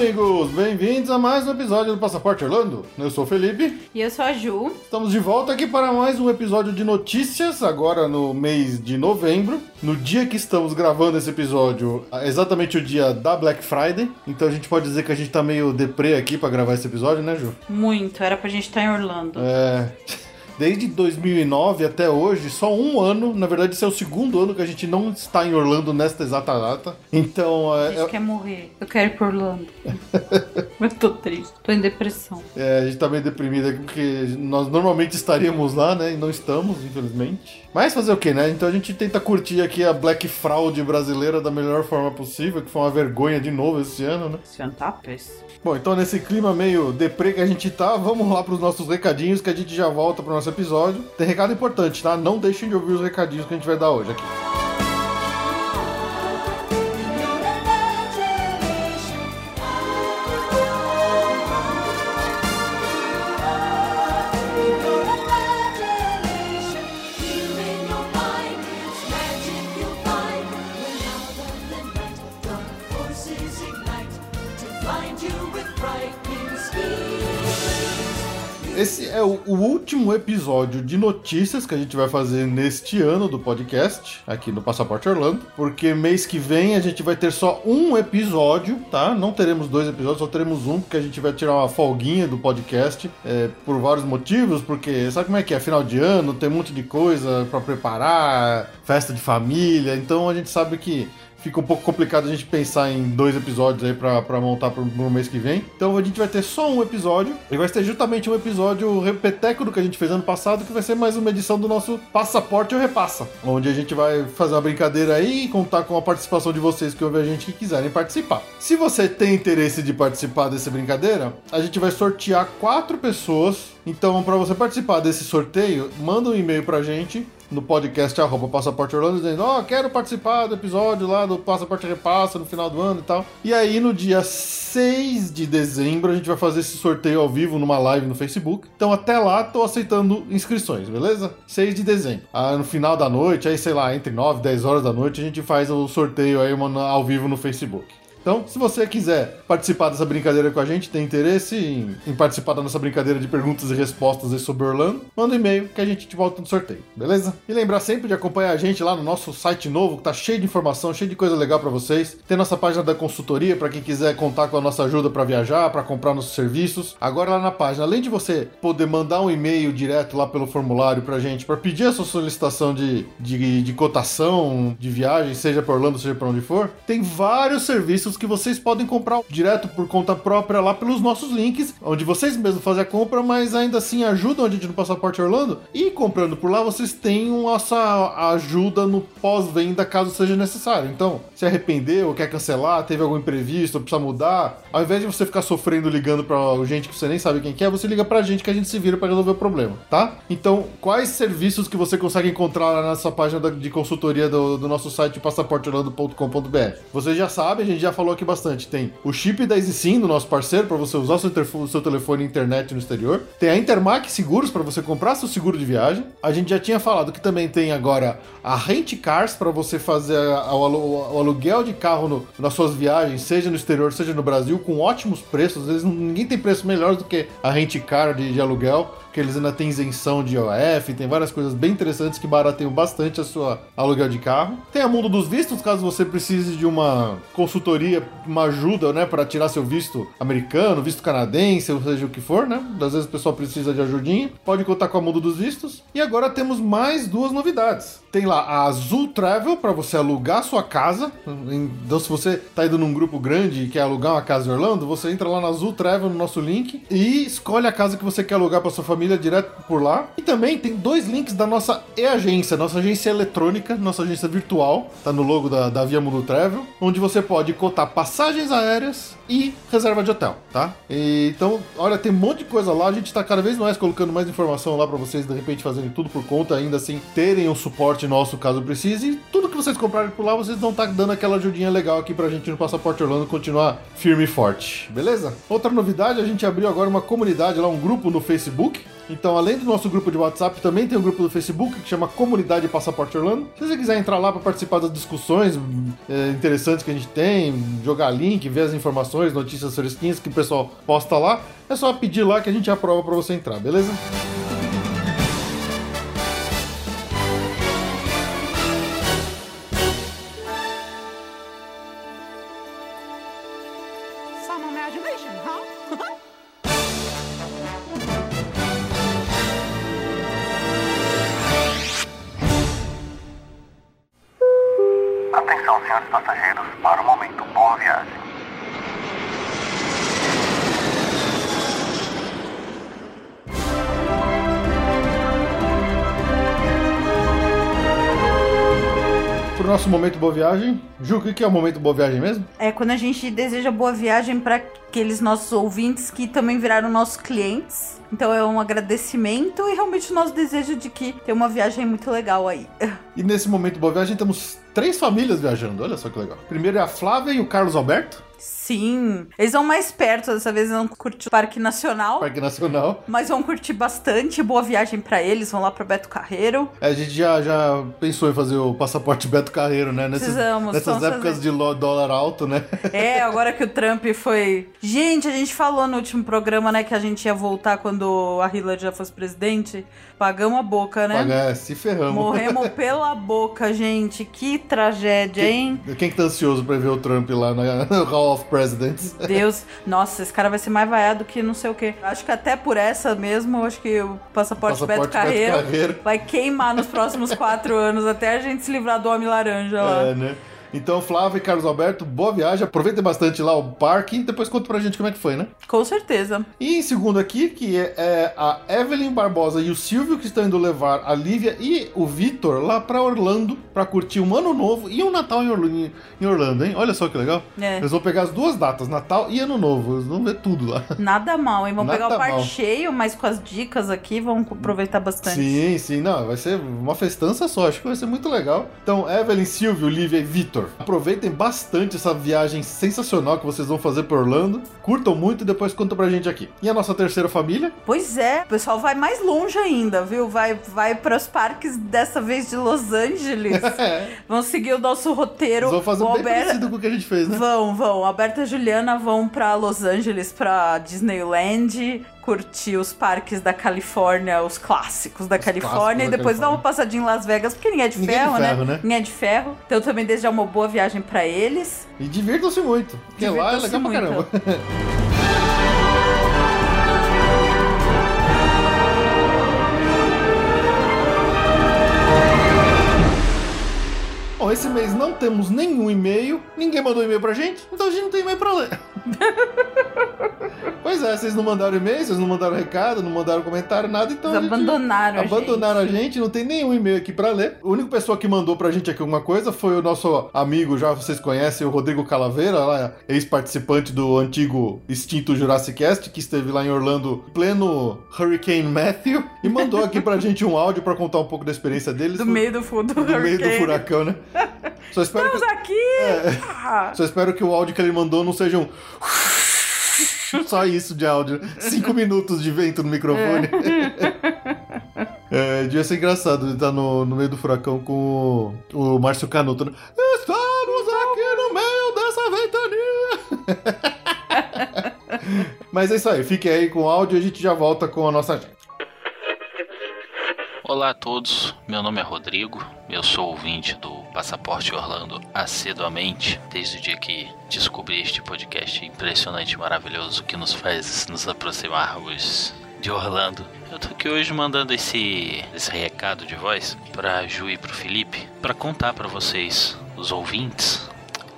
Amigos! Bem-vindos a mais um episódio do Passaporte Orlando. Eu sou o Felipe. E eu sou a Ju. Estamos de volta aqui para mais um episódio de notícias, agora no mês de novembro. No dia que estamos gravando esse episódio, exatamente o dia da Black Friday. Então a gente pode dizer que a gente tá meio deprê aqui para gravar esse episódio, né, Ju? Muito, era pra gente estar tá em Orlando. É. Desde 2009 até hoje, só um ano, na verdade, esse é o segundo ano que a gente não está em Orlando nesta exata data. Então. É, a gente é... quer morrer. Eu quero ir para Orlando. eu tô triste, tô em depressão. É, a gente tá meio deprimido aqui porque nós normalmente estaríamos lá, né? E não estamos, infelizmente. Mas fazer o que, né? Então a gente tenta curtir aqui a Black Fraud brasileira da melhor forma possível, que foi uma vergonha de novo esse ano, né? Esse ano tá péssimo. Bom, então nesse clima meio deprê que a gente tá, vamos lá pros nossos recadinhos que a gente já volta pro nosso episódio. Tem recado importante, tá? Não deixem de ouvir os recadinhos que a gente vai dar hoje aqui. É o, o, último episódio de notícias que a gente vai fazer neste ano do podcast, aqui no Passaporte Orlando, porque mês que vem a gente vai ter só um episódio, tá? Não teremos dois episódios, só teremos um, porque a gente vai tirar uma folguinha do podcast é, por vários motivos, porque sabe como é que é? Final de ano, tem um monte de coisa para preparar, festa de família, então a gente sabe que fica um pouco complicado a gente pensar em dois episódios aí pra montar pro, pro mês que vem. Então a gente vai ter só um episódio. E vai ser justamente um episódio repeteco do que a gente fez ano passado, que vai ser mais uma edição do nosso Passaporte ou Repassa. Onde a gente vai fazer uma brincadeira aí e contar com a participação de vocês que ouvem a gente que quiserem participar. Se você tem interesse de participar dessa brincadeira, a gente vai sortear quatro pessoas. Então, para você participar desse sorteio, manda um e-mail pra gente no podcast arroba Passaporte Orlando, dizendo, ó, oh, quero participar do episódio lá do Passaporte Repassa no final do ano e tal. E aí, no dia 6 de dezembro, a gente vai fazer esse sorteio ao vivo numa live no Facebook. Então, até lá, tô aceitando inscrições, beleza? 6 de dezembro. Ah, no final da noite, aí, sei lá, entre 9 e 10 horas da noite, a gente faz o sorteio aí ao vivo no Facebook. Então, se você quiser participar dessa brincadeira com a gente, tem interesse em, em participar da nossa brincadeira de perguntas e respostas sobre Orlando, manda um e-mail que a gente te volta no sorteio, beleza? E lembrar sempre de acompanhar a gente lá no nosso site novo, que tá cheio de informação, cheio de coisa legal para vocês. Tem nossa página da consultoria para quem quiser contar com a nossa ajuda para viajar, para comprar nossos serviços. Agora lá na página, além de você poder mandar um e-mail direto lá pelo formulário pra gente para pedir a sua solicitação de, de, de cotação de viagem, seja para Orlando, seja para onde for, tem vários serviços que vocês podem comprar direto por conta própria lá pelos nossos links, onde vocês mesmos fazem a compra, mas ainda assim ajudam a gente no Passaporte Orlando. E comprando por lá, vocês têm nossa ajuda no pós-venda caso seja necessário. Então, se arrependeu, quer cancelar, teve algum imprevisto, precisa mudar, ao invés de você ficar sofrendo ligando pra gente que você nem sabe quem que é, você liga pra gente que a gente se vira para resolver o problema, tá? Então, quais serviços que você consegue encontrar lá nessa página de consultoria do, do nosso site passaporteorlando.com.br? Você já sabe, a gente já falou aqui bastante. Tem o chip da EasySim, do nosso parceiro, para você usar o seu, seu telefone e internet no exterior. Tem a Intermac Seguros, para você comprar seu seguro de viagem. A gente já tinha falado que também tem agora a Rent Cars, para você fazer o, aluguel de carro no, nas suas viagens, seja no exterior, seja no Brasil, com ótimos preços. Vezes ninguém tem preço melhor do que a Rent Car de, de aluguel que eles ainda têm isenção de IOF, tem várias coisas bem interessantes que barateiam bastante a sua aluguel de carro. Tem a Mundo dos Vistos, caso você precise de uma consultoria, uma ajuda, né, para tirar seu visto americano, visto canadense, ou seja o que for, né? Às vezes o pessoal precisa de ajudinha. Pode contar com a Mundo dos Vistos. E agora temos mais duas novidades. Tem lá a Azul Travel para você alugar sua casa. Então, se você tá indo num grupo grande e quer alugar uma casa em Orlando, você entra lá na Azul Travel no nosso link e escolhe a casa que você quer alugar para sua família família direto por lá. E também tem dois links da nossa e-agência, nossa agência eletrônica, nossa agência virtual, tá no logo da, da Via Mundo Travel, onde você pode cotar passagens aéreas e reserva de hotel, tá? E, então, olha, tem um monte de coisa lá, a gente tá cada vez mais colocando mais informação lá para vocês de repente fazerem tudo por conta, ainda assim terem o um suporte nosso caso precise. E tudo que vocês comprarem por lá, vocês vão estar tá dando aquela ajudinha legal aqui pra gente no Passaporte Orlando continuar firme e forte, beleza? Outra novidade, a gente abriu agora uma comunidade lá, um grupo no Facebook. Então, além do nosso grupo de WhatsApp, também tem um grupo do Facebook que chama Comunidade Passaporte Orlando. Se você quiser entrar lá para participar das discussões é, interessantes que a gente tem, jogar link, ver as informações, notícias fresquinhas que o pessoal posta lá, é só pedir lá que a gente aprova para você entrar, beleza? Nosso momento boa viagem. Ju, o que é o momento boa viagem mesmo? É quando a gente deseja boa viagem para aqueles nossos ouvintes que também viraram nossos clientes. Então é um agradecimento e realmente o nosso desejo de que tem uma viagem muito legal aí. E nesse momento boa viagem temos três famílias viajando, olha só que legal. Primeiro é a Flávia e o Carlos Alberto. Sim. Eles vão mais perto, dessa vez vão curtir o Parque Nacional. Parque Nacional. Mas vão curtir bastante. Boa viagem para eles, vão lá para Beto Carreiro. É, a gente já, já pensou em fazer o passaporte Beto Carreiro, né? Nessas, Precisamos. Nessas épocas fazer. de dólar alto, né? É, agora que o Trump foi. Gente, a gente falou no último programa, né, que a gente ia voltar quando a Hillary já fosse presidente. Pagamos a boca, né? Paga, é, se ferramos. Morremos pela boca, gente. Que tragédia, hein? Quem que tá ansioso pra ver o Trump lá no Hall of Presidents? Deus, nossa, esse cara vai ser mais vaiado que não sei o quê. Acho que até por essa mesmo, acho que o passaporte, passaporte Beto, Carreiro Beto Carreiro vai queimar nos próximos quatro anos, até a gente se livrar do Homem Laranja lá. É, né? Então, Flávio e Carlos Alberto, boa viagem. Aproveitem bastante lá o parque e depois conta pra gente como é que foi, né? Com certeza. E em segundo aqui, que é, é a Evelyn Barbosa e o Silvio que estão indo levar a Lívia e o Vitor lá pra Orlando pra curtir um ano novo e um Natal em Orlando, em Orlando hein? Olha só que legal. É. Eles vão pegar as duas datas, Natal e Ano Novo. Eles vão ver tudo lá. Nada mal, hein? Vão Nada pegar o parque cheio, mas com as dicas aqui vão aproveitar bastante. Sim, sim. Não, vai ser uma festança só. Acho que vai ser muito legal. Então, Evelyn, Silvio, Lívia e Vitor, aproveitem bastante essa viagem sensacional que vocês vão fazer por Orlando. Curtam muito e depois contam pra gente aqui. E a nossa terceira família? Pois é, o pessoal vai mais longe ainda, viu? Vai, vai para os parques dessa vez de Los Angeles. É. Vão seguir o nosso roteiro. Eles vão fazer o bem Albert... parecido com o que a gente fez, né? Vão, vão. Alberta e Juliana vão para Los Angeles, para Disneyland curtir os parques da Califórnia, os clássicos da os Califórnia, e depois dar uma passadinha em Las Vegas, porque ninguém é de, ninguém ferro, de ferro, né? né? Ninguém é de ferro. Então também desejar uma boa viagem para eles. E divirtam-se muito, porque lá é legal muito. pra caramba. Bom, esse mês não temos nenhum e-mail, ninguém mandou e-mail pra gente, então a gente não tem e-mail pra ler. pois é, vocês não mandaram e-mail, vocês não mandaram recado, não mandaram comentário, nada, então. Eles abandonaram a gente. Abandonaram a gente, não tem nenhum e-mail aqui pra ler. A única pessoa que mandou pra gente aqui alguma coisa foi o nosso amigo, já vocês conhecem, o Rodrigo Calaveira, ex-participante do antigo extinto Jurassic Cast, que esteve lá em Orlando, pleno Hurricane Matthew, e mandou aqui pra gente um áudio pra contar um pouco da experiência deles. Do meio do, do, do meio do furacão, né? Só espero Estamos que... aqui! É, só espero que o áudio que ele mandou não seja um. Só isso de áudio. Cinco minutos de vento no microfone. É, devia ser engraçado ele estar tá no, no meio do furacão com o, o Márcio Canuto. Né? Estamos aqui no meio dessa ventania. Mas é isso aí, fique aí com o áudio e a gente já volta com a nossa gente. Olá a todos, meu nome é Rodrigo, eu sou ouvinte do Passaporte Orlando assiduamente, desde o dia que descobri este podcast impressionante e maravilhoso que nos faz nos aproximarmos de Orlando. Eu tô aqui hoje mandando esse, esse recado de voz pra Ju e pro Felipe, para contar para vocês, os ouvintes,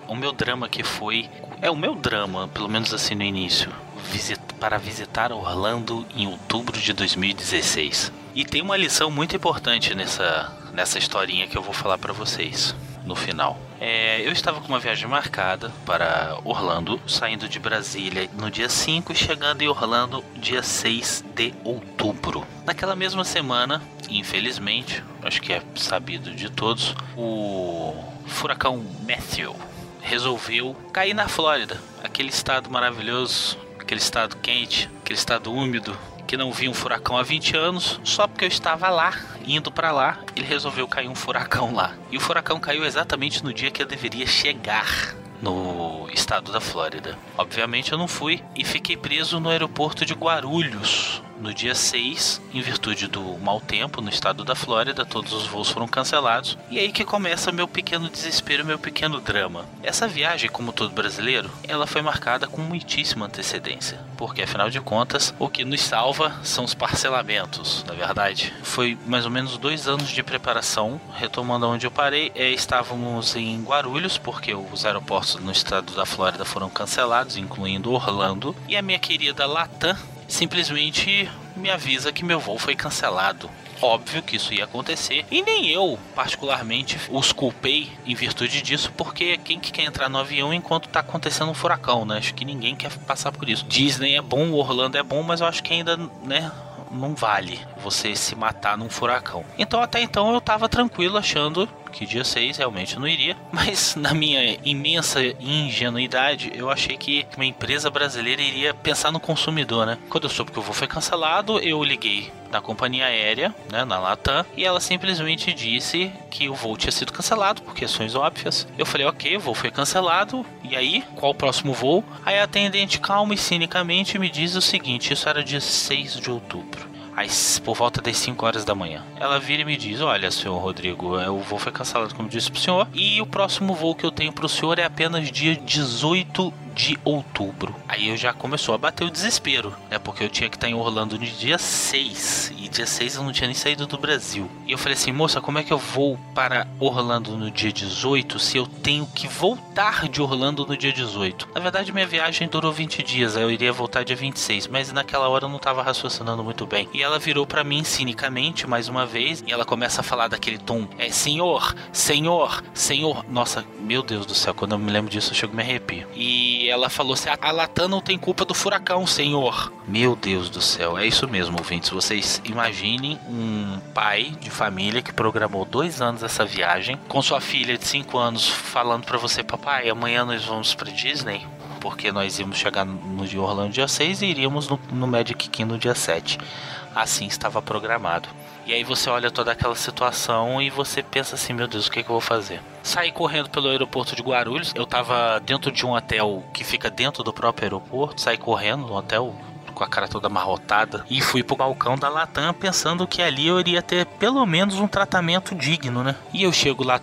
o meu drama que foi. É o meu drama, pelo menos assim no início. Visita, para visitar Orlando em outubro de 2016. E tem uma lição muito importante nessa, nessa historinha que eu vou falar para vocês no final. É, eu estava com uma viagem marcada para Orlando, saindo de Brasília no dia 5 e chegando em Orlando dia 6 de outubro. Naquela mesma semana, infelizmente, acho que é sabido de todos, o furacão Matthew resolveu cair na Flórida, aquele estado maravilhoso, aquele estado quente, aquele estado úmido, que não via um furacão há 20 anos, só porque eu estava lá, indo para lá, ele resolveu cair um furacão lá. E o furacão caiu exatamente no dia que eu deveria chegar no estado da Flórida. Obviamente eu não fui e fiquei preso no aeroporto de Guarulhos, no dia 6, em virtude do mau tempo no estado da Flórida, todos os voos foram cancelados. E aí que começa meu pequeno desespero, meu pequeno drama. Essa viagem, como todo brasileiro, ela foi marcada com muitíssima antecedência, porque afinal de contas, o que nos salva são os parcelamentos, na verdade. Foi mais ou menos dois anos de preparação, retomando onde eu parei, é, estávamos em Guarulhos, porque os aeroportos no estado da Flórida foram cancelados, incluindo Orlando, e a minha querida Latam simplesmente me avisa que meu voo foi cancelado. Óbvio que isso ia acontecer e nem eu, particularmente, os culpei em virtude disso, porque quem que quer entrar no avião enquanto tá acontecendo um furacão, né? Acho que ninguém quer passar por isso. Disney é bom, Orlando é bom, mas eu acho que ainda, né? não vale você se matar num furacão. Então até então eu tava tranquilo achando que dia 6 realmente não iria, mas na minha imensa ingenuidade, eu achei que uma empresa brasileira iria pensar no consumidor, né? Quando eu soube que o voo foi cancelado, eu liguei na companhia aérea, né, na Latam, e ela simplesmente disse que o voo tinha sido cancelado por questões óbvias. Eu falei, ok, o voo foi cancelado, e aí, qual o próximo voo? Aí a atendente calma e cinicamente me diz o seguinte, isso era dia 6 de outubro às, por volta das 5 horas da manhã. Ela vira e me diz: Olha, senhor Rodrigo, o voo foi cancelado, como disse pro senhor, e o próximo voo que eu tenho pro senhor é apenas dia 18 de outubro. Aí eu já começou a bater o desespero, né? Porque eu tinha que estar em Orlando no dia 6. E dia 6 eu não tinha nem saído do Brasil. E eu falei assim, moça, como é que eu vou para Orlando no dia 18 se eu tenho que voltar de Orlando no dia 18? Na verdade, minha viagem durou 20 dias, eu iria voltar dia 26, mas naquela hora eu não estava raciocinando muito bem. E ela virou para mim cinicamente mais uma vez e ela começa a falar daquele tom: É senhor, senhor, senhor. Nossa, meu Deus do céu, quando eu me lembro disso eu chego a me arrepio. E ela falou assim: a Latam não tem culpa do furacão, senhor. Meu Deus do céu, é isso mesmo, ouvintes. Vocês imaginem um pai de família que programou dois anos essa viagem com sua filha de cinco anos falando para você, papai, amanhã nós vamos para Disney porque nós íamos chegar no de Orlando dia 6 e iríamos no, no Magic Kingdom no dia 7. Assim estava programado. E aí você olha toda aquela situação e você pensa assim, meu Deus, o que, é que eu vou fazer? Saí correndo pelo aeroporto de Guarulhos. Eu tava dentro de um hotel que fica dentro do próprio aeroporto. Saí correndo no hotel com a cara toda amarrotada e fui pro balcão da Latam pensando que ali eu iria ter pelo menos um tratamento digno, né? E eu chego lá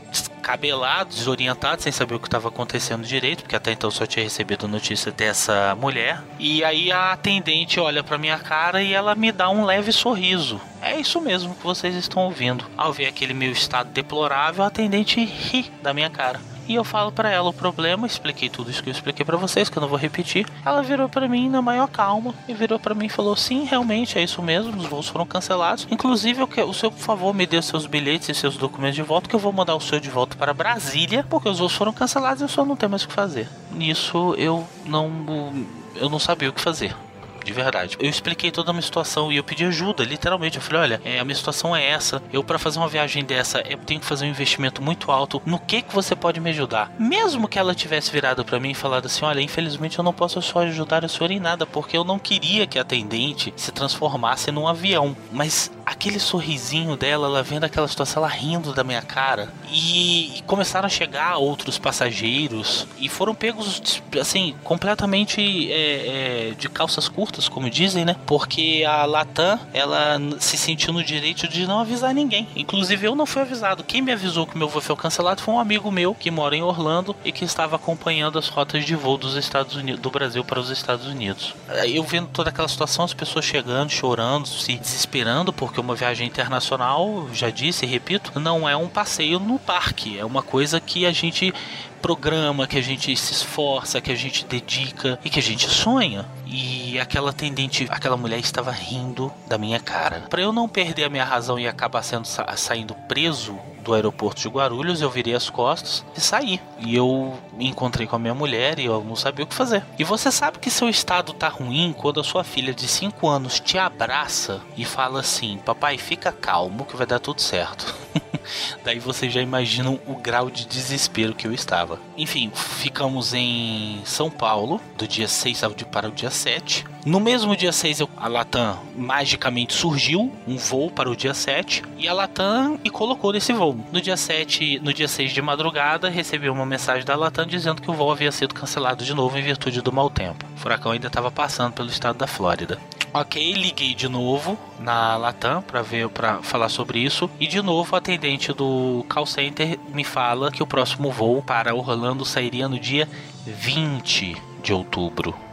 cabelado, desorientado, sem saber o que estava acontecendo direito, porque até então só tinha recebido notícia dessa mulher. E aí a atendente olha para minha cara e ela me dá um leve sorriso. É isso mesmo que vocês estão ouvindo. Ao ver aquele meu estado deplorável, a atendente ri da minha cara. E eu falo para ela o problema, expliquei tudo isso que eu expliquei para vocês, que eu não vou repetir. Ela virou para mim na maior calma e virou para mim e falou: "Sim, realmente é isso mesmo, os voos foram cancelados. Inclusive, eu quero, o senhor, por favor, me dê seus bilhetes e seus documentos de volta que eu vou mandar o senhor de volta para Brasília, porque os voos foram cancelados e eu só não tenho mais o que fazer". Nisso eu não eu não sabia o que fazer de verdade. Eu expliquei toda a minha situação e eu pedi ajuda, literalmente. Eu falei: olha, é, a minha situação é essa. Eu, para fazer uma viagem dessa, eu tenho que fazer um investimento muito alto. No que que você pode me ajudar? Mesmo que ela tivesse virado para mim e falado assim: olha, infelizmente eu não posso só ajudar a senhora em nada, porque eu não queria que a atendente se transformasse num avião. Mas aquele sorrisinho dela, ela vendo aquela situação, ela rindo da minha cara. E, e começaram a chegar outros passageiros e foram pegos, assim, completamente é, é, de calças curtas como dizem, né? Porque a Latam, ela se sentiu no direito de não avisar ninguém. Inclusive eu não fui avisado. Quem me avisou que meu voo foi cancelado foi um amigo meu que mora em Orlando e que estava acompanhando as rotas de voo dos Estados Unidos, do Brasil para os Estados Unidos. Eu vendo toda aquela situação, as pessoas chegando, chorando, se desesperando porque porque uma viagem internacional, já disse e repito, não é um passeio no parque, é uma coisa que a gente programa, que a gente se esforça, que a gente dedica e que a gente sonha. E aquela atendente, aquela mulher estava rindo da minha cara. Para eu não perder a minha razão e acabar sendo saindo preso do aeroporto de Guarulhos, eu virei as costas e saí. E eu me encontrei com a minha mulher e eu não sabia o que fazer. E você sabe que seu estado tá ruim quando a sua filha de 5 anos te abraça e fala assim: Papai, fica calmo que vai dar tudo certo. Daí vocês já imaginam o grau de desespero que eu estava. Enfim, ficamos em São Paulo, do dia 6 para o dia 7. No mesmo dia 6, a Latam magicamente surgiu um voo para o dia 7 e a Latam e colocou nesse voo. No dia 7, no dia 6 de madrugada, recebi uma mensagem da Latam dizendo que o voo havia sido cancelado de novo em virtude do mau tempo. O furacão ainda estava passando pelo estado da Flórida. Ok, liguei de novo na Latam para ver, para falar sobre isso e de novo o atendente do call center me fala que o próximo voo para Orlando sairia no dia 20 de outubro.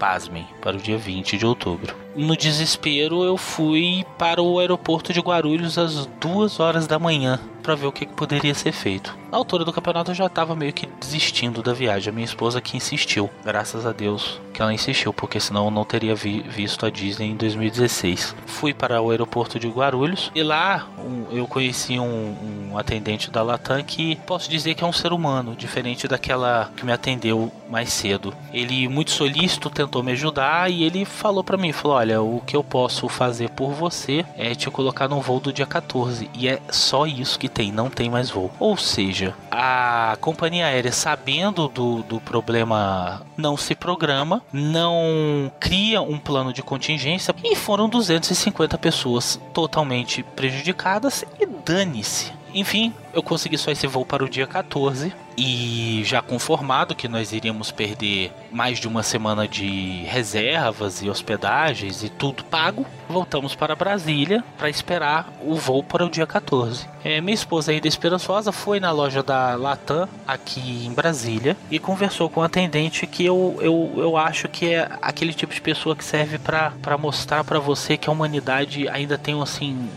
Pasmem, para o dia 20 de outubro. No desespero, eu fui para o aeroporto de Guarulhos às duas horas da manhã para ver o que, poderia ser feito. Na altura do campeonato eu já estava meio que desistindo da viagem. A minha esposa que insistiu. Graças a Deus que ela insistiu, porque senão eu não teria vi visto a Disney em 2016. Fui para o aeroporto de Guarulhos e lá um, eu conheci um, um, atendente da Latam que posso dizer que é um ser humano, diferente daquela que me atendeu mais cedo. Ele muito solícito tentou me ajudar e ele falou para mim, falou: "Olha, o que eu posso fazer por você é te colocar no voo do dia 14 e é só isso que tem, não tem mais voo". Ou seja, a companhia aérea sabendo do, do problema não se programa, não cria um plano de contingência e foram 250 pessoas totalmente prejudicadas e dane-se. Enfim, eu consegui só esse voo para o dia 14 e já conformado que nós iríamos perder mais de uma semana de reservas e hospedagens e tudo pago, voltamos para Brasília para esperar o voo para o dia 14. É, minha esposa, ainda esperançosa, foi na loja da Latam aqui em Brasília e conversou com o atendente que eu, eu, eu acho que é aquele tipo de pessoa que serve para mostrar para você que a humanidade ainda tem assim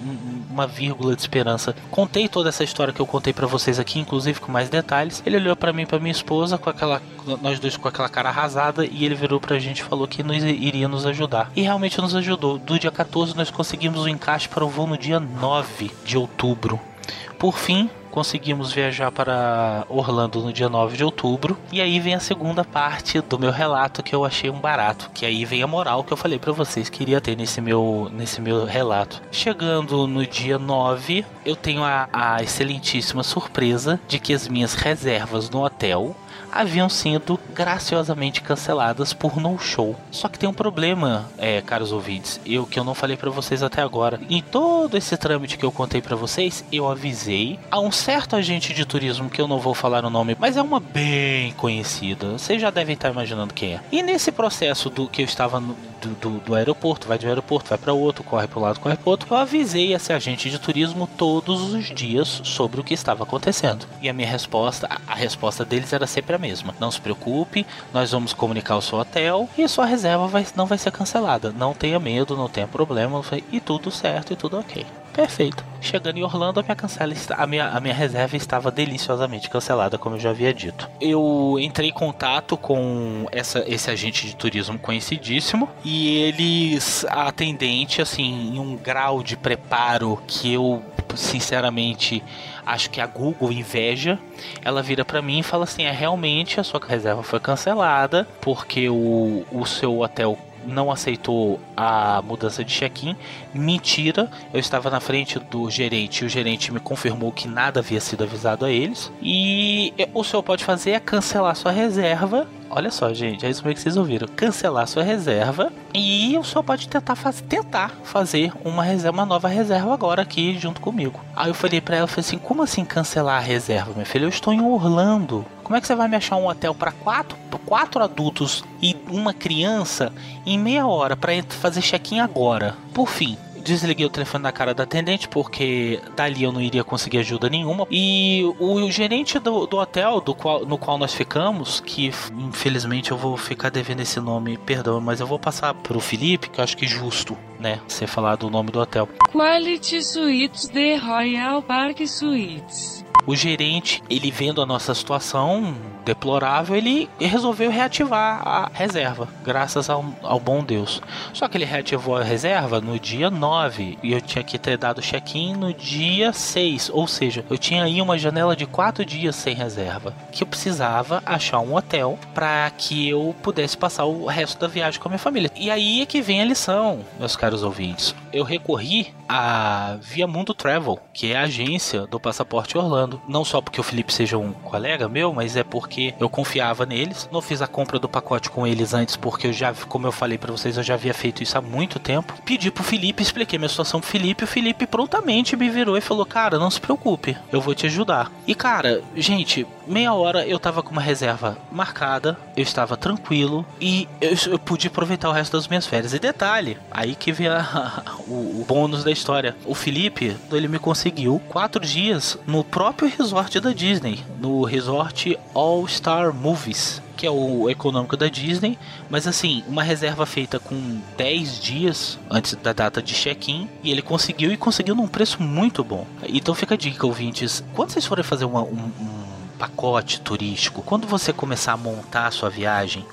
uma vírgula de esperança. Contei toda essa história que eu contei para vocês aqui, inclusive com mais detalhes. Ele olhou para mim, para minha esposa, com aquela nós dois com aquela cara arrasada e ele virou pra gente e falou que iria nos ajudar. E realmente nos ajudou. Do dia 14 nós conseguimos o encaixe para o voo no dia 9 de outubro. Por fim, conseguimos viajar para Orlando no dia 9 de outubro. E aí vem a segunda parte do meu relato que eu achei um barato, que aí vem a moral que eu falei para vocês que iria ter nesse meu nesse meu relato. Chegando no dia 9, eu tenho a, a excelentíssima surpresa de que as minhas reservas no hotel haviam sido graciosamente canceladas por no show. Só que tem um problema, é, caros ouvintes, eu que eu não falei para vocês até agora. Em todo esse trâmite que eu contei para vocês, eu avisei a um certo agente de turismo que eu não vou falar o nome, mas é uma bem conhecida. Vocês já devem estar imaginando quem é. E nesse processo do que eu estava do, do, do, aeroporto, vai de um aeroporto, vai para outro, corre para lado, corre para outro, eu avisei esse agente de turismo todos os dias sobre o que estava acontecendo. E a minha resposta, a, a resposta deles era sempre a mesma. Não se preocupe, nós vamos comunicar o seu hotel e sua reserva vai, não vai ser cancelada. Não tenha medo, não tenha problema, e tudo certo e tudo ok. Perfeito. Chegando em Orlando, a minha, cancela, a minha, a minha reserva estava deliciosamente cancelada, como eu já havia dito. Eu entrei em contato com essa, esse agente de turismo conhecidíssimo e eles, a atendente, assim, em um grau de preparo que eu, sinceramente, acho que a Google inveja. Ela vira para mim e fala assim: é realmente a sua reserva foi cancelada porque o, o seu hotel não aceitou a mudança de check-in. Mentira, eu estava na frente do gerente e o gerente me confirmou que nada havia sido avisado a eles. E o senhor pode fazer é cancelar sua reserva. Olha só, gente, é isso mesmo que vocês ouviram. Cancelar sua reserva e o senhor pode tentar, faz, tentar fazer uma reserva, uma nova reserva agora aqui junto comigo. Aí eu falei para ela, falei assim, como assim cancelar a reserva, minha filha? Eu estou em Orlando. Como é que você vai me achar um hotel para quatro, quatro adultos e uma criança em meia hora para fazer check-in agora? Por fim, desliguei o telefone na cara da atendente porque dali eu não iria conseguir ajuda nenhuma. E o, o gerente do, do hotel do qual, no qual nós ficamos, que infelizmente eu vou ficar devendo esse nome, perdão, mas eu vou passar pro Felipe, que eu acho que é justo, né? Você falar do nome do hotel. Quality Suites de Royal Park Suites. O gerente, ele vendo a nossa situação deplorável, ele resolveu reativar a reserva, graças ao, ao bom Deus. Só que ele reativou a reserva no dia 9 e eu tinha que ter dado check-in no dia 6, ou seja, eu tinha aí uma janela de 4 dias sem reserva, que eu precisava achar um hotel para que eu pudesse passar o resto da viagem com a minha família. E aí é que vem a lição, meus caros ouvintes. Eu recorri a Via Mundo Travel, que é a agência do Passaporte Orlando. Não só porque o Felipe seja um colega meu, mas é porque eu confiava neles. Não fiz a compra do pacote com eles antes, porque eu já, como eu falei para vocês, eu já havia feito isso há muito tempo. Pedi pro Felipe, expliquei minha situação pro Felipe. O Felipe prontamente me virou e falou: Cara, não se preocupe, eu vou te ajudar. E cara, gente, meia hora eu tava com uma reserva marcada, eu estava tranquilo e eu, eu pude aproveitar o resto das minhas férias. E detalhe, aí que vem a, o, o bônus da história. O Felipe, ele me conseguiu quatro dias no próprio resort da Disney, no resort All Star Movies que é o econômico da Disney, mas assim, uma reserva feita com 10 dias antes da data de check-in, e ele conseguiu e conseguiu num preço muito bom. Então fica a dica, ouvintes, quando vocês forem fazer uma, um, um pacote turístico, quando você começar a montar a sua viagem,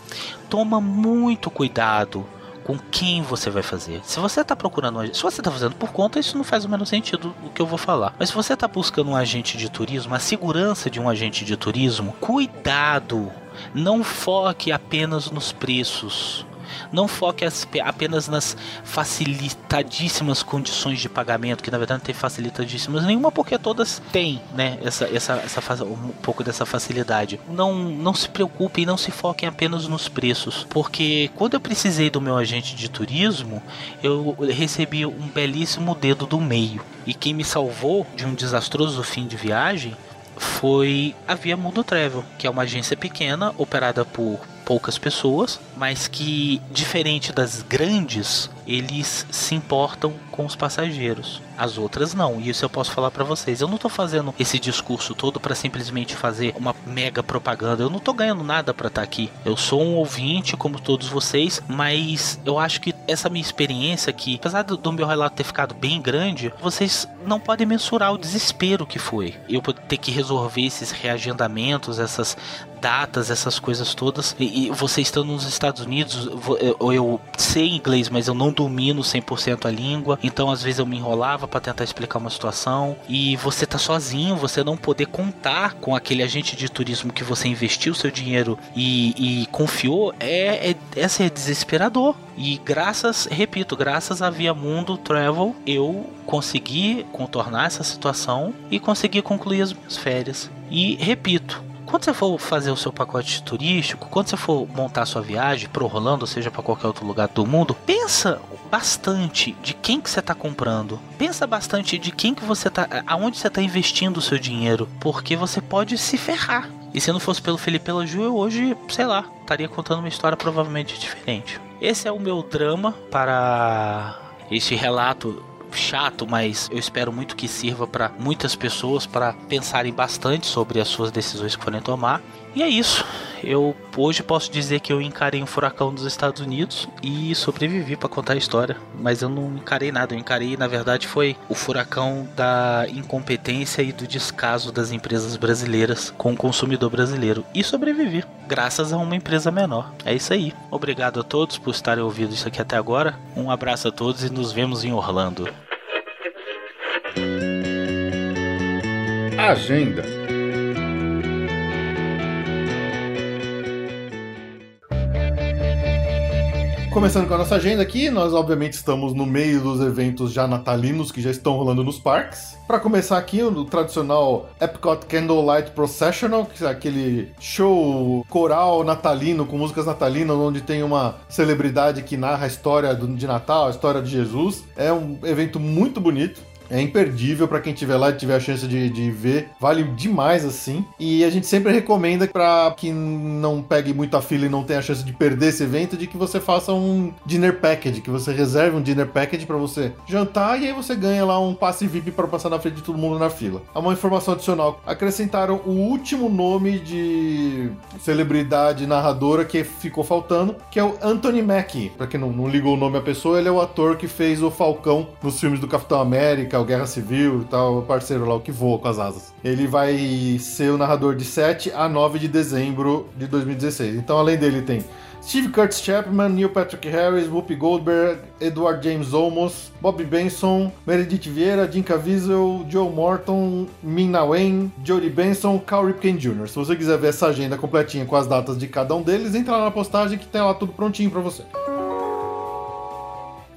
toma muito cuidado com quem você vai fazer. Se você está procurando, se você está fazendo por conta, isso não faz o menor sentido o que eu vou falar. Mas se você está buscando um agente de turismo, a segurança de um agente de turismo, cuidado. Não foque apenas nos preços. Não foque apenas nas facilitadíssimas condições de pagamento, que na verdade não tem facilitadíssimas nenhuma, porque todas têm, né, essa, essa, essa, um pouco dessa facilidade. Não, não se preocupe e não se foquem apenas nos preços, porque quando eu precisei do meu agente de turismo, eu recebi um belíssimo dedo do meio. E quem me salvou de um desastroso fim de viagem foi a Via Mundo Travel, que é uma agência pequena operada por poucas pessoas, mas que, diferente das grandes, eles se importam com os passageiros. As outras não, e isso eu posso falar para vocês. Eu não tô fazendo esse discurso todo para simplesmente fazer uma mega propaganda. Eu não tô ganhando nada para estar tá aqui. Eu sou um ouvinte como todos vocês, mas eu acho que essa minha experiência aqui, apesar do meu relato ter ficado bem grande, vocês não podem mensurar o desespero que foi. Eu ter que resolver esses reagendamentos, essas datas, essas coisas todas. E, e você estando nos Estados Unidos, eu, eu sei inglês, mas eu não domino 100% a língua. Então, às vezes, eu me enrolava para tentar explicar uma situação. E você tá sozinho, você não poder contar com aquele agente de turismo que você investiu seu dinheiro e, e confiou, é, é, é, assim, é desesperador. E graças, repito, graças a Via Mundo Travel, eu consegui contornar essa situação e consegui concluir as minhas férias. E repito, quando você for fazer o seu pacote turístico, quando você for montar a sua viagem para Orlando, ou seja, para qualquer outro lugar do mundo, pensa bastante de quem que você está comprando. Pensa bastante de quem que você tá, aonde você está investindo o seu dinheiro, porque você pode se ferrar. E se não fosse pelo Felipe pela Ju, eu hoje, sei lá, estaria contando uma história provavelmente diferente. Esse é o meu drama para este relato chato, mas eu espero muito que sirva para muitas pessoas para pensarem bastante sobre as suas decisões que forem tomar. E é isso. Eu hoje posso dizer que eu encarei um furacão dos Estados Unidos e sobrevivi para contar a história, mas eu não encarei nada. Eu encarei, na verdade, foi o furacão da incompetência e do descaso das empresas brasileiras com o consumidor brasileiro e sobrevivi, graças a uma empresa menor. É isso aí. Obrigado a todos por estarem ouvindo isso aqui até agora. Um abraço a todos e nos vemos em Orlando. Agenda Começando com a nossa agenda aqui, nós obviamente estamos no meio dos eventos já natalinos que já estão rolando nos parques. Para começar aqui, o tradicional Epcot Candlelight Processional, que é aquele show coral natalino com músicas natalinas, onde tem uma celebridade que narra a história de Natal, a história de Jesus. É um evento muito bonito É imperdível para quem tiver lá e tiver a chance de, de ver. Vale demais assim. E a gente sempre recomenda para que não pegue muita fila e não tenha a chance de perder esse evento, de que você faça um dinner package, que você reserve um dinner package para você jantar e aí você ganha lá um passe VIP para passar na frente de todo mundo na fila. É uma informação adicional. Acrescentaram o último nome de celebridade narradora que ficou faltando, que é o Anthony Mackie. Para quem não, não ligou o nome à pessoa, ele é o ator que fez o Falcão nos filmes do Capitão América, o Guerra Civil e tal, parceiro lá, o que voa com as asas. Ele vai ser o narrador de 7 a 9 de dezembro de 2016. Então, além dele, tem Steve Curtis Chapman, Neil Patrick Harris, Whoopi Goldberg, Edward James Olmos, Bobby Benson, Meredith Vieira, Jim Caviezel, Joe Morton, Min-Na Wen, Jodie Benson, Cal Ripken Jr. Se você quiser ver essa agenda completinha com as datas de cada um deles, entra lá na postagem que tem lá tudo prontinho para você.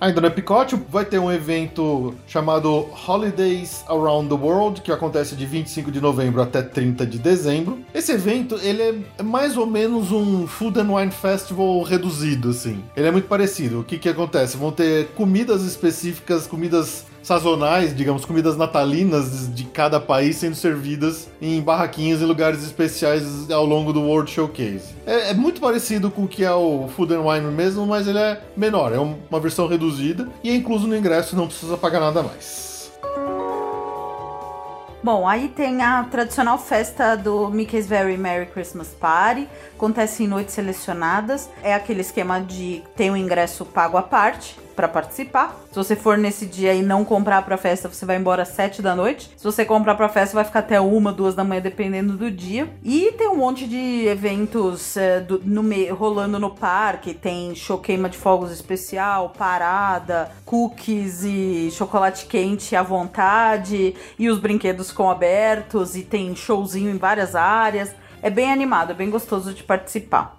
Ainda no Epicote vai ter um evento chamado Holidays Around the World, que acontece de 25 de novembro até 30 de dezembro. Esse evento, ele é mais ou menos um Food and Wine Festival reduzido, assim. Ele é muito parecido. O que que acontece? Vão ter comidas específicas, comidas sazonais, digamos, comidas natalinas de cada país sendo servidas em barraquinhos e lugares especiais ao longo do World Showcase. É, é, muito parecido com o que é o Food and Wine mesmo, mas ele é menor, é uma versão reduzida e é incluso no ingresso, não precisa pagar nada mais. Bom, aí tem a tradicional festa do Mickey's Very Merry Christmas Party. Acontece em noites selecionadas. É aquele esquema de tem o um ingresso pago à parte para participar. Se você for nesse dia e não comprar para festa, você vai embora às 7 da noite. Se você comprar para festa, vai ficar até uma, duas da manhã, dependendo do dia. E tem um monte de eventos é, do, no rolando no parque. Tem show queima de fogos especial, parada, cookies e chocolate quente à vontade. E os brinquedos com abertos. E tem showzinho em várias áreas. É bem animado, é bem gostoso de participar.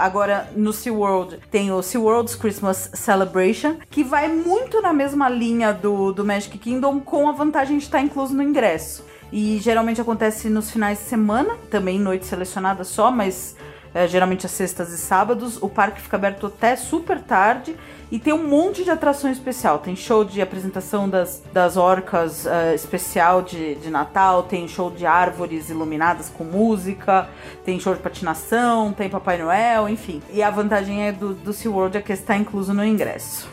Agora, no SeaWorld, tem o SeaWorld's Christmas Celebration, que vai muito na mesma linha do, do Magic Kingdom, com a vantagem de estar incluso no ingresso. E geralmente acontece nos finais de semana, também noite selecionada só, mas é, geralmente às sextas e sábados. O parque fica aberto até super tarde e tem um monte de atração especial. Tem show de apresentação das, das orcas uh, especial de, de Natal, tem show de árvores iluminadas com música, tem show de patinação, tem Papai Noel, enfim. E a vantagem é do, do SeaWorld é que está incluso no ingresso.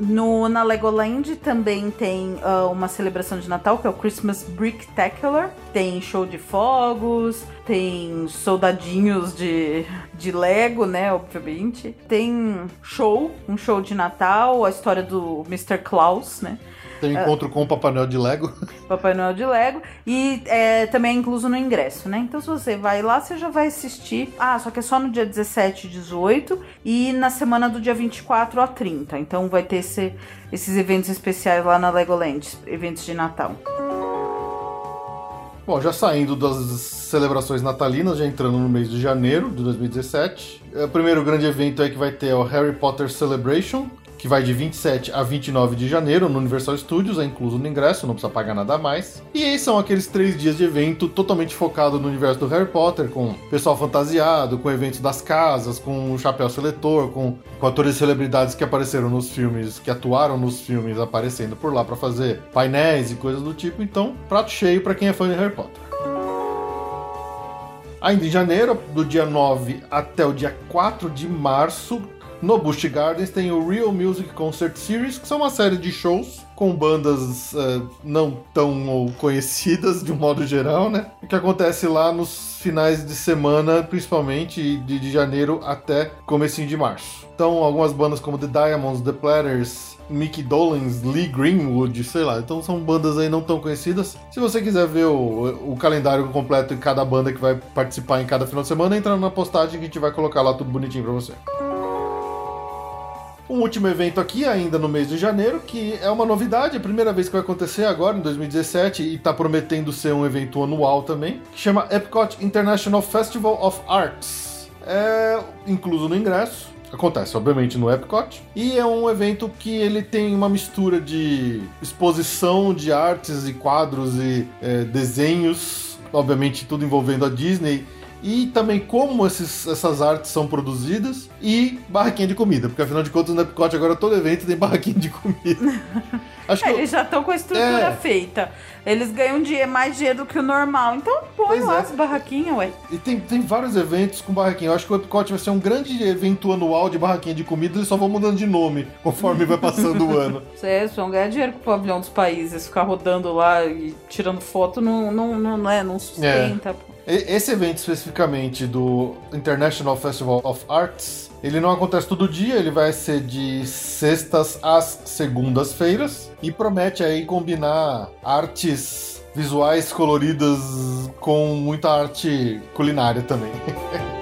No, na Legoland também tem uh, uma celebração de Natal, que é o Christmas Bricktacular. Tem show de fogos, tem soldadinhos de, de Lego, né? Obviamente. Tem show, um show de Natal, a história do Mr. Klaus, né? Tem um encontro uh, com o Papai Noel de Lego. Papai Noel de Lego. E é, também é incluso no ingresso, né? Então, se você vai lá, você já vai assistir. Ah, só que é só no dia 17 e 18 e na semana do dia 24 a 30. Então, vai ter esse, esses eventos especiais lá na Legoland eventos de Natal. Bom, já saindo das celebrações natalinas, já entrando no mês de janeiro de 2017. O primeiro grande evento aí que vai ter é o Harry Potter Celebration, que vai de 27 a 29 de janeiro no Universal Studios, é incluso no ingresso, não precisa pagar nada mais. E aí são aqueles três dias de evento totalmente focado no universo do Harry Potter, com pessoal fantasiado, com eventos das casas, com o chapéu seletor, com, com atores e celebridades que apareceram nos filmes, que atuaram nos filmes aparecendo por lá para fazer painéis e coisas do tipo. Então, prato cheio para quem é fã de Harry Potter. Ainda em janeiro, do dia 9 até o dia 4 de março, no Busch Gardens tem o Real Music Concert Series, que são uma série de shows com bandas uh, não tão conhecidas de um modo geral, né? Que acontece lá nos finais de semana, principalmente de, de janeiro até comecinho de março. Então, algumas bandas como The Diamonds, The Platters, Mickey Dolenz, Lee Greenwood, sei lá. Então são bandas aí não tão conhecidas. Se você quiser ver o, o calendário completo de cada banda que vai participar em cada final de semana, entra na postagem que a gente vai colocar lá tudo bonitinho pra você. Um último evento aqui, ainda no mês de janeiro, que é uma novidade, a primeira vez que vai acontecer agora, em 2017, e está prometendo ser um evento anual também, que chama Epcot International Festival of Arts. É incluso no ingresso, acontece obviamente no Epcot e é um evento que ele tem uma mistura de exposição de artes e quadros e é, desenhos, obviamente tudo envolvendo a Disney e também como esses, essas artes são produzidas e barraquinha de comida, porque afinal de contas no Epcot agora todo evento tem barraquinha de comida. Acho é, que eles já estão com a estrutura é. feita. Eles ganham dinheiro, mais dinheiro do que o normal. Então põe lá é. as barraquinhas, ué. E tem, tem vários eventos com barraquinha. Eu acho que o Epcot vai ser um grande evento anual de barraquinha de comida. Eles só vão mudando de nome conforme vai passando o ano. É, eles vão ganhar dinheiro com o pavilhão dos países. Ficar rodando lá e tirando foto não, não, não, não, é, não sustenta. É. Esse evento especificamente do International Festival of Arts ele não acontece todo dia, ele vai ser de sextas às segundas-feiras e promete aí combinar artes visuais coloridas com muita arte culinária também.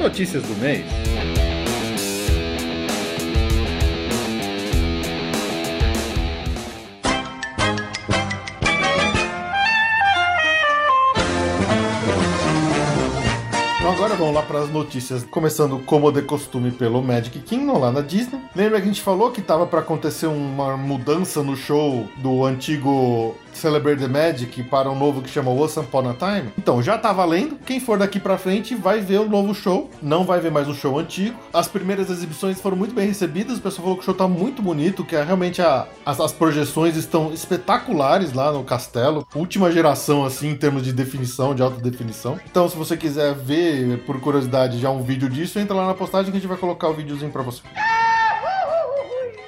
Notícias do mês. Vamos lá para as notícias, começando como de costume pelo Magic Kingdom lá na Disney. Lembra que a gente falou que tava para acontecer uma mudança no show do antigo Celebrate the Magic para um novo que chama Once Upon a Time. Então, já tá valendo. Quem for daqui pra frente vai ver o novo show. Não vai ver mais o show antigo. As primeiras exibições foram muito bem recebidas. O pessoal falou que o show tá muito bonito, que é, realmente a, as, as, projeções estão espetaculares lá no castelo. Última geração, assim, em termos de definição, de alta definição. Então, se você quiser ver, por curiosidade, já um vídeo disso, entra lá na postagem que a gente vai colocar o videozinho pra você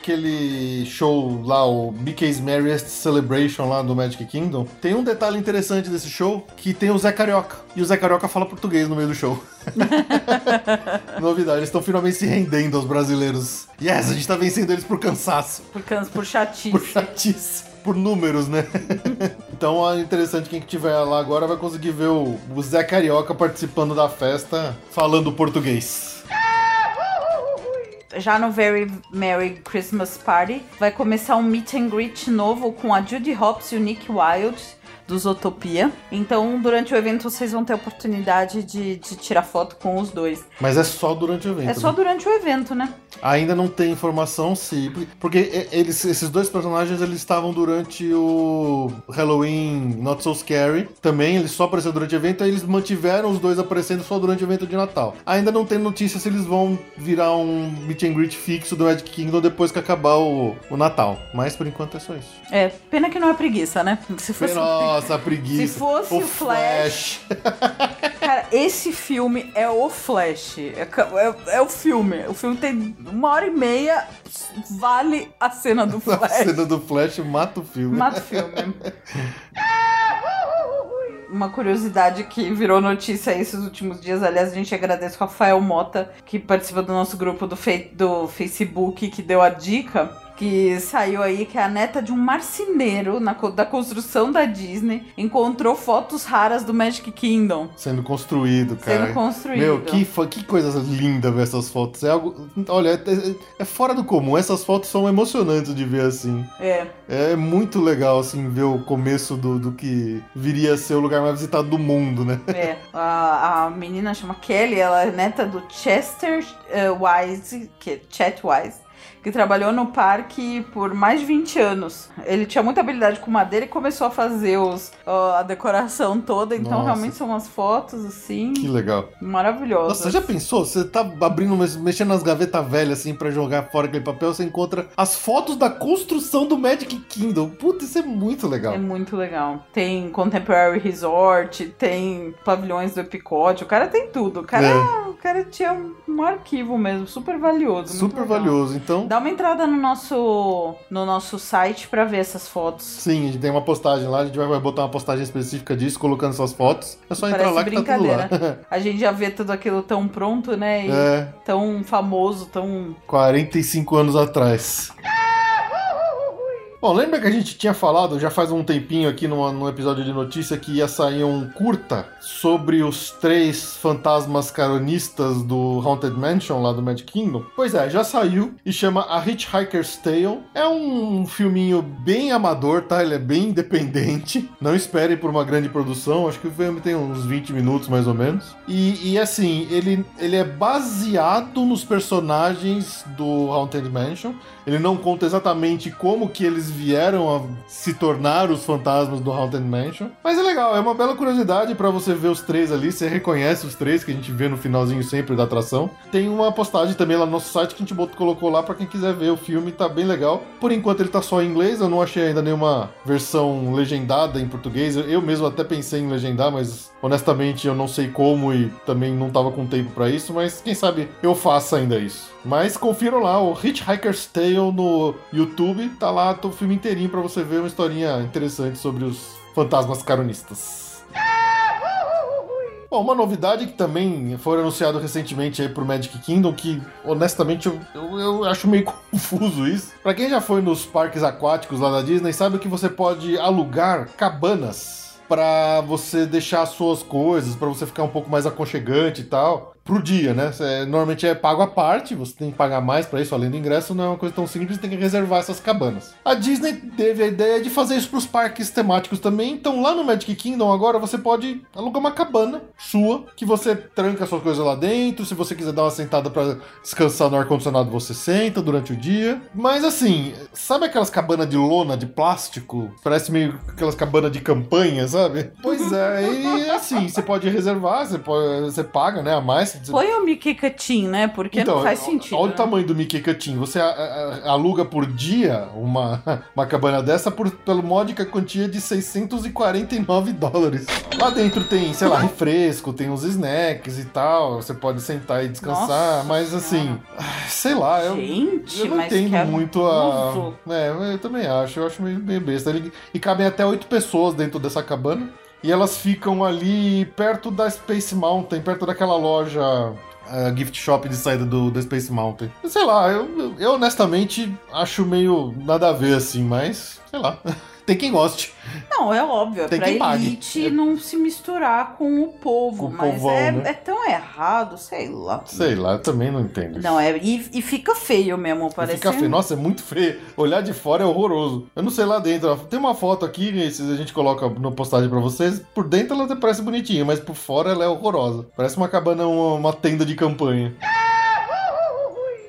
aquele show lá, o Mickey's Merriest Celebration lá do Magic Kingdom, tem um detalhe interessante desse show, que tem o Zé Carioca. E o Zé Carioca fala português no meio do show. Novidade, eles estão finalmente se rendendo aos brasileiros. Yes, a gente tá vencendo eles por cansaço. Por, canso, por chatice. Por chatice. Por números, né? então é interessante quem estiver lá agora vai conseguir ver o, o Zé Carioca participando da festa falando português já no Very Merry Christmas Party, vai começar um meet and greet novo com a Judy Hopps e o Nick Wilde do Zootopia. Então, durante o evento, vocês vão ter a oportunidade de, de tirar foto com os dois. Mas é só durante o evento. É só né? durante o evento, né? Ainda não tem informação se. Porque eles, esses dois personagens eles estavam durante o Halloween Not So Scary. Também, eles só apareceram durante o evento, aí eles mantiveram os dois aparecendo só durante o evento de Natal. Ainda não tem notícia se eles vão virar um meet and greet fixo do Magic Kingdom depois que acabar o, o Natal. Mas por enquanto é só isso. É, pena que não é preguiça, né? Se fosse. Nossa, preguiça. Se fosse o, o Flash. Flash. Cara, esse filme é o Flash. É, é, é, o filme. O filme tem uma hora e meia, vale a cena do Flash. A cena do Flash mata o filme. Mata o filme. uma curiosidade que virou notícia esses últimos dias. Aliás, a gente agradece o Rafael Mota, que participa do nosso grupo do, do Facebook, que deu a dica que saiu aí, que é a neta de um marceneiro na, da construção da Disney, encontrou fotos raras do Magic Kingdom. Sendo construído, cara. Sendo construído. Meu, que, que coisa linda ver essas fotos. É algo. Olha, é, é fora do comum. Essas fotos são emocionantes de ver assim. É. É muito legal, assim, ver o começo do, do que viria a ser o lugar mais visitado do mundo, né? É. A, a menina chama Kelly, ela é neta do Chester uh, Wise, que é Chet Wise que trabalhou no parque por mais de 20 anos. Ele tinha muita habilidade com madeira e começou a fazer os, a decoração toda. Então, Nossa. realmente são umas fotos assim. Que legal. Maravilhosas. Nossa, você já pensou? Você tá abrindo, mexendo nas gavetas velhas assim para jogar fora aquele papel, você encontra as fotos da construção do Magic Kingdom. Puta, isso é muito legal. É muito legal. Tem Contemporary Resort, tem pavilhões do Epicote, o cara tem tudo. O cara, é. o cara tinha um arquivo mesmo, super valioso. Super valioso. Então, Dá uma entrada no nosso, no nosso site para ver essas fotos. Sim, a gente tem uma postagem lá, a gente vai botar uma postagem específica disso, colocando essas fotos. É só Parece entrar lá que tá tudo lá. a gente já vê tudo aquilo tão pronto, né? E é. tão famoso, tão... 45 anos atrás. Bom, lembra que a gente tinha falado já faz um tempinho aqui numa, num episódio de notícia que ia sair um curta sobre os três fantasmas caronistas do Haunted Mansion lá do Magic Kingdom? Pois é, já saiu e chama A Hitchhiker's Tale. É um filminho bem amador, tá? Ele é bem independente. Não espere por uma grande produção, acho que o filme tem uns 20 minutos mais ou menos. E, e assim, ele, ele é baseado nos personagens do Haunted Mansion. Ele não conta exatamente como que eles vieram a se tornar os fantasmas do Haunted Mansion. Mas é legal, é uma bela curiosidade para você ver os três ali. Você reconhece os três que a gente vê no finalzinho sempre da atração. Tem uma postagem também lá no nosso site que a gente colocou lá para quem quiser ver o filme, tá bem legal. Por enquanto ele tá só em inglês, eu não achei ainda nenhuma versão legendada em português. Eu mesmo até pensei em legendar, mas honestamente eu não sei como e também não tava com tempo para isso, mas quem sabe eu faça ainda isso. Mas confiram lá o Hitchhiker's Tale no YouTube, tá lá o filme inteirinho para você ver uma historinha interessante sobre os fantasmas caronistas. Bom, uma novidade que também foi anunciado recentemente aí pro Magic Kingdom, que honestamente eu, eu, eu acho meio confuso isso. Para quem já foi nos parques aquáticos lá da Disney, sabe que você pode alugar cabanas para você deixar suas coisas, para você ficar um pouco mais aconchegante e tal pro dia, né? Cê, normalmente é pago à parte, você tem que pagar mais para isso, além do ingresso, não é uma coisa tão simples, tem que reservar essas cabanas. A Disney teve a ideia de fazer isso pros parques temáticos também, então lá no Magic Kingdom agora você pode alugar uma cabana sua, que você tranca suas coisas lá dentro, se você quiser dar uma sentada para descansar no ar-condicionado, você senta durante o dia. Mas assim, sabe aquelas cabanas de lona, de plástico? Parece meio aquelas cabanas de campanha, sabe? Pois é, e assim, você pode reservar, você, você paga, né, a mais, Põe o Mickey Cutin, né? Porque então, não faz sentido. Olha né? o tamanho do Mickey Cutin. Você a, a, aluga por dia uma, uma cabana dessa por, pela módica quantia de 649 dólares. Lá dentro tem, sei lá, refresco, tem uns snacks e tal. Você pode sentar e descansar, Nossa mas assim, sei lá, eu, Gente, eu não entendo muito a. É, eu também acho, eu acho meio, meio besta. E cabem até oito pessoas dentro dessa cabana. E elas ficam ali perto da Space Mountain, perto daquela loja uh, gift shop de saída do, do Space Mountain. Sei lá, eu, eu honestamente acho meio nada a ver assim, mas sei lá. Tem quem goste. Não, é óbvio. É Tem pra elite pague. não se misturar com o povo. Com mas povão, é, né? é, tão errado, sei lá. Sei lá, eu também não entendo. Não, é, e, e fica feio mesmo, parece. Fica feio. Nossa, é muito feio. Olhar de fora é horroroso. Eu não sei lá dentro. Tem uma foto aqui, se a gente coloca no postagem pra vocês. Por dentro ela parece bonitinha, mas por fora ela é horrorosa. Parece uma cabana, uma, uma tenda de campanha.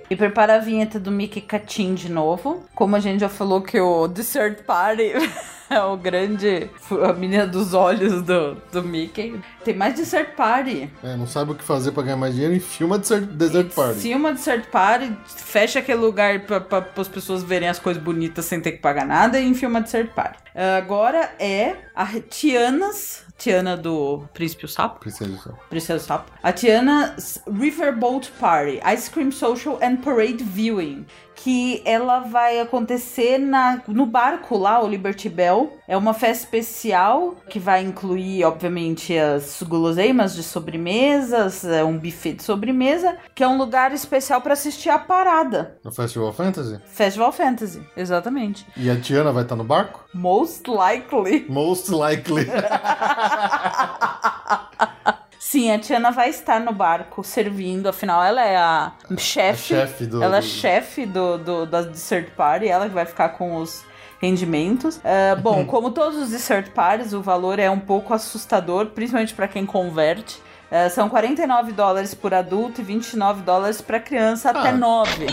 E prepara a vinheta do Mickey Catim de novo. Como a gente já falou que o Dessert Party é o grande. a menina dos olhos do, do Mickey. Tem mais Dessert Party. É, não sabe o que fazer pra ganhar mais dinheiro e filma Dessert, Desert Party. Filma Dessert Party, fecha aquele lugar pra, as pessoas verem as coisas bonitas sem ter que pagar nada e filma Dessert Party. Agora é a Tiana's Tiana do Príncipe o Sapo. Princesa do Sapo. Princesa do Sapo. A Tiana's Riverboat Party, Ice Cream Social and Parade Viewing. Que ela vai acontecer na, no barco lá, o Liberty Bell. É uma festa especial que vai incluir, obviamente, as guloseimas de sobremesas, é um buffet de sobremesa, que é um lugar especial para assistir a parada. No Festival Fantasy? Festival Fantasy, exatamente. E a Tiana vai estar no barco? Most likely. Most likely. Sim, a Tiana vai estar no barco servindo, afinal ela é a chefe. Chef do, ela é chefe do, do, da Dessert Party, ela que vai ficar com os rendimentos. Uh, bom, como todos os Dessert Parties, o valor é um pouco assustador, principalmente para quem converte. Uh, são 49 dólares por adulto e 29 dólares para criança ah. até 9.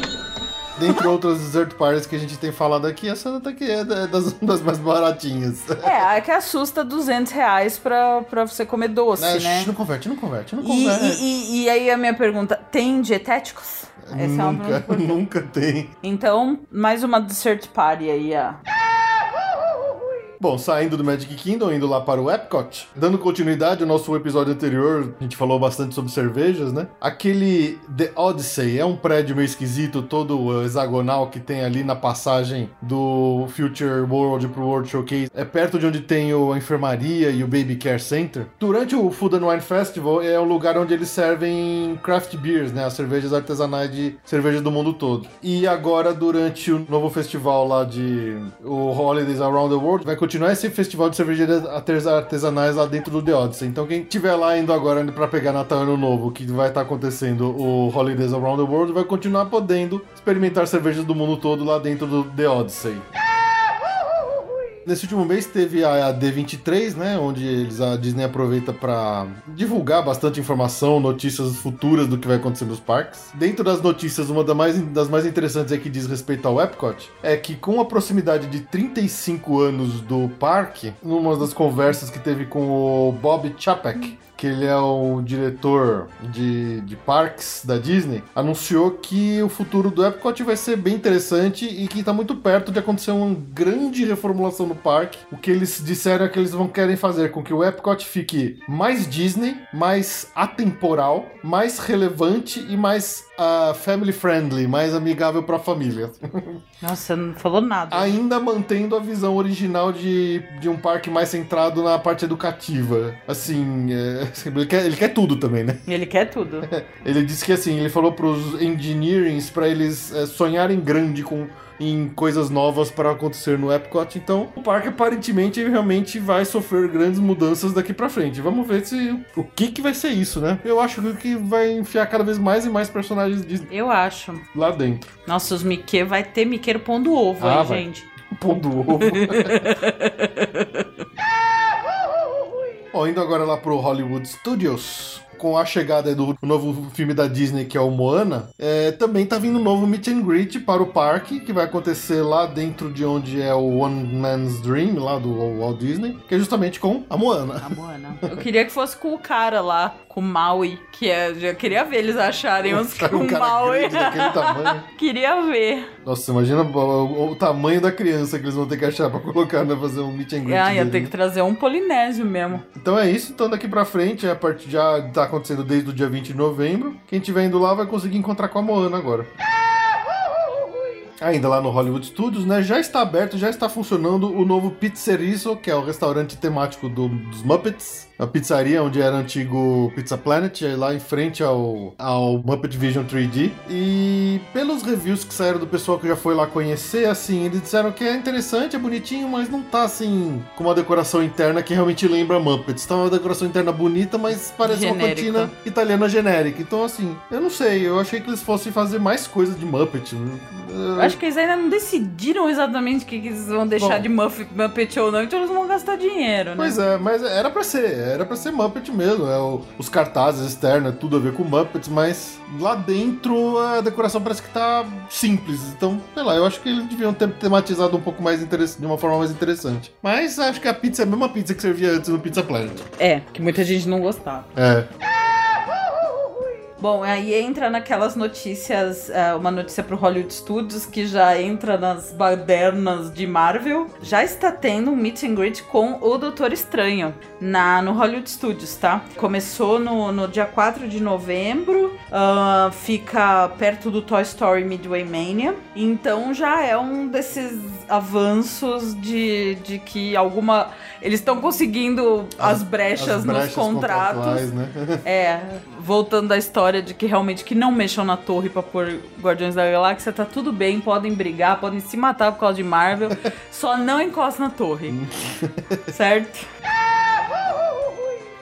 Dentre outras dessert parties que a gente tem falado aqui, essa daqui é das, das mais baratinhas. É, a que assusta 200 reais pra, pra você comer doce, é, né? Não converte, não converte, não converte. E, e, e, aí a minha pergunta, tem dietéticos? Essa nunca, é uma nunca tem. Então, mais uma dessert party aí, ó. Bom, saindo do Magic Kingdom, indo lá para o Epcot, dando continuidade ao nosso episódio anterior, a gente falou bastante sobre cervejas, né? Aquele The Odyssey é um prédio meio esquisito, todo hexagonal que tem ali na passagem do Future World pro World Showcase. É perto de onde tem a enfermaria e o Baby Care Center. Durante o Food and Wine Festival é o lugar onde eles servem craft beers, né? As cervejas artesanais de cerveja do mundo todo. E agora, durante o novo festival lá de o Holidays Around the World, vai continuar esse festival de cervejarias artesanais lá dentro do The Odyssey. Então, quem tiver lá indo agora para pegar Natal Ano Novo, que vai estar tá acontecendo o Holidays Around the World, vai continuar podendo experimentar cervejas do mundo todo lá dentro do The Odyssey. Nesse último mês teve a D23, né, onde eles, a Disney aproveita para divulgar bastante informação, notícias futuras do que vai acontecer nos parques. Dentro das notícias, uma das mais, das mais interessantes é que diz respeito ao Epcot, é que com a proximidade de 35 anos do parque, numa das conversas que teve com o Bob Chapek, que ele é o diretor de, de parques da Disney, anunciou que o futuro do Epcot vai ser bem interessante e que está muito perto de acontecer uma grande reformulação no parque. O que eles disseram é que eles vão querer fazer com que o Epcot fique mais Disney, mais atemporal, mais relevante e mais uh, family friendly, mais amigável para a família. Nossa, não falou nada. Ainda mantendo a visão original de, de um parque mais centrado na parte educativa. Assim, é, ele, quer, ele quer tudo também, né? Ele quer tudo. ele disse que assim, ele falou pros engineerings para eles é, sonharem grande com em coisas novas para acontecer no Epcot. Então, o parque aparentemente realmente vai sofrer grandes mudanças daqui para frente. Vamos ver se o que que vai ser isso, né? Eu acho que vai enfiar cada vez mais e mais personagens Disney. Eu acho. Lá dentro. Nossa, os Mickey vai ter Mickey pondo ovo ah, aí, vai. gente. Pondo ovo. Ó, indo agora lá pro Hollywood Studios com a chegada do novo filme da Disney, que é o Moana, é, também tá vindo um novo meet and greet para o parque, que vai acontecer lá dentro de onde é o One Man's Dream, lá do Walt Disney, que é justamente com a Moana. A Moana. Eu queria que fosse com o cara lá, com o Maui, que é. Já queria ver eles acharem uns com um Maui. tamanho. queria ver. Nossa, imagina o, o, tamanho da criança que eles vão ter que achar pra colocar, né? Fazer um meet and greet. Ah, ia ter que trazer um polinésio mesmo. Então é isso, então daqui pra frente, a parte já tá acontecendo desde o dia 20 de novembro. Quem estiver indo lá vai conseguir encontrar com a Moana agora ainda lá no Hollywood Studios, né? Já está aberto, já está funcionando o novo Pizzerizo, que é o restaurante temático do, dos Muppets a pizzaria onde era antigo Pizza Planet, lá em frente ao, ao Muppet Vision 3D. E pelos reviews que saíram do pessoal que já foi lá conhecer, assim, eles disseram que é interessante, é bonitinho, mas não tá assim com uma decoração interna que realmente lembra Muppets. Tá uma decoração interna bonita, mas parece Genérica. uma cantina italiana genérica. Então, assim, eu não sei, eu achei que eles fossem fazer mais coisas de Muppet. Eu acho que eles ainda não decidiram exatamente o que eles vão deixar Bom, de Muppet ou não, então eles vão gastar dinheiro, né? Pois é, mas era pra ser era pra ser Muppet mesmo. É o, os cartazes externos, é tudo a ver com Muppets, mas lá dentro a decoração parece que tá simples. Então, sei lá, eu acho que eles deviam ter tematizado um pouco mais de uma forma mais interessante. Mas acho que a pizza é a mesma pizza que servia antes no Pizza Planet. É, que muita gente não gostava. É. Bom, aí entra naquelas notícias, uh, uma notícia pro Hollywood Studios que já entra nas badernas de Marvel. Já está tendo um meet and greet com o Doutor Estranho na, no Hollywood Studios, tá? Começou no, no dia 4 de novembro, uh, fica perto do Toy Story Midway Mania. Então já é um desses avanços de, de que alguma. Eles estão conseguindo as, as, brechas as, brechas nos contratos. Né? é, voltando à história de que realmente que não mexam na torre pra pôr Guardiões da Galáxia, tá tudo bem, podem brigar, podem se matar por causa de Marvel, só não encosta na torre. certo?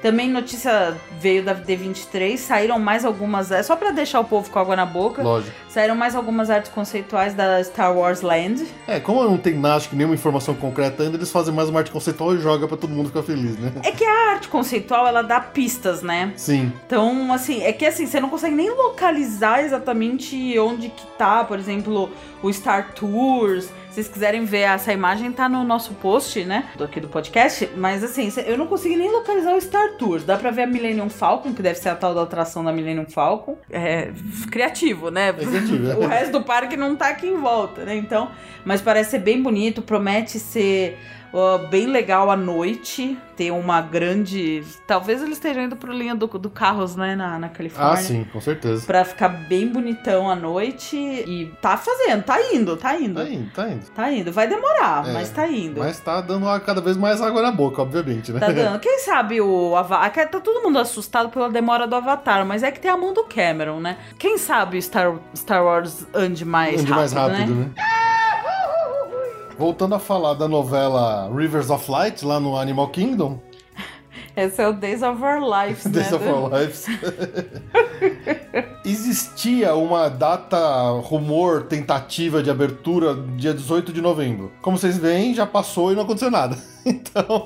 Também notícia veio da D23, saíram mais algumas, é só para deixar o povo com água na boca. Lógico. Saíram mais algumas artes conceituais da Star Wars Land. É, como não tem nada, acho que nenhuma informação concreta ainda, eles fazem mais uma arte conceitual e joga para todo mundo ficar feliz, né? É que a arte conceitual, ela dá pistas, né? Sim. Então, assim, é que assim, você não consegue nem localizar exatamente onde que tá, por exemplo, o Star Tours, se vocês quiserem ver essa imagem, tá no nosso post, né? Do aqui do podcast. Mas assim, eu não consegui nem localizar o Star Tours. Dá pra ver a Millennium Falcon, que deve ser a tal da atração da Millennium Falcon. É criativo, né? É criativo, é. o resto do parque não tá aqui em volta, né? Então, mas parece ser bem bonito, promete ser Uh, bem legal à noite. Tem uma grande. Talvez eles estejam indo pro linha do, do carros, né? Na, na Califórnia. Ah, sim, com certeza. Pra ficar bem bonitão à noite. E tá fazendo, tá indo, tá indo. Tá indo, tá indo. Tá indo. Vai demorar, É, mas tá indo. Mas tá dando cada vez mais água na boca, obviamente, né? Tá dando. Quem sabe o Avatar. Tá todo mundo assustado pela demora do Avatar, mas é que tem a mão do Cameron, né? Quem sabe Star, Star Wars ande mais Ande rápido, mais rápido, né? né? Voltando a falar da novela Rivers of Light, lá no Animal Kingdom, Esse é o Days of Our Lives, né? Days of Our Lives. Existia uma data, rumor, tentativa de abertura dia 18 de novembro. Como vocês veem, já passou e não aconteceu nada. Então,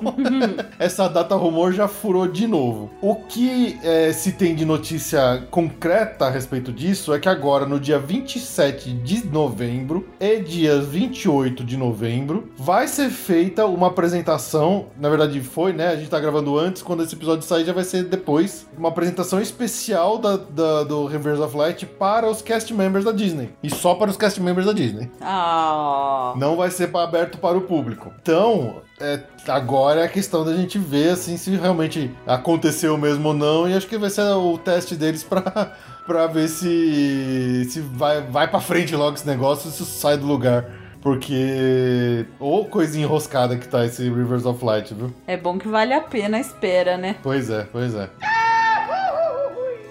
essa data rumor já furou de novo. O que eh, se tem de notícia concreta a respeito disso é que agora, no dia 27 de novembro e dia 28 de novembro, vai ser feita uma apresentação. Na verdade, foi, né? A gente tá gravando antes, quando esse episódio sair, já vai ser depois. Uma apresentação especial da, da- do Rivers of Light para os cast members da Disney. E só para os cast members da Disney. Ah. Não vai ser aberto para o público. Então, é, agora é a questão da gente ver assim se realmente aconteceu mesmo ou não. E acho que vai ser o teste deles para para ver se se vai vai para frente logo esse negócio, se sai do lugar. Porque. Ou coisa enroscada que tá esse Rivers of Light, viu? É bom que vale a pena a espera, né? Pois é, pois é.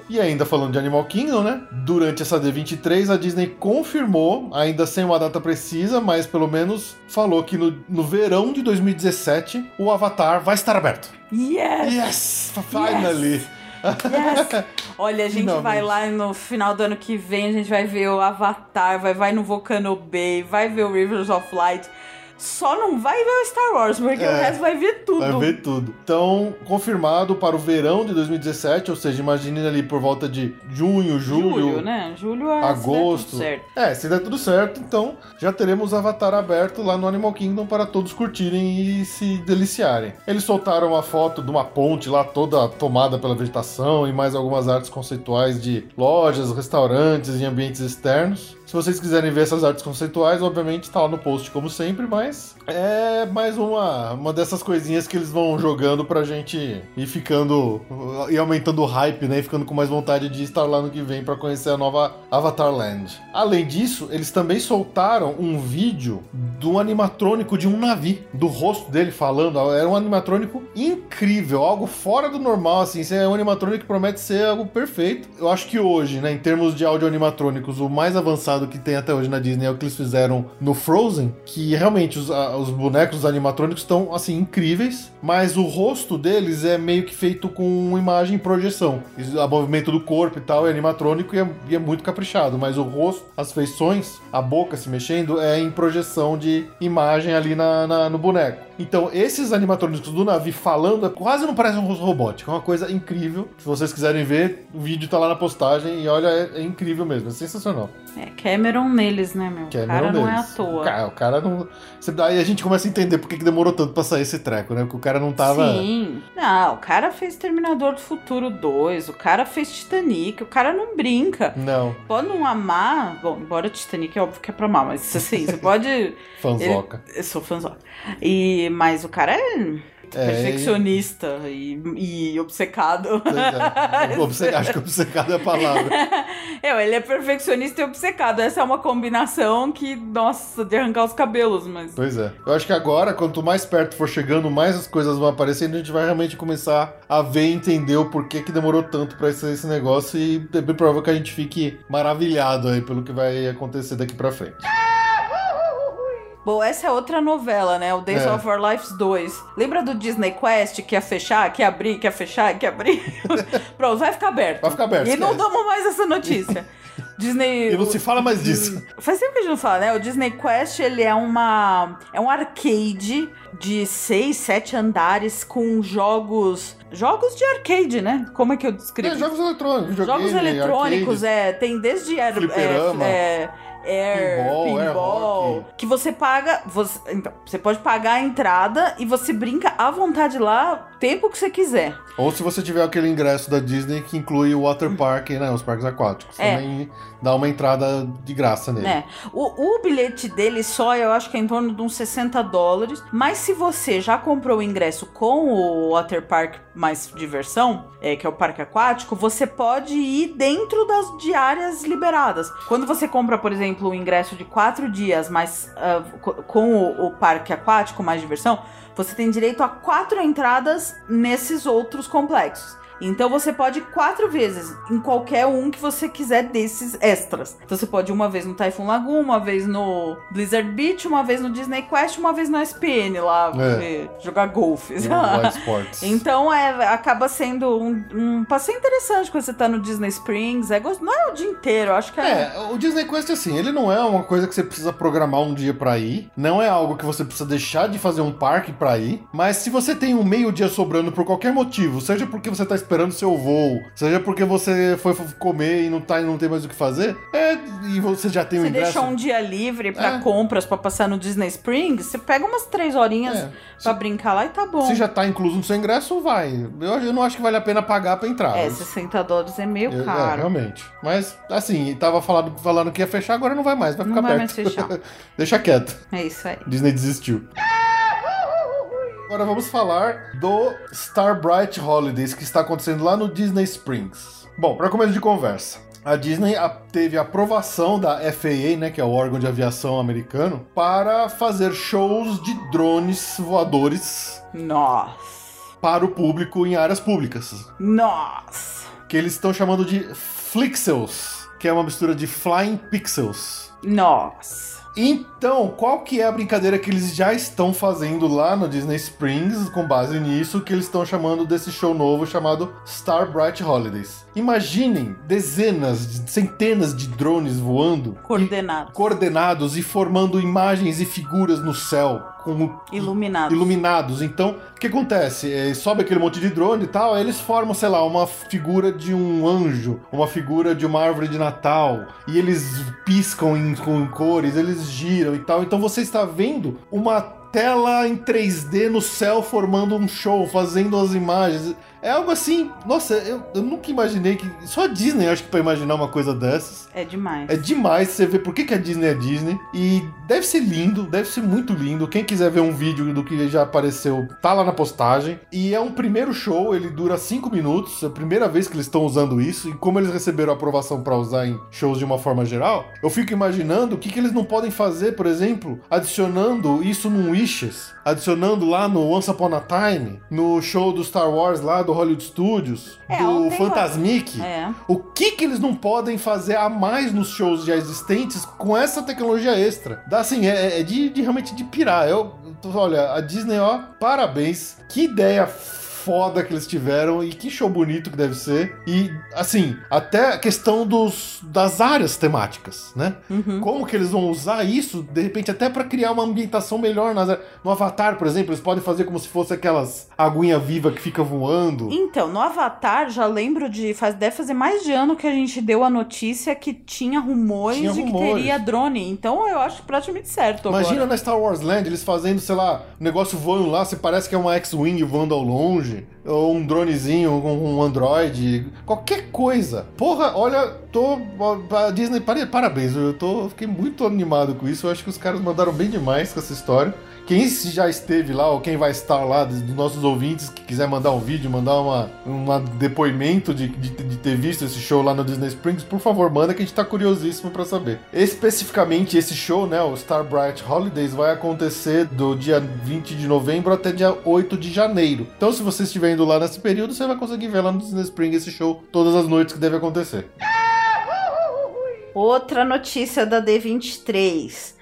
E ainda falando de Animal Kingdom, né? Durante essa D23, a Disney confirmou, ainda sem uma data precisa, mas pelo menos falou que no, no verão de 2017 o Avatar vai estar aberto. Yes! Yes! Finally! Yes! Olha, a gente Finalmente. vai lá no final do ano que vem, a gente vai ver o Avatar, vai, vai no Volcano Bay, vai ver o Rivers of Light. Só não vai ver o Star Wars, porque É. o resto vai ver tudo. Vai ver tudo. Então, confirmado para o verão de 2017, ou seja, imagine ali por volta de junho, julho, Julho, né? Julho se der agosto. tudo certo. É, se der tudo certo, então já teremos Avatar aberto lá no Animal Kingdom para todos curtirem e se deliciarem. Eles soltaram uma foto de uma ponte lá toda tomada pela vegetação e mais algumas artes conceituais de lojas, restaurantes e ambientes externos. Se vocês quiserem ver essas artes conceituais, obviamente está lá no post como sempre, mas é mais uma, uma dessas coisinhas que eles vão jogando pra gente ir ficando e aumentando o hype, né? E ficando com mais vontade de estar lá no que vem pra conhecer a nova Avatar Land. Além disso, eles também soltaram um vídeo do animatrônico de um navio, do rosto dele falando. Era um animatrônico incrível, algo fora do normal, assim. Esse é um animatrônico que promete ser algo perfeito. Eu acho que hoje, né, em termos de áudio animatrônicos, o mais avançado que tem até hoje na Disney é o que eles fizeram no Frozen, que realmente os, a- os bonecos os animatrônicos estão, assim, incríveis, mas o rosto deles é meio que feito com imagem em projeção. O movimento do corpo e tal é animatrônico e é, e é muito caprichado, mas o rosto, as feições, a boca se mexendo é em projeção de imagem ali na, na- no boneco. Então, esses animatrônicos do navio falando, é- quase não parece um rosto robótico. É uma coisa incrível. Se vocês quiserem ver, o vídeo tá lá na postagem e olha, é, é incrível mesmo. É sensacional. É Cameron neles, né, meu? O Cameron cara não é à toa. O cara, o cara não. Daí a gente começa a entender por que, demorou tanto pra sair esse treco, né? Porque o cara não tava. Sim. Não, o cara fez Terminador do Futuro 2, o cara fez Titanic, o cara não brinca. Não, Pode não amar. Bom, embora Titanic é óbvio que é pra amar, mas assim, você pode. fanzoca. Eu sou fãzão. E, mas o cara é É, perfeccionista e, e obcecado. É. Acho que obcecado é a palavra. Eu, ele é perfeccionista e obcecado. Essa é uma combinação que, nossa, de arrancar os cabelos, mas. Pois é. Eu acho que agora, quanto mais perto for chegando, mais as coisas vão aparecendo, a gente vai realmente começar a ver e entender o porquê que demorou tanto pra esse, esse negócio e é bem provável que a gente fique maravilhado aí pelo que vai acontecer daqui pra frente. Bom, essa é outra novela, né? O Days É. of Our Lives 2. Lembra do Disney Quest que ia fechar, que ia abrir, que ia fechar, que ia abrir? Pronto, vai ficar aberto. Vai ficar aberto, E não damos mais essa notícia. Disney. E não se fala mais disso. Faz tempo que a gente não fala, né? O Disney Quest, ele é uma... É um arcade de seis, sete andares com jogos... Jogos de arcade, né? Como é que eu descrevo? É, jogos eletrônicos, Jogos eletrônicos, arcade. é. Tem desde. É, Fliperama. é, air, Pinball, pinball, air que você paga, você, então, você pode pagar a entrada e você brinca à vontade lá, o tempo que você quiser. Ou se você tiver aquele ingresso da Disney que inclui o water park, né? Os parques aquáticos. É. Também dá uma entrada de graça nele. né? O, o bilhete dele só, eu acho que é em torno de uns 60 dólares. Mas se você já comprou o ingresso com o Water Park mais diversão, é, que é o parque aquático, você pode ir dentro das diárias liberadas. Quando você compra, por exemplo, o ingresso de quatro dias, mas co- com o, o parque aquático mais diversão, você tem direito a quatro entradas nesses outros complexos. Então você pode ir quatro vezes em qualquer um que você quiser desses extras. Então você pode ir uma vez no Typhoon Lagoon, uma vez no Blizzard Beach, uma vez no Disney Quest, uma vez no SPN lá, É. jogar golfe. Então é, acaba sendo um, um passeio interessante quando você tá no Disney Springs. É gost... Não é o dia inteiro, acho que é. É, o Disney Quest, assim, ele não é uma coisa que você precisa programar um dia pra ir. Não é algo que você precisa deixar de fazer um parque pra ir. Mas se você tem um meio dia sobrando por qualquer motivo, seja porque você tá esperando seu voo, seja porque você foi comer e não, tá, e não tem mais o que fazer, é, e você já tem o Você ingresso. deixa um dia livre pra É. compras, pra passar no Disney Springs, você pega umas três horinhas É. pra brincar lá e tá bom. Se já tá incluso no seu ingresso, vai. Eu, eu não acho que vale a pena pagar pra entrar. É, 60 dólares é meio Eu- É, caro. realmente. Mas, assim, tava falando, falando que ia fechar, agora não vai mais, vai Não ficar vai mais fechar. Deixa quieto. É isso aí. Disney desistiu. Agora vamos falar do Star Bright Holidays que está acontecendo lá no Disney Springs. Bom, para começo de conversa. A Disney a- teve aprovação da FAA, né, que é o órgão de aviação americano, para fazer shows de drones voadores Nossa. para o público em áreas públicas, Nossa. que eles estão chamando de Flixels, que é uma mistura de Flying Pixels. Nossa. Então, qual que é a brincadeira que eles já estão fazendo lá no Disney Springs, com base nisso, que eles estão chamando desse show novo chamado Star Bright Holidays? Imaginem dezenas, de- centenas de drones voando, Coordenado. coordenados e formando imagens e figuras no céu, com Iluminado. iluminados. Então, o que acontece? É, sobe aquele monte de drone e tal, aí eles formam, sei lá, uma figura de um anjo, uma figura de uma árvore de Natal, e eles piscam em, com cores, eles giram e tal. Então você está vendo uma tela em 3D no céu formando um show, fazendo as imagens. É algo assim, nossa, eu, eu nunca imaginei que. Só a Disney acho que pra imaginar uma coisa dessas. É demais. É demais você ver por que, que a Disney é Disney. E deve ser lindo, deve ser muito lindo. Quem quiser ver um vídeo do que já apareceu, tá lá na postagem. E é um primeiro show, ele dura 5 minutos. É a primeira vez que eles estão usando isso. E como eles receberam aprovação pra usar em shows de uma forma geral, eu fico imaginando o que, que eles não podem fazer, por exemplo, adicionando isso num Wishes, adicionando lá no Once Upon a Time, no show do Star Wars lá do Hollywood Studios, É, do Fantasmic. É. O que que eles não podem fazer a mais nos shows já existentes com essa tecnologia extra? Dá assim, é, é de, de realmente de pirar. Eu, olha, a Disney, ó, parabéns. Que ideia foda que eles tiveram e que show bonito que deve ser. E, assim, até a questão dos, das áreas temáticas, né? Uhum. Como que eles vão usar isso, de repente, até pra criar uma ambientação melhor nas, no Avatar, por exemplo, eles podem fazer como se fosse aquelas aguinha viva que fica voando. Então, no Avatar, já lembro de. Faz, deve fazer mais de ano que a gente deu a notícia que tinha rumores Tinha de que teria drone. Então eu acho praticamente certo Imagina agora. na Star Wars Land eles fazendo, sei lá, um negócio voando lá, se parece que é uma X-Wing voando ao longe, ou um dronezinho, um, um Android, qualquer coisa. Porra, olha, tô. A Disney, parabéns, eu tô, fiquei muito animado com isso. Eu acho que os caras mandaram bem demais com essa história. Quem já esteve lá, ou quem vai estar lá, dos nossos ouvintes, que quiser mandar um vídeo, mandar uma, uma depoimento de, de, de ter visto esse show lá no Disney Springs, por favor, manda que a gente tá curiosíssimo pra saber. Especificamente esse show, né, o Star Bright Holidays, vai acontecer do dia 20 de novembro até dia 8 de janeiro. Então, se você estiver indo lá nesse período, você vai conseguir ver lá no Disney Springs esse show todas as noites que deve acontecer. Outra notícia da D23.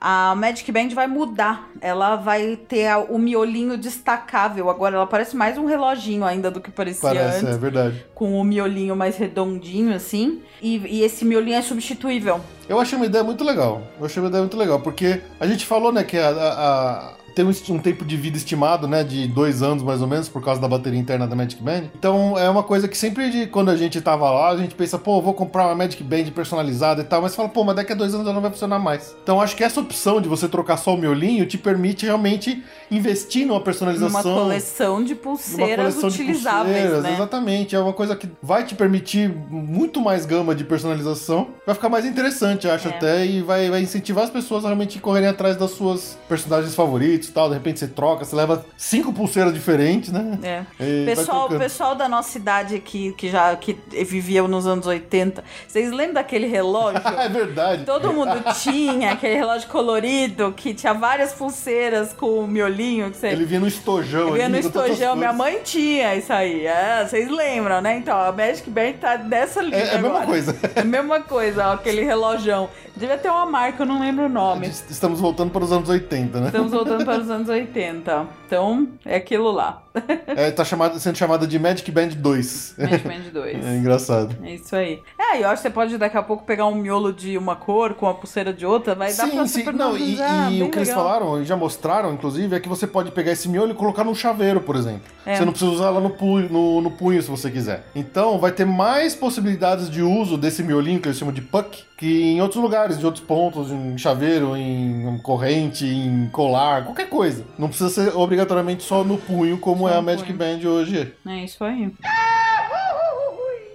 A Magic Band vai mudar. Ela vai ter o miolinho destacável. Agora ela parece mais um reloginho ainda do que parecia Parece, antes. é verdade. Com o miolinho mais redondinho, assim. E, e esse miolinho é substituível. Eu achei uma ideia muito legal. Eu achei uma ideia muito legal, porque a gente falou, né, que a, a- tem um, um, tempo de vida estimado, né? De dois anos mais ou menos, por causa da bateria interna da Magic Band. Então é uma coisa que sempre quando a gente tava lá, a gente pensa, pô, vou comprar uma Magic Band personalizada e tal, mas fala, pô, mas daqui a dois anos ela não vai funcionar mais. Então acho que essa opção de você trocar só o miolinho te permite realmente investir numa personalização. Uma coleção de pulseiras coleção utilizáveis, de pulseiras, né? Exatamente. É uma coisa que vai te permitir muito mais gama de personalização. Vai ficar mais interessante, acho é. até, e vai, vai incentivar as pessoas a realmente correrem atrás das suas personagens favoritos e tal. De repente você troca, você leva cinco pulseiras diferentes, né? É. Pessoal, pessoal da nossa idade aqui, que já que vivia nos anos 80, vocês lembram daquele relógio? é verdade. Todo mundo tinha aquele relógio colorido que tinha várias pulseiras com o miolinho. Que você... Ele vinha no estojão. Ele vinha no estojão. Minha mãe tinha isso aí. É, vocês lembram, né? Então, a Magic Band tá dessa linha É, é a mesma coisa. É a mesma coisa, ó, aquele relojão. Devia ter uma marca, eu não lembro o nome. Estamos voltando para os anos 80, né? Estamos voltando para os anos 80. Então, é aquilo lá. É, tá chamado, sendo chamada de Magic Band 2. Magic Band 2. É engraçado. É isso aí. É, eu acho que você pode daqui a pouco pegar um miolo de uma cor com a pulseira de outra, vai sim, dar pra sim. Não, e, e o que legal. eles falaram, e já mostraram, inclusive, é que você pode pegar esse miolo e colocar num chaveiro, por exemplo. É. Você não precisa usar ela no punho, no, no punho se você quiser. Então, vai ter mais possibilidades de uso desse miolinho que eles chamam de puck, que em outros lugares, de outros pontos, em chaveiro, em corrente, em colar, qualquer coisa. Não precisa ser obrigatoriamente só no punho, como só é a Magic punho. Band hoje. É isso aí.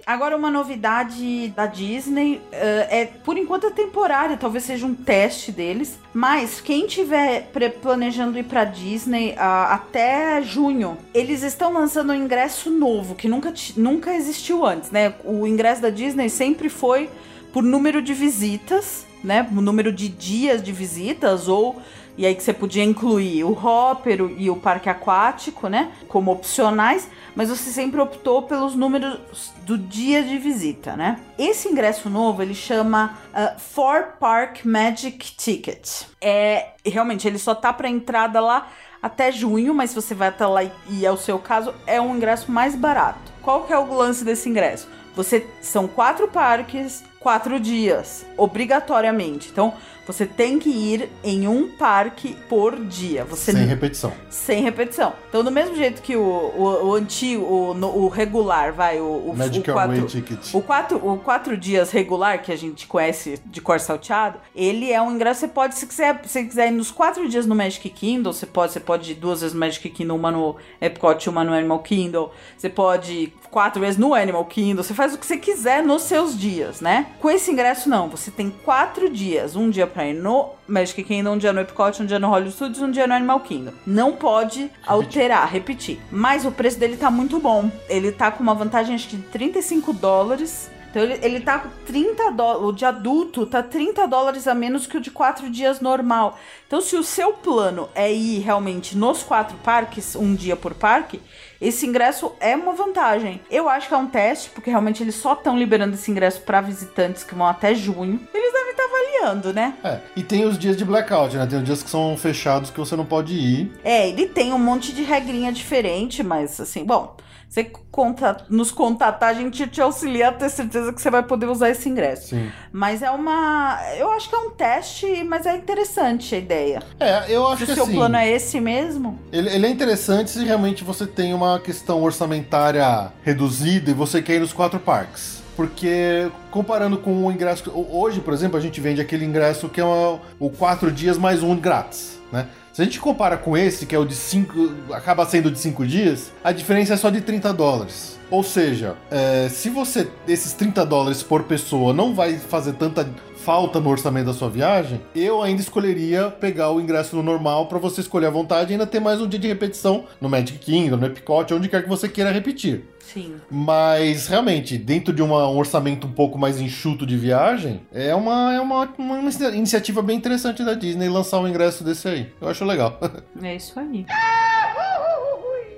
Agora, uma novidade da Disney uh, é, por enquanto, é temporária, talvez seja um teste deles. Mas quem tiver planejando ir pra Disney uh, até junho, eles estão lançando um ingresso novo que nunca, nunca existiu antes, né? O ingresso da Disney sempre foi por número de visitas, né? Número de dias de visitas ou e aí que você podia incluir o Hopper e o parque aquático, né, como opcionais, mas você sempre optou pelos números do dia de visita, né? Esse ingresso novo ele chama uh, Four Park Magic Ticket. É realmente ele só tá para entrada lá até junho, mas se você vai até lá e é o seu caso, é um ingresso mais barato. Qual que é o lance desse ingresso? Você são quatro parques, quatro dias, obrigatoriamente. Então, você tem que ir em um parque por dia. Você sem repetição. Sem repetição. Então, do mesmo jeito que o, o, o antigo, o, o, regular, vai, o, o, Magic o quatro, Ticket. O quatro, o quatro dias regular, que a gente conhece de cor salteado, ele é um ingresso, você pode, se quiser, se quiser ir nos quatro dias no Magic Kingdom, você pode, você pode ir duas vezes no Magic Kingdom, uma no Epcot e uma no Animal Kingdom. Você pode ir quatro vezes no Animal Kingdom, você faz o que você quiser nos seus dias, né? Com esse ingresso, não. Você tem quatro dias. Um dia pra ir no Magic Kingdom, um dia no Epcot, um dia no Hollywood Studios, um dia no Animal Kingdom. Não pode alterar, repetir. Mas o preço dele tá muito bom. Ele tá com uma vantagem, acho que de 35 dólares então ele, ele tá com 30 dólares. O de adulto tá 30 dólares a menos que o de 4 dias normal. Então, se o seu plano é ir realmente nos quatro parques, um dia por parque, esse ingresso é uma vantagem. Eu acho que é um teste, porque realmente eles só estão liberando esse ingresso para visitantes que vão até junho. Eles devem estar tá avaliando, né? É, e tem os dias de blackout, né? Tem os dias que são fechados que você não pode ir. É, ele tem um monte de regrinha diferente, mas assim, bom. Você conta, nos contatar, a gente te auxilia a ter certeza que você vai poder usar esse ingresso. Sim. Mas é uma. Eu acho que é um teste, mas é interessante a ideia. É, eu acho se que o seu assim, plano é esse mesmo. Ele, ele, é interessante se realmente você tem uma questão orçamentária reduzida e você quer ir nos quatro parques. Porque comparando com o ingresso. Hoje, por exemplo, a gente vende aquele ingresso que é uma, o quatro dias mais um grátis, né? Se a gente compara com esse, que é o de 5. acaba sendo de 5 dias, a diferença é só de 30 dólares. Ou seja, é, se você. esses 30 dólares por pessoa não vai fazer tanta falta no orçamento da sua viagem, eu ainda escolheria pegar o ingresso no normal para você escolher à vontade e ainda ter mais um dia de repetição no Magic Kingdom, no Epcot, onde quer que você queira repetir. Sim. Mas, realmente, dentro de uma, um orçamento um pouco mais enxuto de viagem, é uma, é uma, uma iniciativa bem interessante da Disney lançar um ingresso desse aí. Eu acho legal. É isso aí.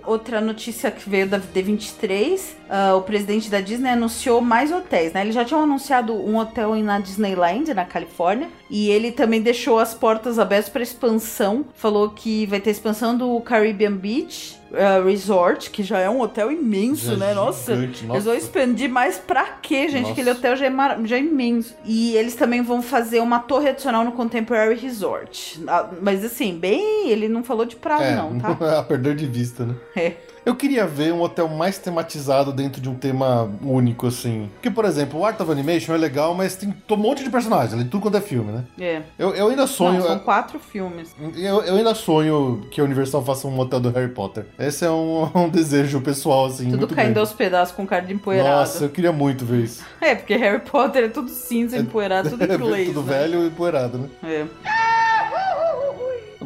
Outra notícia que veio da D23, uh, ah, o presidente da Disney anunciou mais hotéis, né? Eles já tinham anunciado um hotel na Disneyland, na Califórnia, e ele também deixou as portas abertas para expansão. Falou que vai ter expansão do Caribbean Beach, uh, Resort, que já é um hotel imenso, Já é né? Nossa, gigante, eles vão nossa. expandir mais pra quê, gente? Nossa. Aquele hotel já é, mar- já é imenso. E eles também vão fazer uma torre adicional no Contemporary Resort. Ah, Mas assim, bem, ele não falou de prazo, É, não, tá? a perder de vista, né? É. Eu queria ver um hotel mais tematizado dentro de um tema único, assim. Porque, por exemplo, o Art of Animation é legal, mas tem um monte de personagens, ali, tudo quanto é filme, né? É. Eu, eu ainda sonho. Não, são quatro filmes. Eu, eu ainda sonho que a Universal faça um hotel do Harry Potter. Esse é um, um desejo pessoal, assim. Tudo muito caindo grande. aos pedaços com cara de empoeirado. Nossa, eu queria muito ver isso. É, porque Harry Potter é tudo cinza, empoeirado, tudo inglês. tudo né? velho e empoeirado, né? É.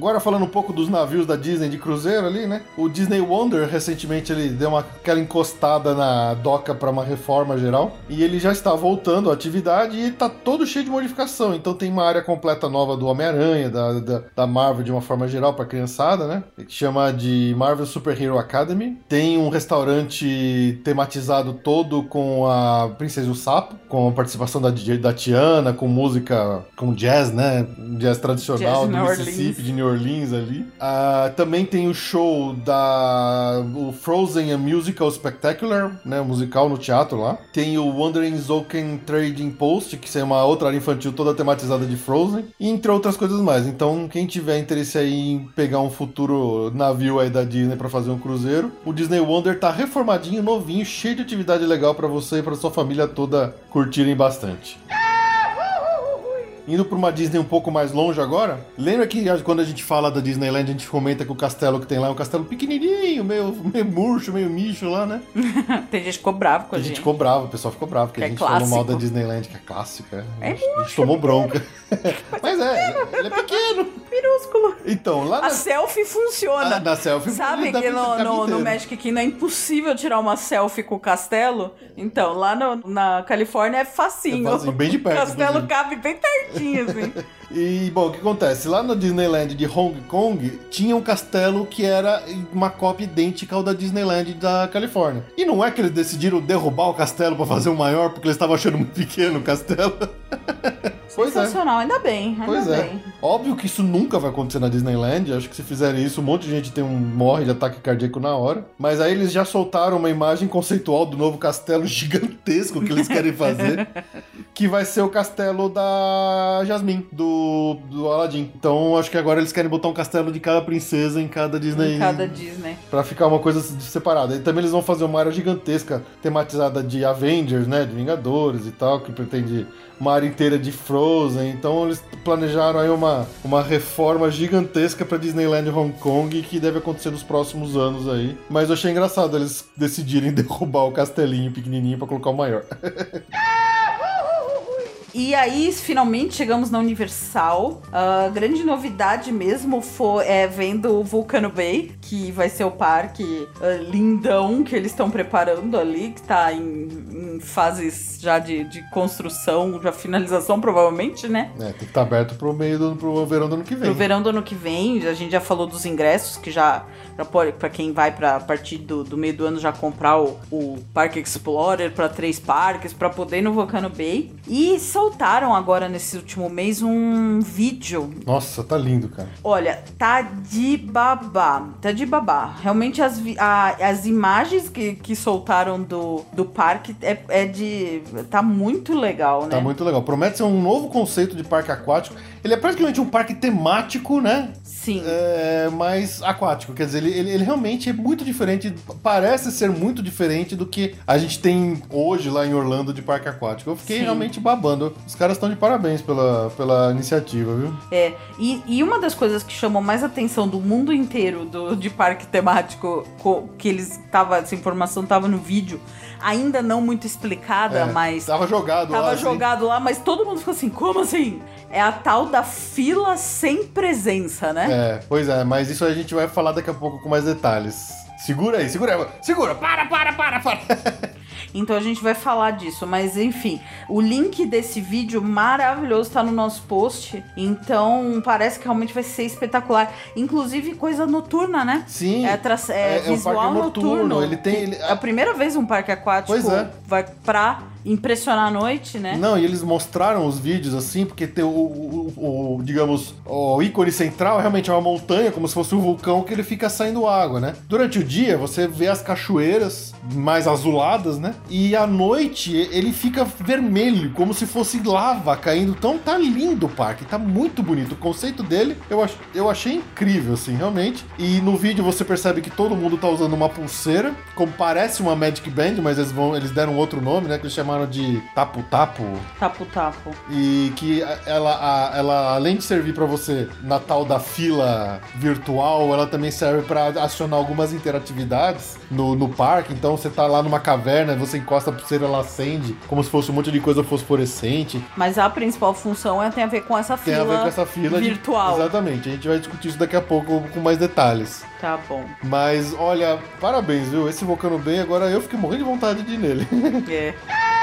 Agora falando um pouco dos navios da Disney de cruzeiro ali, né? O Disney Wonder recentemente ele deu uma, aquela encostada na doca para uma reforma geral e ele já está voltando à atividade e tá todo cheio de modificação. Então tem uma área completa nova do Homem-Aranha, da, da, da Marvel de uma forma geral para criançada, né? Que chama de Marvel Super Hero Academy. Tem um restaurante tematizado todo com a Princesa e o Sapo, com a participação da, DJ da Tiana, com música, com jazz, né? Jazz tradicional Jazz do Mississippi, de New Orleans ali. Ah, também tem o show da o Frozen a Musical Spectacular, né, musical no teatro lá. Tem o Wandering Zoken Trading Post, que é uma outra área infantil toda tematizada de Frozen, entre outras coisas mais. Então, quem tiver interesse aí em pegar um futuro navio aí da Disney para fazer um cruzeiro, o Disney Wonder tá reformadinho, novinho, cheio de atividade legal para você e para sua família toda curtirem bastante. Indo pra uma Disney um pouco mais longe agora, lembra que quando a gente fala da Disneyland, a gente comenta que o castelo que tem lá é um castelo pequenininho, meio, meio murcho, meio micho lá, né? Tem gente que ficou bravo com A a gente gente. ficou bravo, o pessoal ficou bravo, porque Que a é gente falou mal da. Disneyland, que é clássica. É a gente, a gente tomou bronca. Mas é, ele é pequeno. Minúsculo. Então, lá A na, selfie funciona. na, na selfie... Sabe que no, no, no. Magic Kingdom é impossível tirar uma selfie com o castelo? Então, lá no- na Califórnia é facinho. É facinho, bem de perto, O castelo cabe bem pertinho, assim. E, bom, o que acontece? Lá no Disneyland de Hong Kong, tinha um castelo que era uma cópia idêntica ao da Disneyland da Califórnia. E não é que eles decidiram derrubar o castelo pra fazer um maior, porque eles estavam achando muito pequeno o castelo. Pois é. Sensacional, ainda bem, ainda Pois é. bem. Óbvio que isso nunca vai acontecer na Disneyland. Acho que se fizerem isso, um monte de gente tem um morre de ataque cardíaco na hora. Mas aí eles já soltaram uma imagem conceitual do novo castelo gigantesco que eles querem fazer. que vai ser o castelo da Jasmine, do, do Aladdin. Então acho que agora eles querem botar um castelo de cada princesa em cada Disney. Em cada Disney. Pra ficar uma coisa separada. E também eles vão fazer uma área gigantesca tematizada de Avengers, né? De Vingadores e tal, que pretende uma área inteira de Frozen. Então eles planejaram aí uma, uma reforma gigantesca pra Disneyland Hong Kong que deve acontecer nos próximos anos aí. Mas eu achei engraçado eles decidirem derrubar o castelinho pequenininho pra colocar o maior. E aí, finalmente chegamos na Universal. A grande novidade mesmo foi é, vendo o Vulcano Bay, que vai ser o parque ah, lindão que eles estão preparando ali, que tá em, em fases já de, de construção, já finalização, provavelmente, né? É, tem que estar aberto pro meio do pro verão do ano que vem. Pro verão do ano que vem, a gente já falou dos ingressos, que já, já pode, pra quem vai pra a partir do, do meio do ano já comprar o, o Parque Explorer pra três parques, pra poder ir no Vulcano Bay. E soltaram agora nesse último mês um vídeo. Nossa, tá lindo, cara. Olha, tá de babá. Tá de babá. Realmente as, a- as imagens que, que soltaram do, do parque é, é de. tá muito legal, né? Tá muito legal. Promete ser um novo conceito de parque aquático. Ele é praticamente um parque temático, né? Sim. É, mais aquático. Quer dizer, ele, ele, ele realmente é muito diferente. Parece ser muito diferente do que a gente tem hoje lá em Orlando de parque aquático. Eu fiquei Sim. realmente babando. Os caras estão de parabéns pela, pela iniciativa, viu? É, e, e uma das coisas que chamou mais atenção do mundo inteiro do, de parque temático, co- que eles tava, essa informação tava no vídeo, ainda não muito explicada, É, mas Tava jogado lá. tava assim. jogado lá, mas todo mundo ficou assim, como assim? É a tal da fila sem presença, né? É, pois é, mas isso a gente vai falar daqui a pouco com mais detalhes. Segura aí, segura aí. Segura, para, para, para, para. Então a gente vai falar disso, mas enfim, o link desse vídeo maravilhoso tá no nosso post, então parece que realmente vai ser espetacular. Inclusive coisa noturna, né? Sim. É, é É- é um visual noturno. noturno, ele tem- ele- É a primeira vez um parque aquático Pois é. vai pra impressionar a noite, né? Não, e eles mostraram os vídeos assim, porque tem o, o, o, digamos, o ícone central realmente é uma montanha, como se fosse um vulcão que ele fica saindo água, né? Durante o dia você vê as cachoeiras mais azuladas, né? E à noite ele fica vermelho, como se fosse lava caindo. Então tá lindo o parque, tá muito bonito. O conceito dele eu, ach, eu achei incrível, assim, realmente. E no vídeo você percebe que todo mundo tá usando uma pulseira, como parece uma Magic Band, mas eles, vão, eles deram outro nome, né? Que eles chamaram de Tapu Tapu. Tapu Tapu. E que ela, a, ela além de servir para você na tal da fila virtual, ela também serve para acionar algumas interatividades no, no parque. Então você tá lá numa caverna, você encosta a pulseira, ela acende, como se fosse um monte de coisa fosforescente. Mas a principal função é, tem a ver com essa tem fila, a ver com essa fila virtual. De, exatamente. A gente vai discutir isso daqui a pouco com mais detalhes. Tá bom. Mas olha, parabéns, viu? Esse Vulcano Bem, agora eu fiquei morrendo de vontade de ir nele. É.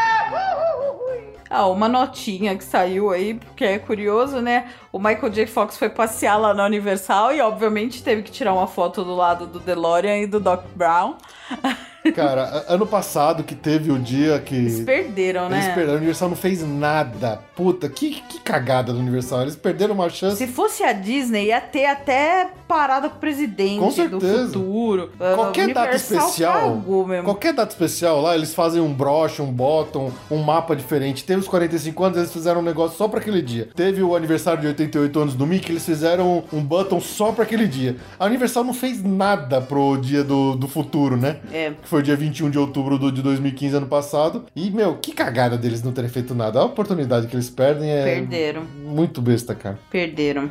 Ah, uma notinha que saiu aí, porque é curioso, né? O Michael J. Fox foi passear lá na Universal e, obviamente, teve que tirar uma foto do lado do DeLorean e do Doc Brown. Cara, ano passado que teve o dia que. Eles perderam, né? Eles perderam. A Universal não fez nada. Puta, que, que cagada da Universal. Eles perderam uma chance. Se fosse a Disney, ia ter até parada com o presidente com certeza. do futuro. Qualquer data especial. Qualquer data especial lá, eles fazem um broche, um bottom, um mapa diferente. Teve os 45 anos, eles fizeram um negócio só pra aquele dia. Teve o aniversário de 88 anos do Mickey, eles fizeram um button só pra aquele dia. A Universal não fez nada pro dia do, do futuro, né? É. Que foi dia 21 de outubro do, de 2015, ano passado. E, meu, que cagada deles não terem feito nada. A oportunidade que eles perdem é. Perderam. Muito besta, cara. Perderam.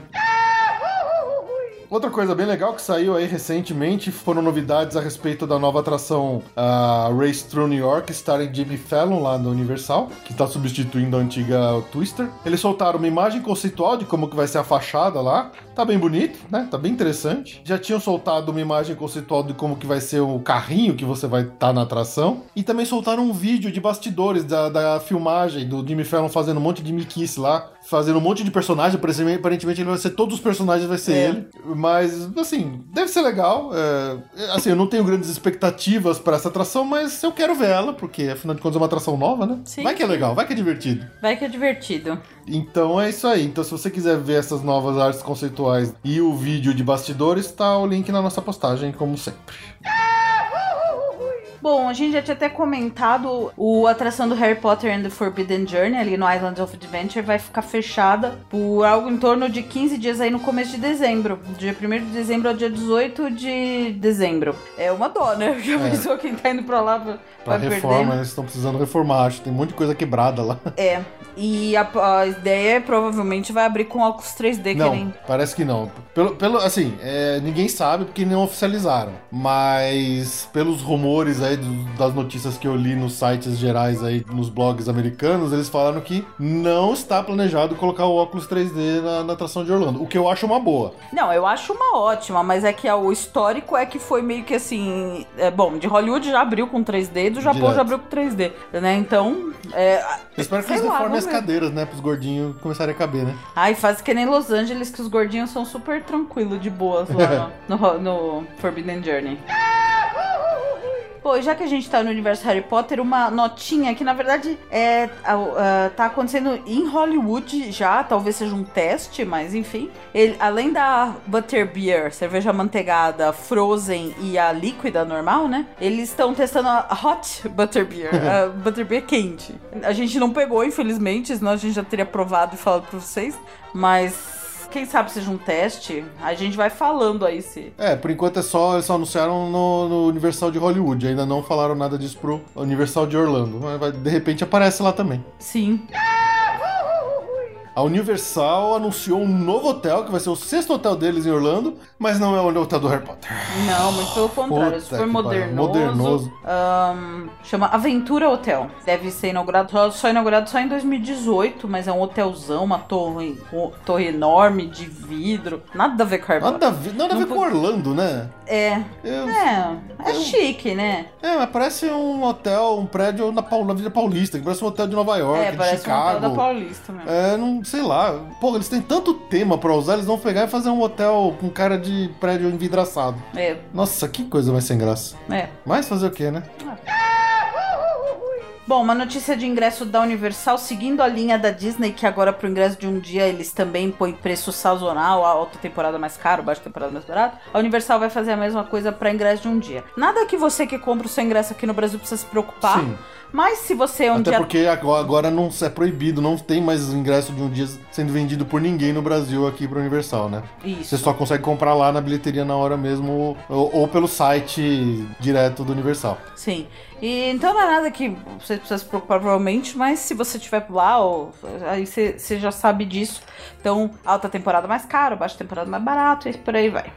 Outra coisa bem legal que saiu aí recentemente foram novidades a respeito da nova atração uh, Race Through New York, starring Jimmy Fallon lá no Universal, que está substituindo a antiga Twister. Eles soltaram uma imagem conceitual de como que vai ser a fachada lá. Tá bem bonito, né? Tá bem interessante. Já tinham soltado uma imagem conceitual de como que vai ser o carrinho que você vai estar tá na atração. E também soltaram um vídeo de bastidores da, da filmagem do Jimmy Fallon fazendo um monte de miquice lá, fazendo um monte de personagem. Aparentemente ele vai ser todos os personagens, vai ser é. ele. Mas, assim, deve ser legal. É, assim, eu não tenho grandes expectativas para essa atração, mas eu quero ver ela, porque afinal de contas é uma atração nova, né? Sim. Vai que é legal, vai que é divertido. Vai que é divertido. Então é isso aí. Então, se você quiser ver essas novas artes conceituais e o vídeo de bastidores, tá o link na nossa postagem, como sempre. Bom, a gente já tinha até comentado o atração do Harry Potter and the Forbidden Journey ali no Island of Adventure vai ficar fechada por algo em torno de 15 dias aí no começo de dezembro. Dia 1 de dezembro ao dia 18 de dezembro. É uma dó, né? Já É. pensou quem tá indo pra lá pra, Pra reforma, perder. eles estão precisando reformar, acho. que Tem um monte de coisa quebrada lá. É. E a, a ideia é provavelmente vai abrir com óculos 3D, que Não, nem. parece que não. Pelo, pelo assim, é, ninguém sabe porque não oficializaram. Mas pelos rumores aí das notícias que eu li nos sites gerais aí, nos blogs americanos, eles falaram que não está planejado colocar o óculos 3D na, na atração de Orlando. O que eu acho uma boa. Não, eu acho uma ótima, mas é que o histórico é que foi meio que assim. É, bom, de Hollywood já abriu com 3D, do Japão Direto. já abriu com 3D, né? Então. É, Eu espero que eles lá, reformem as cadeiras, né? Pros gordinhos começarem a caber, né? Ai, faz que nem Los Angeles, que os gordinhos são super tranquilos, de boas lá no, no, no Forbidden Journey. Pô, já que a gente tá no universo Harry Potter, uma notinha que na verdade é, ah, tá acontecendo em Hollywood já, talvez seja um teste, mas enfim. Ele, além da Butterbeer, cerveja manteigada, Frozen e a líquida normal, né? Eles estão testando a Hot Butterbeer, a Butterbeer quente. A gente não pegou, infelizmente, senão a gente já teria provado e falado pra vocês, mas quem sabe seja um teste, a gente vai falando aí se. É, por enquanto é só, eles só anunciaram no, no Universal de Hollywood, ainda não falaram nada disso pro Universal de Orlando. Mas vai- de repente aparece lá também. Sim. A Universal anunciou um novo hotel, que vai ser o sexto hotel deles em Orlando, mas não é o hotel do Harry Potter. Não, muito pelo contrário, é Puta super modernoso. modernoso. Ahn, chama Aventura Hotel. Deve ser inaugurado só, só inaugurado só em 2018, mas é um hotelzão, uma torre, torre enorme de vidro. Nada a ver com Harry Potter. Nada a ver, nada a ver com Orlando, né? É, Eu- é, é Eu- chique, né? É, mas parece um hotel, um prédio na, na Vila Paulista, que parece um hotel de Nova York, é, de parece um Chicago. hotel da Paulista mesmo. É, não sei lá. Pô, eles têm tanto tema pra usar, eles vão pegar e fazer um hotel com cara de prédio envidraçado. É, Nossa, que coisa mais sem graça. é. Mas fazer o quê, né? Bom, uma notícia de ingresso da Universal, seguindo a linha da Disney, que agora pro ingresso de um dia eles também põem preço sazonal, a alta temporada mais caro, baixa temporada mais barato. A Universal vai fazer a mesma coisa para ingresso de um dia. Nada que você que compra o seu ingresso aqui no Brasil precisa se preocupar. Sim. Mas se você um Até dia porque agora não é proibido, não tem mais ingresso de um dia sendo vendido por ninguém no Brasil aqui pra Universal, né? Você Isso. só consegue comprar lá na bilheteria na hora mesmo ou, ou pelo site direto do Universal. Sim. E então não é nada que você precisa se preocupar provavelmente, mas se você estiver lá, ou, aí você você já sabe disso. Então, alta temporada mais caro, baixa temporada mais barato, e por aí vai.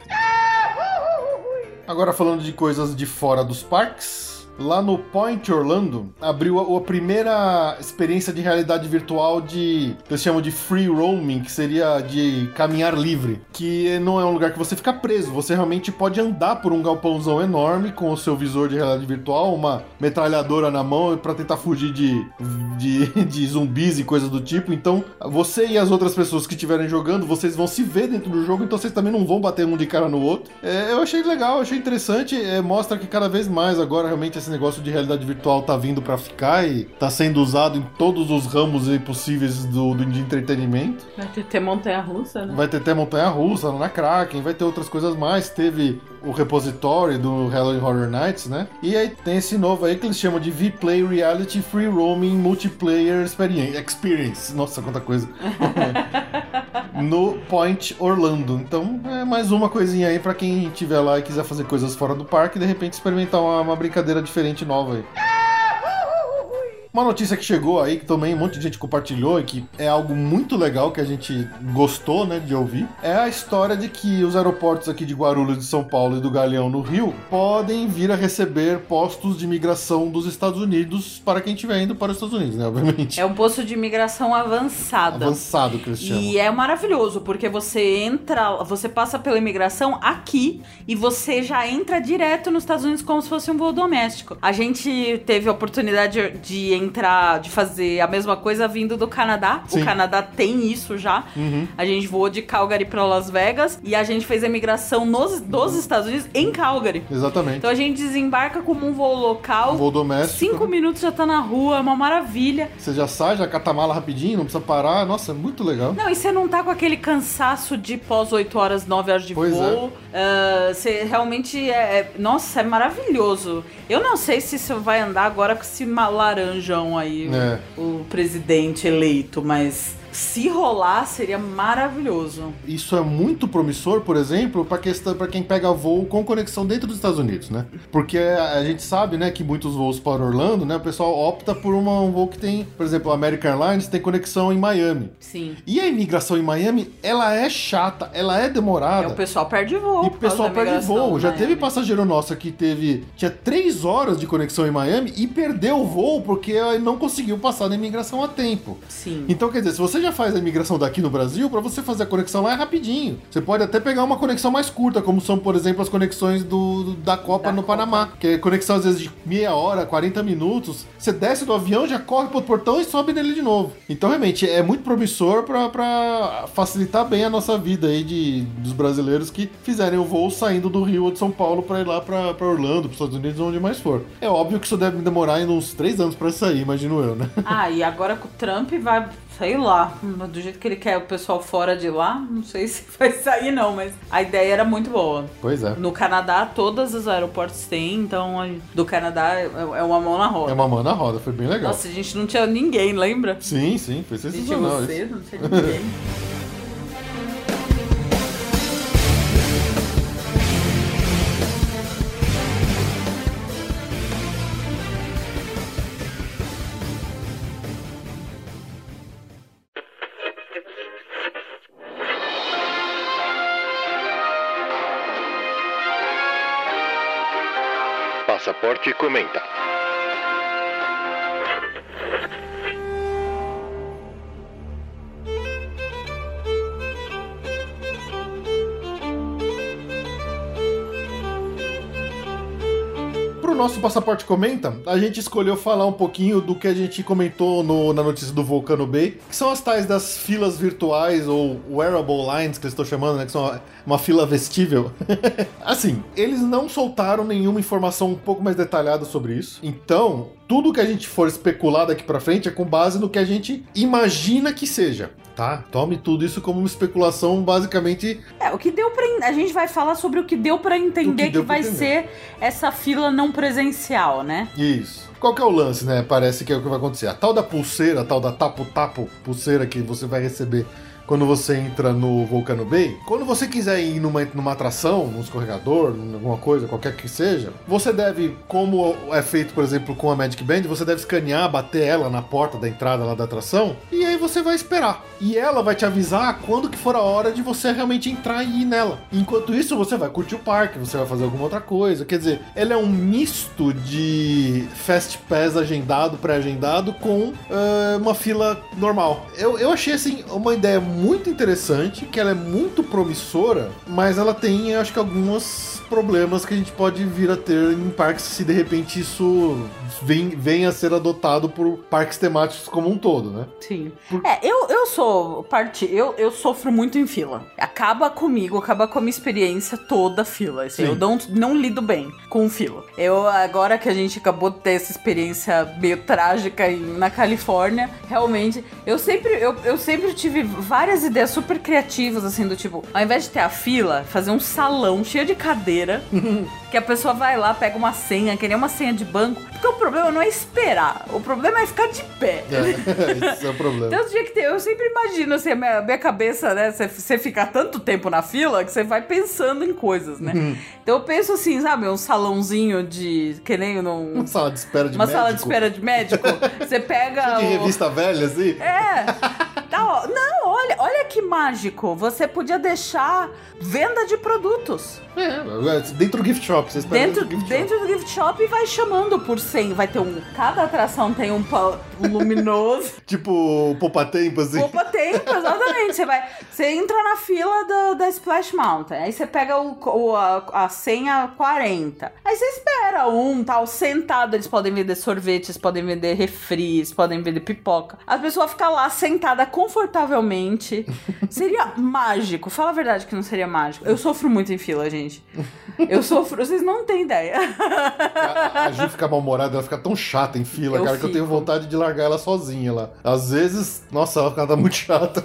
Agora falando de coisas de fora dos parques, lá no Point Orlando abriu a, a primeira experiência de realidade virtual de eles chamam de free roaming, que seria de caminhar livre, que não é um lugar que você fica preso, você realmente pode andar por um galpãozão enorme com o seu visor de realidade virtual, uma metralhadora na mão para tentar fugir de, de, de zumbis e coisas do tipo. Então, você e as outras pessoas que estiverem jogando, vocês vão se ver dentro do jogo, então vocês também não vão bater um de cara no outro. É, eu achei legal, achei interessante, é, mostra que cada vez mais agora realmente esse negócio de realidade virtual tá vindo para ficar e tá sendo usado em todos os ramos possíveis do, do de entretenimento. Vai ter, ter montanha russa, né? Vai ter até montanha russa na Kraken, vai ter outras coisas mais. Teve o repositório do Halloween Horror Nights, né? E aí tem esse novo aí que eles chamam de V-Play Reality Free Roaming Multiplayer Experience. Nossa, quanta coisa. no Point Orlando. Então é mais uma coisinha aí pra quem estiver lá e quiser fazer coisas fora do parque e de repente experimentar uma, uma brincadeira diferente nova aí. Uma notícia que chegou aí, que também um monte de gente compartilhou e que é algo muito legal que a gente gostou, né, de ouvir, é a história de que os aeroportos aqui de Guarulhos de São Paulo e do Galeão no Rio podem vir a receber postos de imigração dos Estados Unidos para quem estiver indo para os Estados Unidos, né, obviamente. É um posto de imigração avançada. Avançado chamam. E é maravilhoso, porque você entra, você passa pela imigração aqui e você já entra direto nos Estados Unidos como se fosse um voo doméstico. A gente teve a oportunidade de entrar, de fazer a mesma coisa vindo do Canadá. Sim. O Canadá tem isso já. Uhum. A gente voou de Calgary para Las Vegas e a gente fez a imigração nos, dos Estados Unidos em Calgary. Exatamente. Então a gente desembarca como um voo local. Um voo doméstico. Cinco né? minutos já tá na rua, é uma maravilha. Você já sai, já cata a mala rapidinho, não precisa parar. Nossa, é muito legal. Não, e você não tá com aquele cansaço de pós 8 horas, 9 horas de Pois voo. Ah, você realmente é, é- Nossa, é maravilhoso. Eu não sei se você vai andar agora com esse ma- aí, o- É. o, presidente eleito, mas se rolar seria maravilhoso. Isso é muito promissor, por exemplo, para quem pega voo com conexão dentro dos Estados Unidos, né? Porque a gente sabe, né, que muitos voos para Orlando, né, o pessoal opta por uma- um voo que tem, por exemplo, a American Airlines tem conexão em Miami. Sim. E a imigração em Miami, ela é chata, ela é demorada. É, o pessoal perde voo. E o pessoal perde voo. Já né? teve passageiro nosso que teve. Tinha três horas de conexão em Miami e perdeu o voo porque não conseguiu passar na imigração a tempo. Sim. Então, quer dizer, se você já faz a imigração daqui no Brasil, pra você fazer a conexão lá é rapidinho. Você pode até pegar uma conexão mais curta, como são, por exemplo, as conexões do, da Copa Da no Copa. Panamá. Que é conexão às vezes de meia hora, 40 minutos. Você desce do avião, já corre pro portão e sobe nele de novo. Então, realmente, é muito promissor pra, pra facilitar bem a nossa vida aí de, dos brasileiros que fizerem o voo saindo do Rio ou de São Paulo pra ir lá pra, pra Orlando, pros Estados Unidos, onde mais for. É óbvio que isso deve demorar ainda uns três anos pra sair, imagino eu, né? Ah, e agora com o Trump vai, sei lá, do jeito que ele quer o pessoal fora de lá, não sei se vai sair não, mas a ideia era muito boa. Pois é. No Canadá, todos os aeroportos têm, então do Canadá é é uma mão na roda. É uma mão na roda, foi bem legal. Nossa, a gente não tinha ninguém, lembra? Sim, sim, foi A gente tinha sensacional você, isso. não tinha ninguém. Passaporte comenta. Nosso Passaporte Comenta, a gente escolheu falar um pouquinho do que a gente comentou no- na notícia do Volcano Bay, que são as tais das filas virtuais ou wearable lines que eles estão chamando, né? Que são uma fila vestível. assim, eles não soltaram nenhuma informação um pouco mais detalhada sobre isso. Então, tudo que a gente for especular daqui pra frente é com base no que a gente imagina que seja. Tá? Tome tudo isso como uma especulação basicamente É, o que deu pra. en- A gente vai falar sobre o que deu pra entender que, deu pra vai entender. ser essa fila não presencial, né? Isso. Qual que é o lance, né? Parece que é o que vai acontecer. A tal da pulseira, a tal da tapo-tapo pulseira que você vai receber quando você entra no Volcano Bay, quando você quiser ir numa, numa atração, num escorregador, alguma coisa, qualquer que seja, você deve, como é feito, por exemplo, com a Magic Band, você deve escanear, bater ela na porta da entrada lá da atração, e aí você vai esperar. E ela vai te avisar quando que for a hora de você realmente entrar e ir nela. Enquanto isso, você vai curtir o parque, você vai fazer alguma outra coisa. Quer dizer, ele é um misto de Fast Pass agendado, pré-agendado, com eh, uma fila normal. Eu, eu achei, assim, uma ideia muito interessante, que ela é muito promissora, mas ela tem, acho que, alguns problemas que a gente pode vir a ter em parques se de repente isso vem, venha a ser adotado por parques temáticos como um todo, né? Sim. É, eu, eu sou parte. Eu, eu sofro muito em fila. Acaba comigo, acaba com a minha experiência toda fila. Assim, Sim. eu não, não lido bem com fila. Eu, agora que a gente acabou de ter essa experiência meio trágica em- na Califórnia, realmente, eu sempre, eu, eu sempre tive várias ideias super criativas, assim, do tipo, ao invés de ter a fila, fazer um salão cheio de cadeira, que a pessoa vai lá, pega uma senha, que nem uma senha de banco. Porque o problema não é esperar, o problema é ficar de pé. É, esse é o problema. Tanto dia que tem, eu sempre imagino assim, a minha, minha cabeça, né? Você, ficar tanto tempo na fila que você vai pensando em coisas, né? Uhum. Então eu penso assim, sabe, um salãozinho de. que nem num. Uma sala de espera de Uma médico. sala de espera de médico. Você pega. De o- revista velha, assim? É. Tá, ó. Não, olha, olha que mágico. Você podia deixar venda de produtos. É, dentro do gift shop. Você espera Dentro, do gift shop. dentro do gift shop e vai chamando por 100. Vai ter um. Cada atração tem um, um luminoso. Tipo, poupa-tempo, assim. Poupa tempo, exatamente. Você vai. Você entra na fila da, da Splash Mountain. Aí você pega o, o- a, a senha 40. Aí você espera um tal sentado. Eles podem vender sorvetes, podem vender refris, podem vender pipoca. As pessoas ficam lá sentada confortavelmente. Seria mágico. Fala a verdade que não seria mágico. Eu sofro muito em fila, gente. Eu sofro. Vocês não têm ideia. A, a Ju fica mal-humorada, ela fica tão chata em fila, Eu cara, que eu tenho fico. vontade de largar ela sozinha lá. Às vezes, nossa, ela tá muito chata.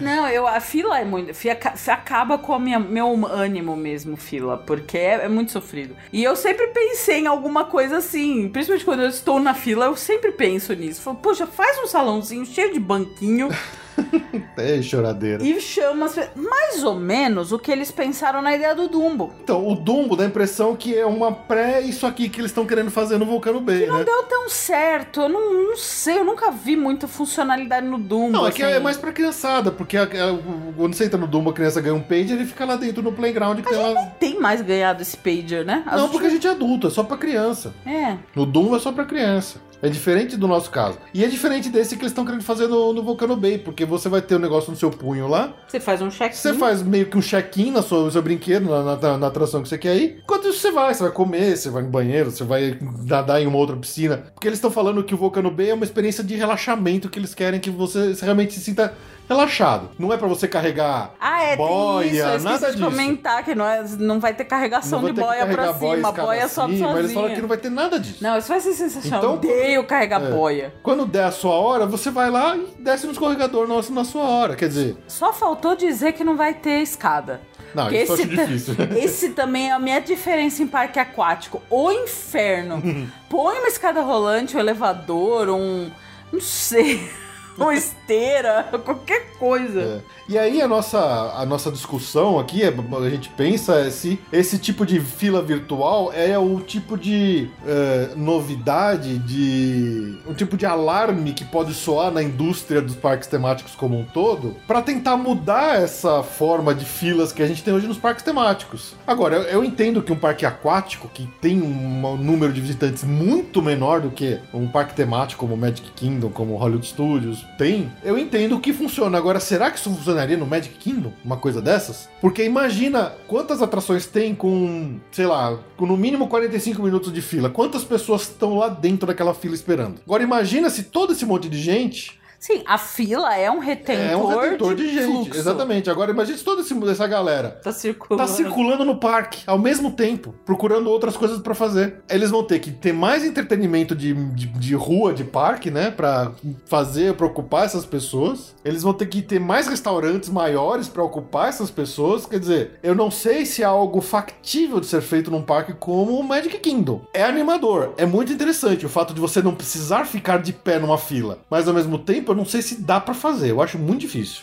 Não, eu, a fila é muito. Fica, acaba com o meu ânimo mesmo, fila, porque é, é muito sofrido. E eu sempre pensei em alguma coisa assim, principalmente quando eu estou na fila, eu sempre penso nisso. Falo, poxa, faz um salãozinho cheio de banquinho É, choradeira. e chama mais ou menos o que eles pensaram na ideia do Dumbo. Então, o Dumbo dá a impressão que é uma pré isso aqui que eles estão querendo fazer no Vulcano Bay, Não né? deu tão certo, eu não, não sei, eu nunca vi muita funcionalidade no Dumbo. Não, é que assim. é mais pra criançada, porque a- a- quando você entra no Dumbo, a criança ganha um page, ele fica lá dentro no playground que tem lá... Tem mais ganhado esse pager, né? As Não, porque a gente é adulto, é só pra criança. É. No Dumbo é só pra criança. É diferente do nosso caso. E é diferente desse que eles estão querendo fazer no, no Volcano Bay, porque você vai ter o negócio no seu punho lá, Você faz um check você faz meio que um check-in no seu brinquedo, na, na- na atração que você quer ir. Enquanto isso você vai, você vai comer, você vai no banheiro, você vai nadar em uma outra piscina. Porque eles estão falando que o Volcano Bay é uma experiência de relaxamento que eles querem que você realmente se sinta relaxado. Não é pra você carregar Ah, é, boia, tem isso. Eu nada de disso. comentar que não, é, não vai ter carregação vai de ter boia pra cima. Boia sobe acima, sozinha. Eles falam que não vai ter nada disso. Não, isso vai ser sensacional. Então, eu odeio carregar é. boia. Quando der a sua hora, você vai lá e desce no escorregador nosso na sua hora. Quer dizer, Só faltou dizer que não vai ter escada. não, isso esse, difícil. esse também é a minha diferença em parque aquático. O inferno. Põe uma escada rolante, um elevador, um. Não sei. Uma esteira, qualquer coisa. É. E aí a nossa, a nossa discussão aqui, é- a gente pensa é se esse tipo de fila virtual é o tipo de é, novidade, de um tipo de alarme que pode soar na indústria dos parques temáticos como um todo, para tentar mudar essa forma de filas que a gente tem hoje nos parques temáticos. Agora, eu, eu entendo que um parque aquático que tem um número de visitantes muito menor do que um parque temático como Magic Kingdom, como Hollywood Studios, tem, eu entendo que funciona. Agora, será que isso funcionaria no Magic Kingdom? Uma coisa dessas? Porque imagina quantas atrações tem com, sei lá, com no mínimo 45 minutos de fila. Quantas pessoas estão lá dentro daquela fila esperando? Agora, imagina se todo esse monte de gente Sim, a fila é um retentor, é um retentor de, gente. fluxo. Exatamente. Agora, imagine se toda essa galera Tá circulando. tá circulando no parque ao mesmo tempo, procurando outras coisas pra fazer. Eles vão ter que ter mais entretenimento de, de, de rua, de parque, né? Pra fazer, pra ocupar essas pessoas. Eles vão ter que ter mais restaurantes maiores pra ocupar essas pessoas. Quer dizer, eu não sei se é algo factível de ser feito num parque como o Magic Kingdom. É animador, é muito interessante o fato de você não precisar ficar de pé numa fila. Mas ao mesmo tempo, não sei se dá pra fazer. Eu acho muito difícil.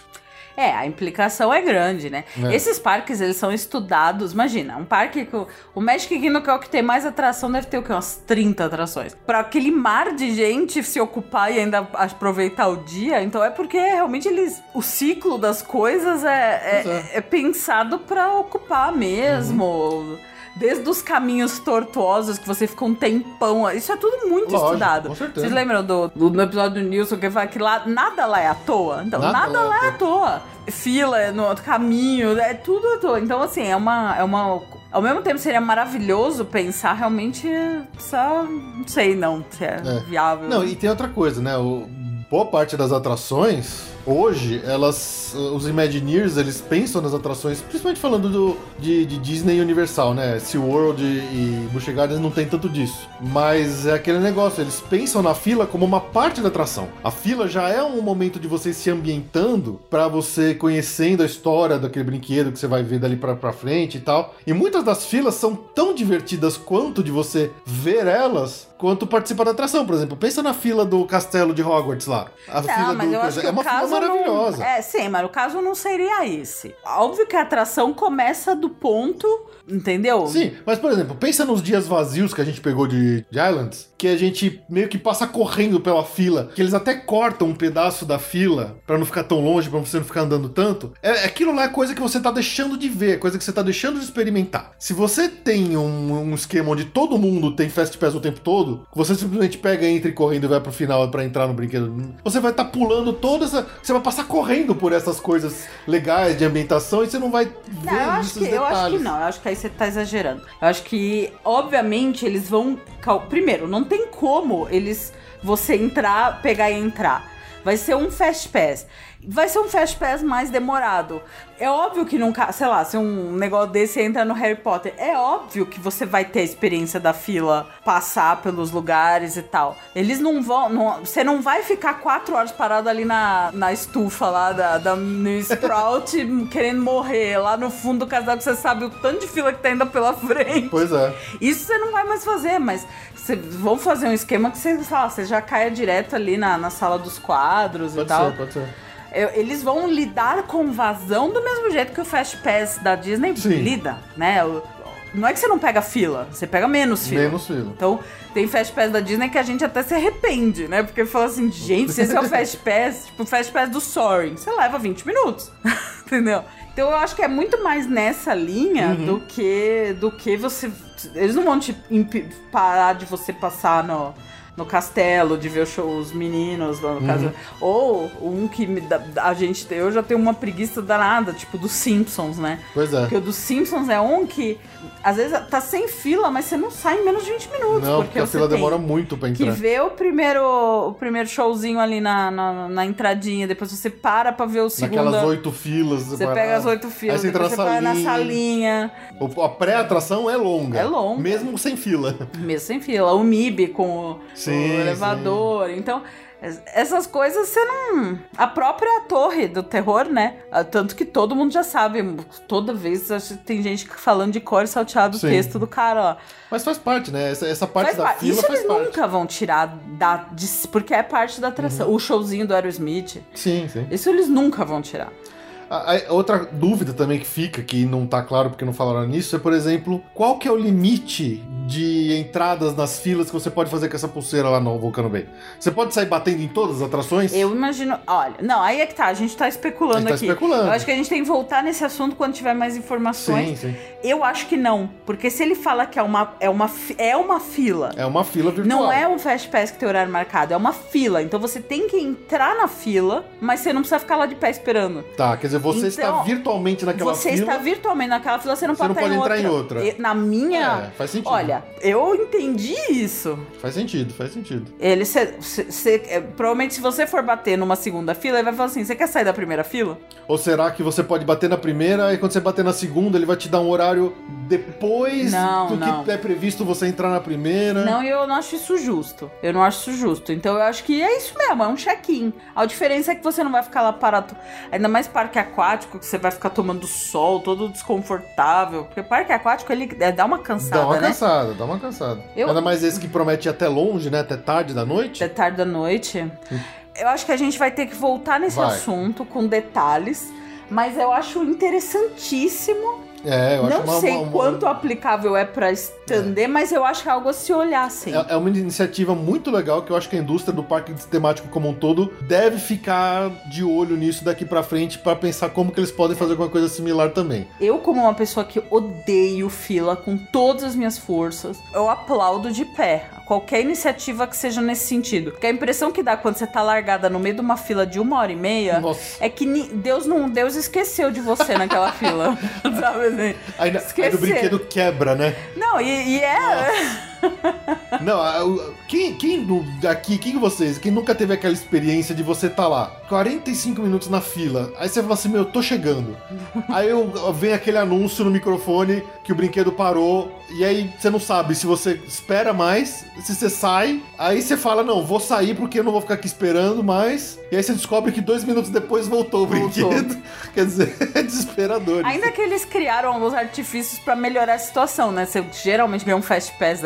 É, a implicação é grande, né? É. Esses parques, eles são estudados. Imagina, um parque que o, o Magic Kingdom, que é o que tem mais atração, deve ter o quê? Umas 30 atrações. Pra aquele mar de gente se ocupar e ainda aproveitar o dia, então é porque realmente eles. O ciclo das coisas é, Pois é, é pensado pra ocupar mesmo. Uhum. Desde os caminhos tortuosos que você fica um tempão. Isso é tudo muito Lógico, estudado. com certeza. Vocês lembram do, do, no episódio do Nilson que fala que lá nada lá é à toa? Então, Nada nada, lá é à é toa. Fila no outro caminho, é tudo à toa. Então, assim, é uma. É uma ao mesmo tempo seria maravilhoso pensar realmente. Só. Não sei não se é, É. viável. Não, e tem outra coisa, né? O, boa parte das atrações, hoje, elas. Os Imagineers, eles pensam nas atrações, principalmente falando do, de, de Disney e Universal, né? SeaWorld e, e Busch Gardens não tem tanto disso. Mas é aquele negócio, eles pensam na fila como uma parte da atração. A fila já é um momento de você se ambientando pra você conhecendo a história daquele brinquedo que você vai ver dali pra, pra frente e tal. E muitas das filas são tão divertidas quanto de você ver elas, quanto participar da atração. Por exemplo, pensa na fila do castelo de Hogwarts lá. A fila Não, mas do eu acho coisa. que É o uma fila caso maravilhosa. Não... É, sim, mas o caso não seria esse. Óbvio que a atração começa do ponto, entendeu? Sim, mas por exemplo, pensa nos dias vazios que a gente pegou de, de Islands, que a gente meio que passa correndo pela fila, que eles até cortam um pedaço da fila pra não ficar tão longe, pra você não ficar andando tanto. É, aquilo lá é coisa que você tá deixando de ver, é coisa que você tá deixando de experimentar. Se você tem um, um esquema onde todo mundo tem Fast Pass o tempo todo, que você simplesmente pega, entra e correndo e vai pro final pra entrar no brinquedo, você vai estar pulando toda essa. Você vai passar correndo por essas coisas legais de ambientação e você não vai ver Não, eu acho, esses que, eu acho que detalhes. não, eu acho que aí você tá exagerando. Eu acho que, obviamente, eles vão. Primeiro, não tem como eles você entrar, pegar e entrar. Vai ser um fast pass. Vai ser um fast pass mais demorado. É óbvio que nunca, sei lá, se um negócio desse entra no Harry Potter, é óbvio que você vai ter a experiência da fila, passar pelos lugares e tal. Eles não vão, não- você não vai ficar quatro horas parado ali na, na estufa lá da, da no Sprout querendo morrer lá no fundo do casal que você sabe o tanto de fila que tá ainda pela frente. Pois é. Isso você não vai mais fazer, mas você, vão fazer um esquema que você, sei lá, você já caia direto ali na, na sala dos quadros e Pode tal. ser, pode ser. Eu- Eles vão lidar com vazão do mesmo jeito que o Fast Pass da Disney Sim. lida, né? O- Não é que você não pega fila, você pega menos fila. Menos fila. Então, tem Fast Pass da Disney que a gente até se arrepende, né? Porque fala assim, gente, se esse é o Fast Pass, tipo o Fast Pass do Soaring, você leva 20 minutos. Entendeu? Então eu acho que é muito mais nessa linha Uhum. do que do que você. Eles não vão te parar de você passar no, no castelo, de ver show, os meninos lá no Uhum. caso. Ou um que me dá- a gente. Eu já tenho uma preguiça danada, tipo dos Simpsons, né? Pois é. Porque o dos Simpsons é um que às vezes tá sem fila, mas você não sai em menos de 20 minutos. Não, porque porque a você fila demora muito pra Que entrar. vê o primeiro, o primeiro showzinho ali na, na, na entradinha, depois você para pra ver o segundo. Naquelas oito filas. Você pega as oito filas, Aí você entra você vai na salinha. salinha, O- A pré-atração é longa. É longa. Mesmo sem fila. mesmo sem fila. O MIB com o, Sim, o elevador. Então, es- essas coisas você não. A própria torre do terror, né? Ah, Tanto que todo mundo já sabe. Toda vez tem gente falando de cor salteado o texto do cara, ó. Mas faz parte, né? Essa, essa parte Faz da parte. fila Isso faz eles parte. nunca vão tirar da, de- porque é parte da atração. Uhum. O showzinho do Aerosmith. Sim, sim. Isso eles nunca vão tirar. A, a- outra dúvida também que fica, que não tá claro porque não falaram nisso, é, por exemplo, qual que é o limite de entradas nas filas que você pode fazer com essa pulseira lá no Vulcano Bay? Você pode sair batendo em todas as atrações? Eu imagino. Olha, não, aí é que tá, a gente tá A especulando gente tá aqui. especulando. Eu acho que a gente tem que voltar nesse assunto quando tiver mais informações. Sim, sim. Eu acho que não, porque se ele fala que é uma, é uma, é uma fila. É uma fila virtual. Não é um Fast Pass que tem horário marcado, é uma fila. Então você tem que entrar na fila, mas você não precisa ficar lá de pé esperando. Tá, quer dizer, você está Então, virtualmente naquela você fila. está virtualmente naquela fila, você não Você pode, não pode entrar em outra. outra. E- Na minha. É, faz sentido. Olha, eu entendi isso. Faz sentido, faz sentido. Ele, cê- cê- cê- é, provavelmente, se você for bater numa segunda fila, ele vai falar assim: você quer sair da primeira fila? Ou será que você pode bater na primeira e quando você bater na segunda, ele vai te dar um horário depois Não, do não. que é previsto você entrar na primeira? Não, eu não acho isso justo. Eu não acho isso justo. Então eu acho que é isso mesmo, é um check-in. A diferença é que você não vai ficar lá parado. Ainda mais parque aquático, que você vai ficar tomando sol, todo desconfortável. Porque parque aquático, ele é, dá uma cansada, Dá uma né? cansada, dá uma cansada. Eu- Ainda mais esse que promete ir até longe, né? Até tarde da noite. Até tarde da noite. Eu acho que a gente vai ter que voltar nesse Vai. assunto com detalhes. Mas eu acho interessantíssimo. É, eu acho Não uma, sei uma- uma- quanto aplicável é pra estender, mas eu acho que é algo a se olhar, assim. É, é uma iniciativa muito legal que eu acho que a indústria do parque temático como um todo deve ficar de olho nisso daqui pra frente pra pensar como que eles podem fazer alguma coisa similar também. Eu, como uma pessoa que odeio fila com todas as minhas forças, eu aplaudo de pé qualquer iniciativa que seja nesse sentido. Porque a impressão que dá quando você tá largada no meio de uma fila de uma hora e meia Nossa. é que Deus não Deus esqueceu de você naquela fila. Sabe assim? Aí, aí brinquedo quebra, né? Não, e, e é. Não, quem, quem aqui, quem vocês, quem nunca teve aquela experiência de você tá lá, 45 minutos na fila, aí você fala assim, meu, eu tô chegando. aí eu, vem aquele anúncio no microfone que o brinquedo parou, e aí você não sabe se você espera mais, se você sai, aí você fala, não, vou sair porque eu não vou ficar aqui esperando mais, e aí você descobre que dois minutos depois voltou o Voltou. brinquedo. Quer dizer, é desesperador. Ainda que eles criaram alguns artifícios pra melhorar a situação, né? Você geralmente ganha um Fast Pass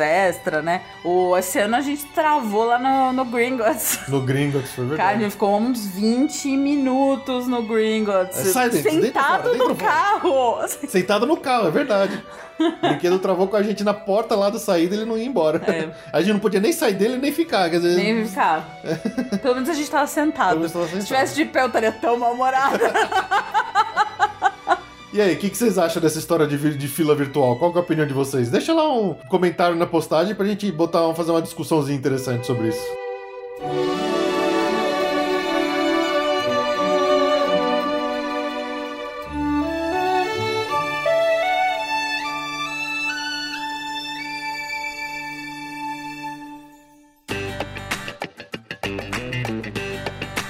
né? O, esse ano a gente travou lá no, no Gringotts. No Gringotts, foi Cara, a verdade. gente ficou uns 20 minutos no Gringotts. É, sai dentro, sentado dentro no carro. Sentado no carro, é verdade. O brinquedo travou com a gente na porta lá da saída ele não ia embora. É. A gente não podia nem sair dele nem ficar. Quer dizer, Nem ficar. Pelo menos a gente tava sentado. Tava sentado. Se tivesse de pé, eu estaria tão mal-humorada. E aí, o que, que vocês acham dessa história de, de fila virtual? Qual é a opinião de vocês? Deixa lá um comentário na postagem pra gente botar, fazer uma discussãozinha interessante sobre isso.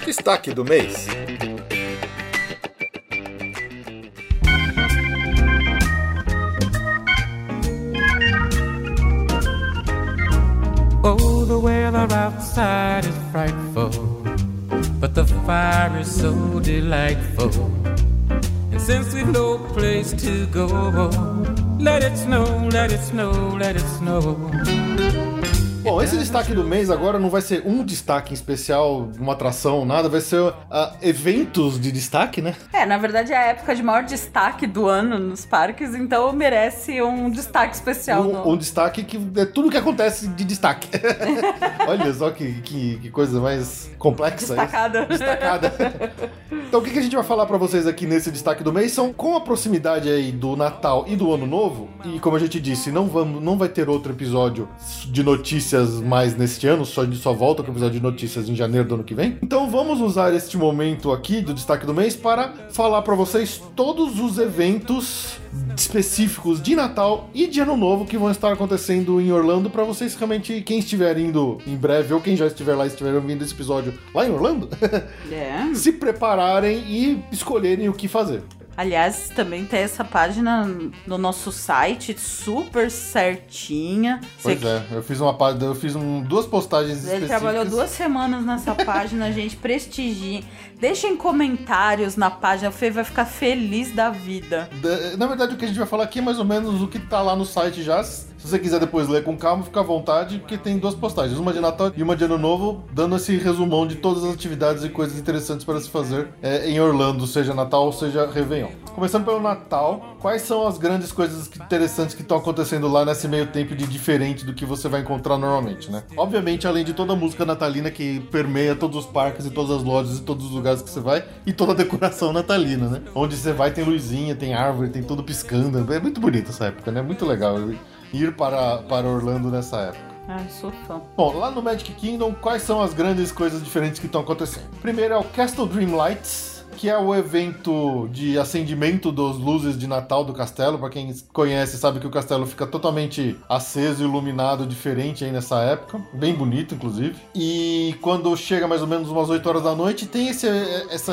Destaque do mês. Weather outside is frightful, but the fire is so delightful. And since we've no place to go, let it snow, let it snow, let it snow. Bom, esse destaque do mês agora não vai ser um destaque em especial, uma atração, nada, vai ser ah, eventos de destaque, né? É, na verdade é a época de maior destaque do ano nos parques, então merece um destaque especial. no- Um, um destaque que é tudo que acontece de destaque. Olha só que, que, que coisa mais complexa. isso. Destacada. Destacada. Então o que, que a gente vai falar pra vocês aqui nesse destaque do mês são com a proximidade aí do Natal e do Ano Novo, e como a gente disse, não, vamos, não vai ter outro episódio de notícias mais neste ano, só, só volta com o episódio de notícias em janeiro do ano que vem. Então vamos usar este momento aqui do destaque do mês para falar pra vocês todos os eventos específicos de Natal e de Ano Novo que vão estar acontecendo em Orlando para vocês realmente, quem estiver indo em breve ou quem já estiver lá e estiver ouvindo esse episódio lá em Orlando, É. se prepararem e escolherem o que fazer. Aliás, também tem essa página no nosso site, super certinha. Você Pois é, eu fiz uma página, eu fiz um- duas postagens Ele trabalhou duas semanas nessa página, gente. Prestigiem. Deixem comentários na página. O Fê vai ficar feliz da vida. Da- Na verdade, o que a gente vai falar aqui é mais ou menos o que tá lá no site já. Se você quiser depois ler com calma, fica à vontade, porque tem duas postagens, uma de Natal e uma de Ano Novo, dando esse resumão de todas as atividades e coisas interessantes para se fazer é, em Orlando, seja Natal ou seja Réveillon. Começando pelo Natal, quais são as grandes coisas interessantes que estão acontecendo lá nesse meio tempo de diferente do que você vai encontrar normalmente, né? Obviamente, além de toda a música natalina que permeia todos os parques e todas as lojas e todos os lugares que você vai, e toda a decoração natalina, né? Onde você vai tem luzinha, tem árvore, tem tudo piscando. É muito bonito essa época, né? Muito legal ir para, para Orlando nessa época. Ai, sou fã. Bom, lá no Magic Kingdom, quais são as grandes coisas diferentes que estão acontecendo? Primeiro é o Castle Dream Lights, que é o evento de acendimento das luzes de Natal do castelo. Para quem conhece, sabe que o castelo fica totalmente aceso, iluminado, diferente aí nessa época. Bem bonito, inclusive. E quando chega mais ou menos umas 8 horas da noite, tem esse,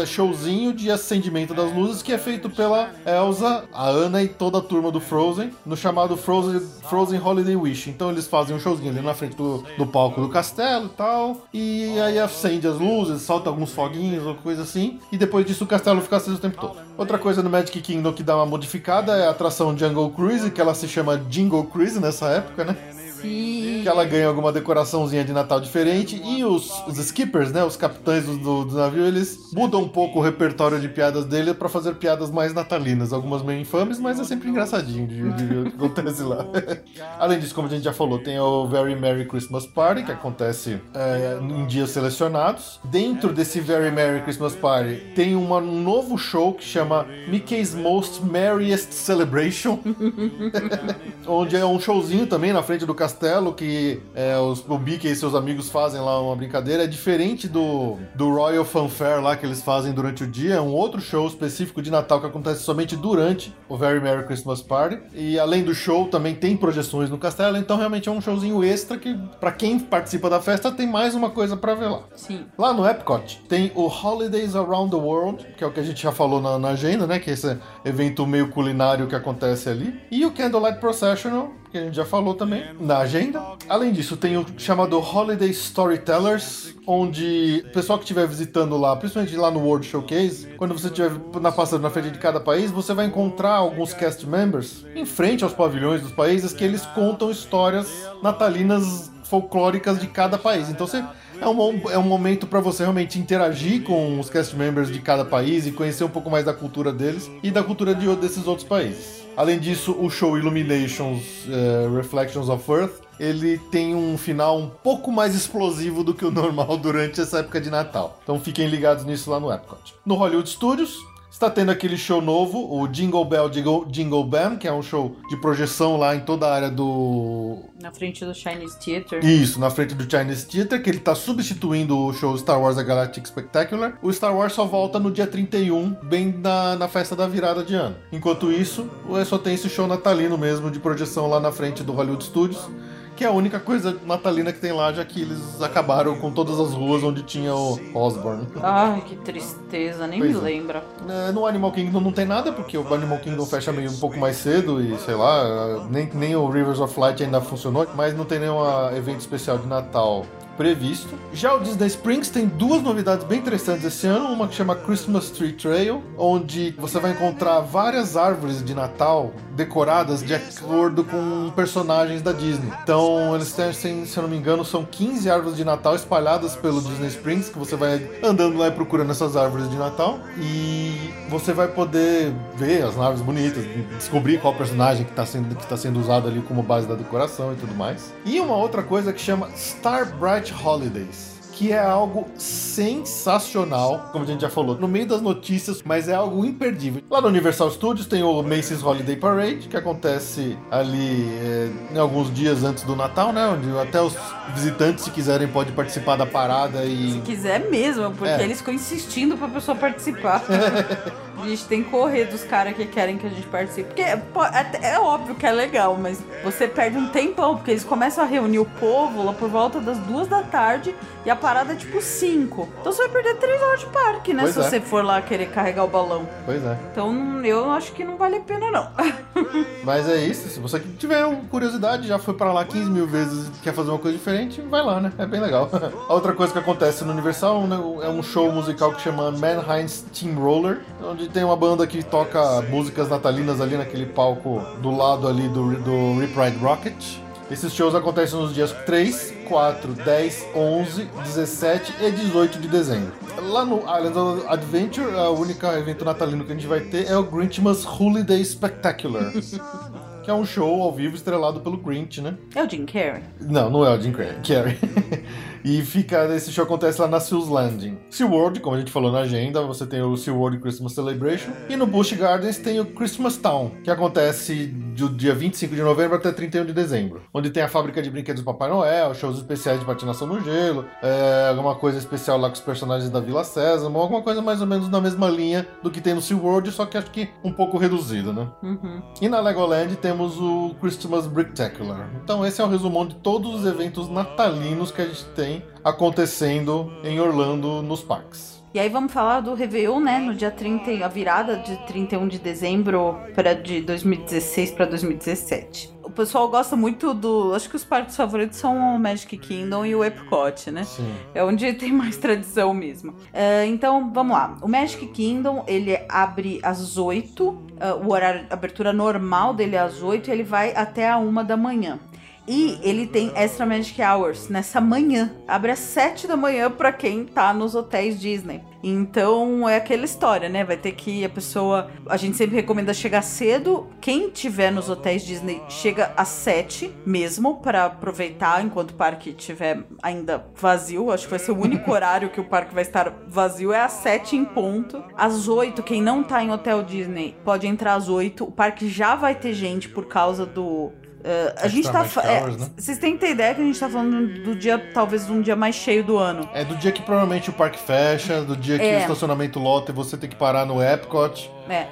showzinho de acendimento das luzes que é feito pela Elsa, a Ana e toda a turma do Frozen, no chamado Frozen, Frozen Holiday Wish. Então eles fazem um showzinho ali na frente do, do palco do castelo e tal. E aí acende as luzes, solta alguns foguinhos ou coisa assim. E depois disso o castelo fica aceso o tempo todo. Outra coisa no Magic Kingdom que dá uma modificada é a atração Jungle Cruise, que ela se chama Jingle Cruise nessa época, né? Sim. que ela ganha alguma decoraçãozinha de Natal diferente. E os, os skippers, né? Os capitães do, do, navio, eles mudam um pouco o repertório de piadas dele pra fazer piadas mais natalinas. Algumas meio infames, mas é sempre engraçadinho de, de ver o que acontece lá. Além disso, como a gente já falou, tem o Very Merry Christmas Party, que acontece é, em dias selecionados. Dentro desse Very Merry Christmas Party tem uma- um novo show que chama Mickey's Most Merriest Celebration onde é um showzinho também na frente do castelo que é, os, o Mickey e seus amigos fazem lá uma brincadeira. É diferente do, do Royal Fanfare lá que eles fazem durante o dia. É um outro show específico de Natal que acontece somente durante o Very Merry Christmas Party. E além do show, também tem projeções no castelo. Então realmente é um showzinho extra que, pra quem participa da festa, tem mais uma coisa pra ver lá. Sim. Lá no Epcot tem o Holidays Around the World, que é o que a gente já falou na, na agenda, né? Que é esse evento meio culinário que acontece ali. E o Candlelight Processional, que a gente já falou também na agenda. Além disso, tem o chamado Holiday Storytellers, onde o pessoal que estiver visitando lá, principalmente lá no World Showcase, quando você estiver na passando na frente de cada país, você vai encontrar alguns cast members em frente aos pavilhões dos países que eles contam histórias natalinas folclóricas de cada país. Então você é um, é um momento para você realmente interagir com os cast members de cada país e conhecer um pouco mais da cultura deles e da cultura de, desses outros países. Além disso, o show Illuminations eh, Reflections of Earth ele tem um final um pouco mais explosivo do que o normal durante essa época de Natal. Então fiquem ligados nisso lá no Epcot. No Hollywood Studios, Está tendo aquele show novo, o Jingle Bell Jingle, Jingle Bam, que é um show de projeção lá em toda a área do Na frente do Chinese Theater. isso, na frente do Chinese Theater, que ele tá substituindo o show Star Wars A Galactic Spectacular. O Star Wars só volta no dia 31, bem na, na festa da virada de ano. Enquanto isso, o- só tem esse show natalino mesmo, de projeção lá na frente do Hollywood Studios, que é a única coisa natalina que tem lá, já que eles acabaram com todas as ruas onde tinha o Osborne. Ai, que tristeza, nem Pois me é. lembra. É, No Animal Kingdom não tem nada, porque o Animal Kingdom fecha meio um pouco mais cedo e sei lá, nem, nem o Rivers of Light ainda funcionou, mas não tem nenhum ah, evento especial de Natal previsto. Já o Disney Springs tem duas novidades bem interessantes esse ano, uma que chama Christmas Tree Trail, onde você vai encontrar várias árvores de Natal decoradas de acordo com personagens da Disney. Então, eles têm, se eu não me engano, são 15 árvores de Natal espalhadas pelo Disney Springs, que você vai andando lá e procurando essas árvores de Natal. E você vai poder ver as árvores bonitas, descobrir qual personagem que está sendo, que tá sendo usado ali como base da decoração e tudo mais. E uma outra coisa que chama Star Bright Holidays que é algo sensacional, como a gente já falou, no meio das notícias, mas é algo imperdível. Lá no Universal Studios tem o Macy's Holiday Parade, que acontece ali é, em alguns dias antes do Natal, né? Onde até os visitantes, se quiserem, podem participar da parada e Se quiser mesmo, porque É. eles ficam insistindo pra pessoa participar. a gente tem que correr dos caras que querem que a gente participe. Porque até- é óbvio que é legal, mas você perde um tempão, porque eles começam a reunir o povo lá por volta das duas da tarde e a parada tipo cinco. Então você vai perder três horas de parque, né? Pois se é. você for lá querer carregar o balão. Pois é. Então eu acho que não vale a pena, não. Mas é isso, se você tiver curiosidade, já foi pra lá 15 mil vezes e quer fazer uma coisa diferente, vai lá, né? É bem legal. A outra coisa que acontece no Universal né, é um show musical que chama Mannheim's Steamroller, onde tem uma banda que toca músicas natalinas ali naquele palco do lado ali do, do Rip Ride Rocket. Esses shows acontecem nos dias 3, 4, 10, 11, 17 e 18 de dezembro. Lá no Islands of Adventure, o único evento natalino que a gente vai ter é o Grinchmas Holiday Spectacular. que é um show ao vivo estrelado pelo Grinch, né? É o Jim Carrey. Não, não é o Jim Carrey. E fica, esse show acontece lá na Seals Landing. SeaWorld, como a gente falou na agenda, você tem o SeaWorld Christmas Celebration. E no Busch Gardens tem o Christmas Town, que acontece do dia 25 de novembro até 31 de dezembro. Onde tem a fábrica de brinquedos do Papai Noel, shows especiais de patinação no gelo, é, alguma coisa especial lá com os personagens da Vila Sésamo, alguma coisa mais ou menos na mesma linha do que tem no SeaWorld, só que acho que um pouco reduzido, né? Uhum. E na Legoland temos o Christmas Bricktacular. Então esse é o resumão de todos os eventos natalinos que a gente tem acontecendo em Orlando nos parques. E aí vamos falar do Réveillon, né? No dia 30, a virada de 31 de dezembro para de 2016 para 2017. O pessoal gosta muito do. Acho que os parques favoritos são o Magic Kingdom e o Epcot, né? Sim. É onde tem mais tradição mesmo. É, então, vamos lá. O Magic Kingdom, ele abre às 8. é, o horário, a abertura normal dele é às 8 e ele vai até a 1 da manhã. E ele tem Extra Magic Hours nessa manhã. Abre às 7 da manhã pra quem tá nos hotéis Disney. Então é aquela história, né? Vai ter que a pessoa. A gente sempre recomenda chegar cedo. Quem tiver nos hotéis Disney chega às 7 mesmo, pra aproveitar enquanto o parque estiver ainda vazio. Acho que vai ser o único horário que o parque vai estar vazio. É às 7 em ponto. Às 8, quem não tá em hotel Disney pode entrar às 8. O parque já vai ter gente por causa do. Uh, a gente tá. É, né? Vocês têm que ter ideia que a gente tá falando do dia, talvez, um dia mais cheio do ano. É do dia que provavelmente o parque fecha, do dia que É. o estacionamento lota e você tem que parar no Epcot. É,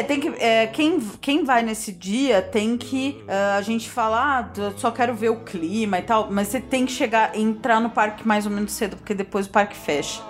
é. tem que. é, quem, quem vai nesse dia tem que. ah, a gente fala, ah, eu só quero ver o clima e tal, mas você tem que chegar, entrar no parque mais ou menos cedo, porque depois o parque fecha.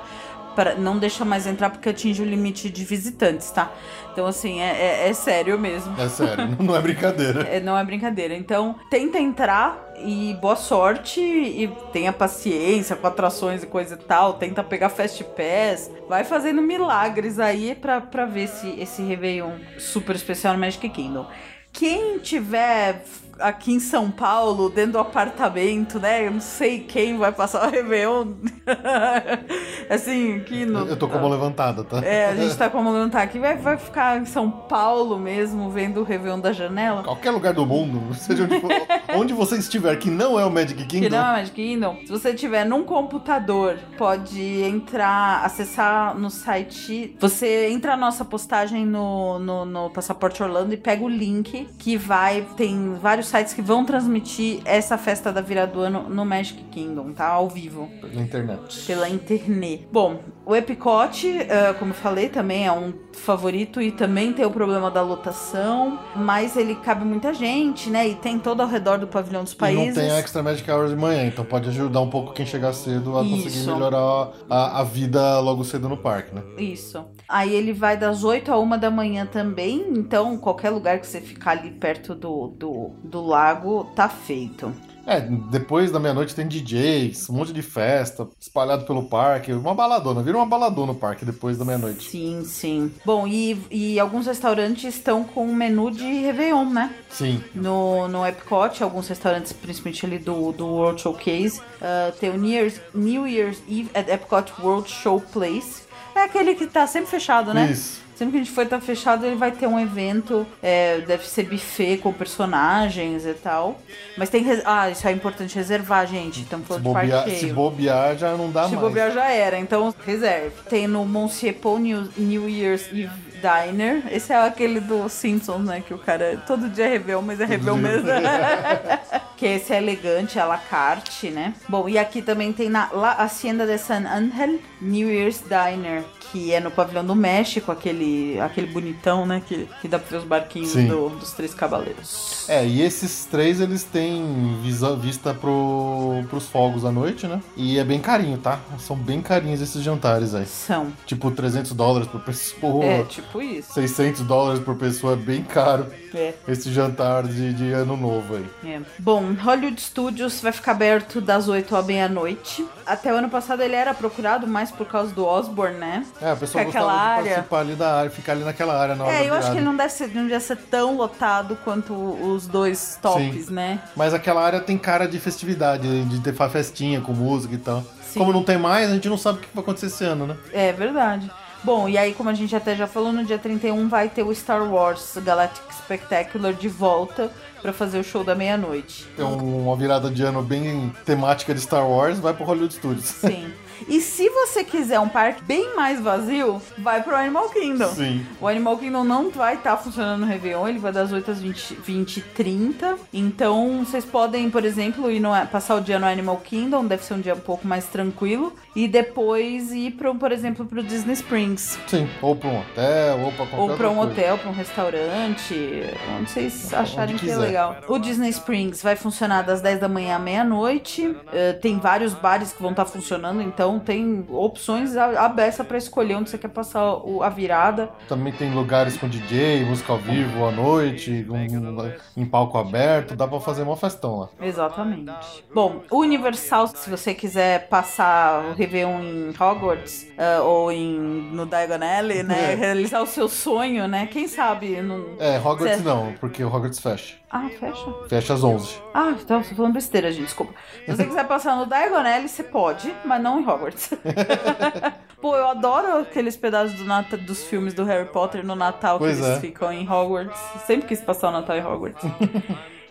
Pra, não deixa mais entrar porque atinge o limite de visitantes, tá? Então, assim, é, é- é sério mesmo. É sério, não é brincadeira. É, não é brincadeira. Então, tenta entrar e boa sorte e tenha paciência com atrações e coisa e tal. Tenta pegar Fast Pass. Vai fazendo milagres aí pra, pra ver se esse Réveillon super especial no Magic Kingdom. Quem tiver aqui em São Paulo, dentro do apartamento, né? Eu não sei quem vai passar o Réveillon. assim, aqui no. Eu tô com a mão levantada, tá? É, a gente tá como levantar aqui. Vai, vai ficar em São Paulo mesmo, vendo o Réveillon da janela? Qualquer lugar do mundo, seja onde, for, onde você estiver, que não é o Magic Que Kingdom, não é Magic Kingdom. Se você tiver num computador, pode entrar, acessar no site. Você entra na nossa postagem no, no, no Passaporte Orlando e pega o link que vai. Tem vários sites que vão transmitir essa festa da virada do ano no Magic Kingdom, tá? Ao vivo na internet. pela internet. Bom, o Epicote, eh, como eu falei, também é um favorito e também tem o problema da lotação, mas ele cabe muita gente, né? E tem todo ao redor do pavilhão dos E países. não tem Extra Magic Hours de manhã, então pode ajudar um pouco quem chegar cedo a conseguir Isso. melhorar a, a vida logo cedo no parque, né? Isso. Aí ele vai das 8 a 1 da manhã também, então qualquer lugar que você ficar ali perto do, do, do lago tá feito. É, depois da meia-noite tem DJs, um monte de festa espalhado pelo parque, uma baladona, vira uma baladona no parque depois da meia-noite. Sim, sim. Bom, e, e alguns restaurantes estão com um menu de Réveillon, né? Sim, No, no Epcot, alguns restaurantes, principalmente ali do, do World Showcase, ah, tem o New Year's, New Year's Eve at Epcot World Show Place. É aquele que tá sempre fechado, né? isso. Sempre que a gente for estar fechado, ele vai ter um evento, é, deve ser buffet com personagens e tal. Mas tem. res- Ah, isso é importante reservar, gente. Estamos Se falando de parque bobear, se bobear já não dá Se mais. bobear já era, então reserve. Tem no Monsieur Paul New, New Year's Eve Diner. Esse é aquele do Simpsons, né? Que o cara todo dia é Réveillon, mas é dia. mesmo. que esse é elegante, à la carte, né? Bom, e aqui também tem na La Hacienda de San Ángel New Year's Diner. Que é no pavilhão do México, aquele, aquele bonitão, né? Que, que dá pra ver os barquinhos do- dos Três Cavaleiros. É, e esses três eles têm visa, vista pro, pros fogos à noite, né? E é bem carinho, tá? São bem carinhos esses jantares aí. São. Tipo 300 dólares por pessoa, É, tipo isso. 600 dólares por pessoa, é bem caro É. esse jantar de, de ano novo aí. É. Bom, Hollywood Studios vai ficar aberto das 8 à meia-noite. Até o ano passado ele era procurado mais por causa do Osborne, né? É, o pessoal Que gostava de área- participar ali da área, ficar ali naquela área na hora É, eu acho que ele não deve ser, não devia ser tão lotado quanto os dois tops, Sim. né? Mas aquela área tem cara de festividade, de ter festinha com música e tal. Sim. Como não tem mais, a gente não sabe o que vai acontecer esse ano, né? É verdade. Bom, e aí, como a gente até já falou, no dia 31 vai ter o Star Wars Galactic Spectacular de volta pra fazer o show da meia-noite. Tem um- uma virada de ano bem temática de Star Wars, vai pro Hollywood Studios. Sim. E se você quiser um parque bem mais vazio, vai pro Animal Kingdom. Sim. O Animal Kingdom não vai estar funcionando no Réveillon, ele vai das 8 às 20, 20 e 30. Então, vocês podem, por exemplo, ir no, passar o dia no Animal Kingdom, deve ser um dia um pouco mais tranquilo. E depois ir, pro, por exemplo, pro Disney Springs. Sim. Ou pra um hotel, ou pra qualquer Ou pra um coisa. hotel, pra um restaurante, onde vocês acharem que é legal. O Disney Springs vai funcionar das 10 da manhã à meia-noite. Eh, tem vários bares que vão estar funcionando, então tem opções a, a beça pra escolher onde você quer passar a virada. Também tem lugares com DJ, música ao vivo à noite, um- em palco aberto, dá pra fazer uma festão lá. Exatamente. Bom, o Universal, se você quiser passar o Réveillon em Hogwarts eh, ou em, no Diagon Alley, né? É. Realizar o seu sonho, né? Quem sabe? Não... É, Hogwarts não, porque o Hogwarts fecha. Ah, fecha. Fecha às 11. Ah, então tô falando besteira, gente, desculpa. Se você quiser passar no Diagon Alley, você pode, mas não em Hogwarts. Pô, eu adoro aqueles pedaços do dos filmes do Harry Potter no Natal Pois que eles é. ficam em Hogwarts. Sempre quis passar o Natal em Hogwarts.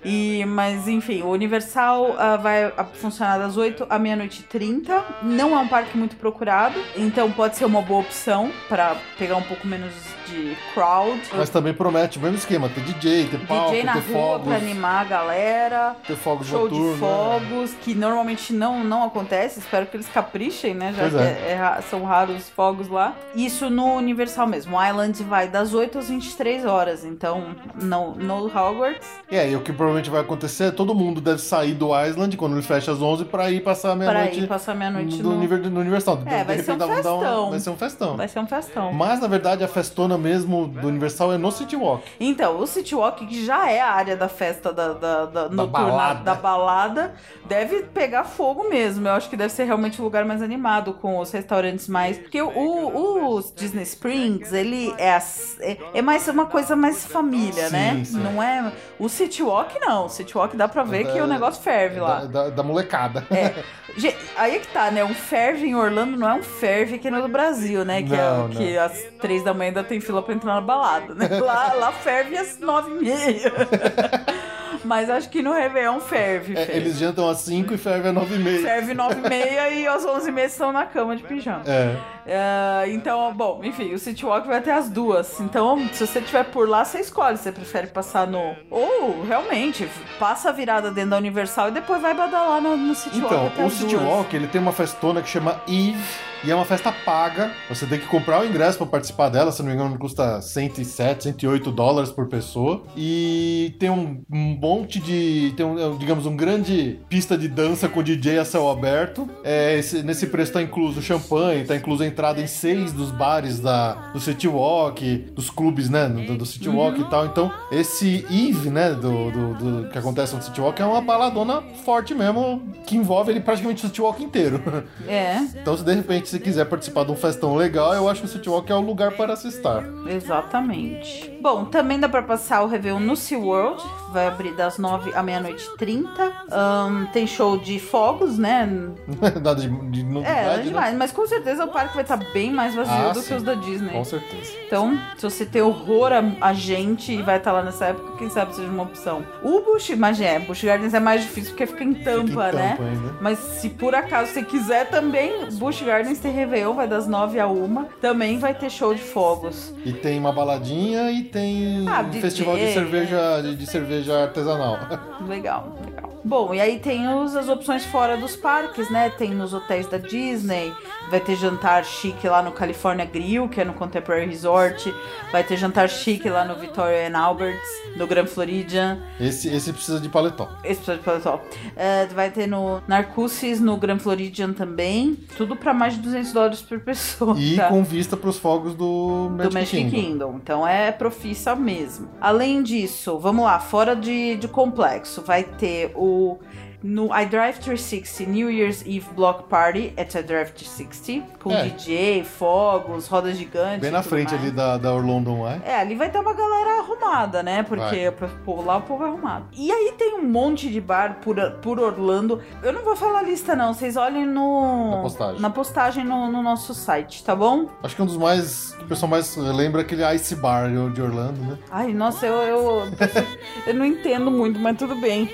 E, mas enfim, o Universal ah, vai funcionar das 8 à meia-noite e 30. Não é um parque muito procurado, então pode ser uma boa opção para pegar um pouco menos de crowd. Mas também promete o mesmo esquema, ter DJ, ter palco, DJ na ter rua fogos, pra animar a galera. ter fogos Show de noturnos, né? fogos, que normalmente não, não acontece. Espero que eles caprichem, né? Já Pois que é. é- são raros os fogos lá. Isso no Universal mesmo. O Island vai das 8 às 23 horas. Então, no, no Hogwarts. É, e o que provavelmente vai acontecer é todo mundo deve sair do Island quando ele fecha às 11 pra ir passar a Pra meia-noite ir passar meia-noite no, no. univer- no Universal. De- É, de vai ser um festão. vai ser um festão. Vai ser um festão. Mas na verdade a festona mesmo do Universal é no City Walk. Então, o City Walk, que já é a área da festa da, da, da, noturna, balada. da balada, deve pegar fogo mesmo. Eu acho que deve ser realmente um lugar mais animado, com os restaurantes mais. Porque o, o, o Disney Springs, ele é, as- é, é mais uma coisa mais família, Sim, né? sim. Não é. O City Walk, não. O City Walk dá pra ver É que da- o negócio ferve lá. Da, da- da molecada. É. Aí é que tá, né? Um ferve em Orlando não é um ferve aqui no Brasil, né? Que, Não, é, que às três da manhã ainda tem fila pra entrar na balada, né? Lá, lá ferve às nove e meia. Mas acho que no Réveillon ferve, É, ferve. eles jantam às 5 e ferve às 9 e meia. Ferve nove e meia e às onze e meia estão na cama de pijama. É. É, então, bom, enfim, o City Walk vai até as duas. Então, se você estiver por lá, você escolhe. Você prefere passar no. Ou, realmente, passa a virada dentro da Universal e depois vai badalar no, no City Walk. Então, até o City duas. Walk, ele tem uma festona que chama Eve. E é uma festa paga. Você tem que comprar o ingresso pra participar dela. Se não me engano, custa 107, 108 dólares por pessoa. E tem um, monte de. Tem, um, digamos, um grande pista de dança com DJ a céu aberto. É, esse- nesse preço tá incluso champanhe, tá incluso a entrada em seis dos bares da, do City Walk, dos clubes, né? Do, do City Walk e tal. Então, esse Eve, né? Do, do- do- que acontece no City Walk é uma baladona forte mesmo, que envolve ele praticamente o City Walk inteiro. É, Então, se de repente você quiser participar de um festão legal, eu acho que o City Walk é o lugar para se estar. exatamente. Bom, também dá pra passar o Réveillon no SeaWorld. Vai abrir das 9 à meia-noite e 30. Ahn, tem show de fogos, né? Nada de, de É, novidade, é né? demais. Mas com certeza o parque vai estar bem mais vazio Ah, do sim. que os da Disney. Com certeza. Então, se você tem horror a, a gente e vai estar lá nessa época, quem sabe seja uma opção. O Busch, mas é, Busch Gardens é mais difícil porque fica em tampa, Fica em né? tampa ainda. Mas se por acaso você quiser também, Busch Gardens tem Réveillon, vai das 9 a 1. Também vai ter show de fogos. E tem uma baladinha e tem Ah, um DJ, festival de cerveja, de, de cerveja artesanal. Legal, legal. Bom, e aí tem os, as opções fora dos parques, né? Tem nos hotéis da Disney, vai ter jantar chique lá no California Grill, que é no Contemporary Resort, vai ter jantar chique lá no Victoria and Alberts, no Grand Floridian, Esse, esse precisa de paletó. esse precisa de paletó. É, vai ter no Narcoosseous, no Grand Floridian também, tudo pra mais de 200 dólares por pessoa. E tá? com vista pros fogos do Magic, do Magic Kingdom. Kingdom. Então é profissa mesmo. Além disso, vamos lá, fora de, de complexo, vai ter o no I Drive 360 New Year's Eve Block Party at a Drive 360, com É. DJ, fogos, rodas gigantes. Bem na frente mais. ali da, da Orlando Eye. É, ali vai ter uma galera arrumada, né? Porque povo lá, o povo é arrumado. E aí tem um monte de bar por, por Orlando. Eu não vou falar a lista, não. Vocês olhem no. Na postagem. Na postagem no, no nosso site, tá bom? Acho que um dos mais. que o pessoal mais lembra é aquele Ice Bar de Orlando, né? Ai, nossa, eu, eu, eu não entendo muito, mas tudo bem.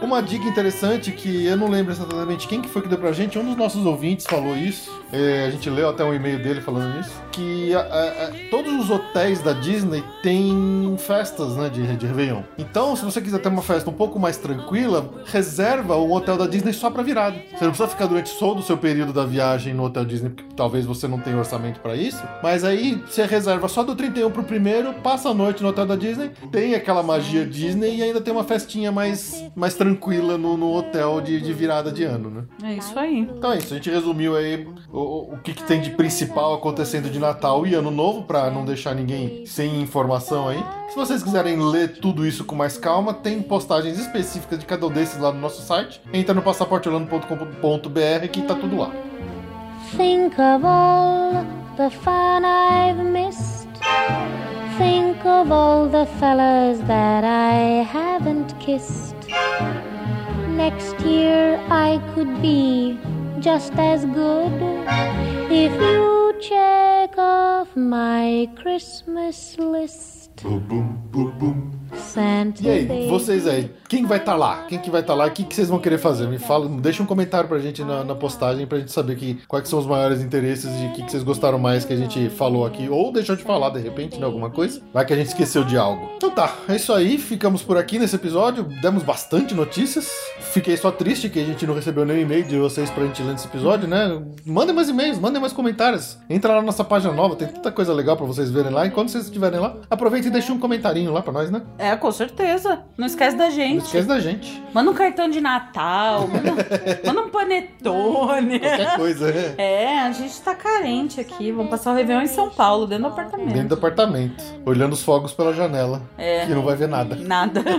Uma dica interessante que eu não lembro exatamente quem que foi que deu pra gente, um dos nossos ouvintes falou isso. É, a gente leu até um e-mail dele falando isso. Que a- a- a- todos os hotéis da Disney têm festas, né, de, de Réveillon. Então, se você quiser ter uma festa um pouco mais tranquila, reserva um hotel da Disney só pra virada. Você não precisa ficar durante todo o seu período da viagem no hotel Disney, porque talvez você não tenha orçamento pra isso. Mas aí você reserva só do 31 pro primeiro, passa a noite no hotel da Disney, tem aquela magia Disney e ainda tem uma festinha mais, mais tranquila no, no hotel de, de virada de ano, né? É isso aí. Então é isso, a gente resumiu aí o, o- que, que tem de principal acontecendo de Natal e Ano Novo, pra não deixar ninguém sem informação aí. Se vocês quiserem ler tudo isso com mais calma, tem postagens específicas de cada um desses lá no nosso site. Entra no passaporteorlando.com.br que tá tudo lá. Think of all the fun I've missed. Think of all the fellas that I haven't kissed. Next year I could be just as good if you check off my Christmas list. Santa E aí, vocês aí, quem vai estar lá? Quem que vai estar lá? O que, que vocês vão querer fazer? Me fala, deixa um comentário pra gente na, na postagem pra gente saber que, quais são os maiores interesses e o que, que vocês gostaram mais que a gente falou aqui. Ou deixou de falar de repente, né? Alguma coisa. Vai que a gente esqueceu de algo. Então tá, é isso aí. Ficamos por aqui nesse episódio. Demos bastante notícias. Fiquei só triste que a gente não recebeu nenhum e-mail de vocês pra gente ler nesse episódio, né? Mandem mais e-mails, mandem mais comentários. Entra lá na nossa página nova, tem tanta coisa legal pra vocês verem lá. Enquanto vocês estiverem lá, aproveita e deixa um comentarinho lá pra nós, né? É, com certeza. Não esquece da Não gente. esquece da gente. Manda um cartão de Natal, manda, manda um panetone. Qualquer coisa, né? É, a gente tá carente aqui. Vamos passar o Réveillon em São Paulo, dentro do apartamento. Dentro do apartamento, olhando os fogos pela janela. É. Que não vai ver nada. Nada.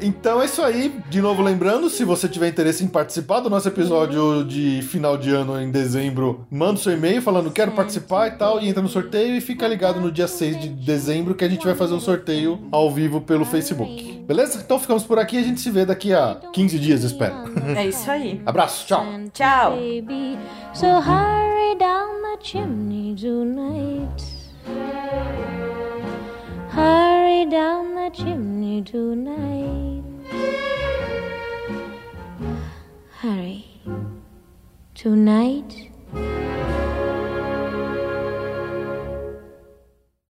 Então é isso aí. De novo, lembrando, se você tiver interesse em participar do nosso episódio de final de ano em dezembro, manda o seu e-mail falando quero participar e tal, e entra no sorteio e fica ligado no dia 6 de dezembro que a gente vai fazer um sorteio ao vivo pelo Facebook. Beleza? Então ficamos por aqui e a gente se vê daqui a 15 dias, espero. É isso aí. Abraço, tchau. Tchau. So hurry down the chimney tonight. Hurry down the chimney tonight. Hurry. Tonight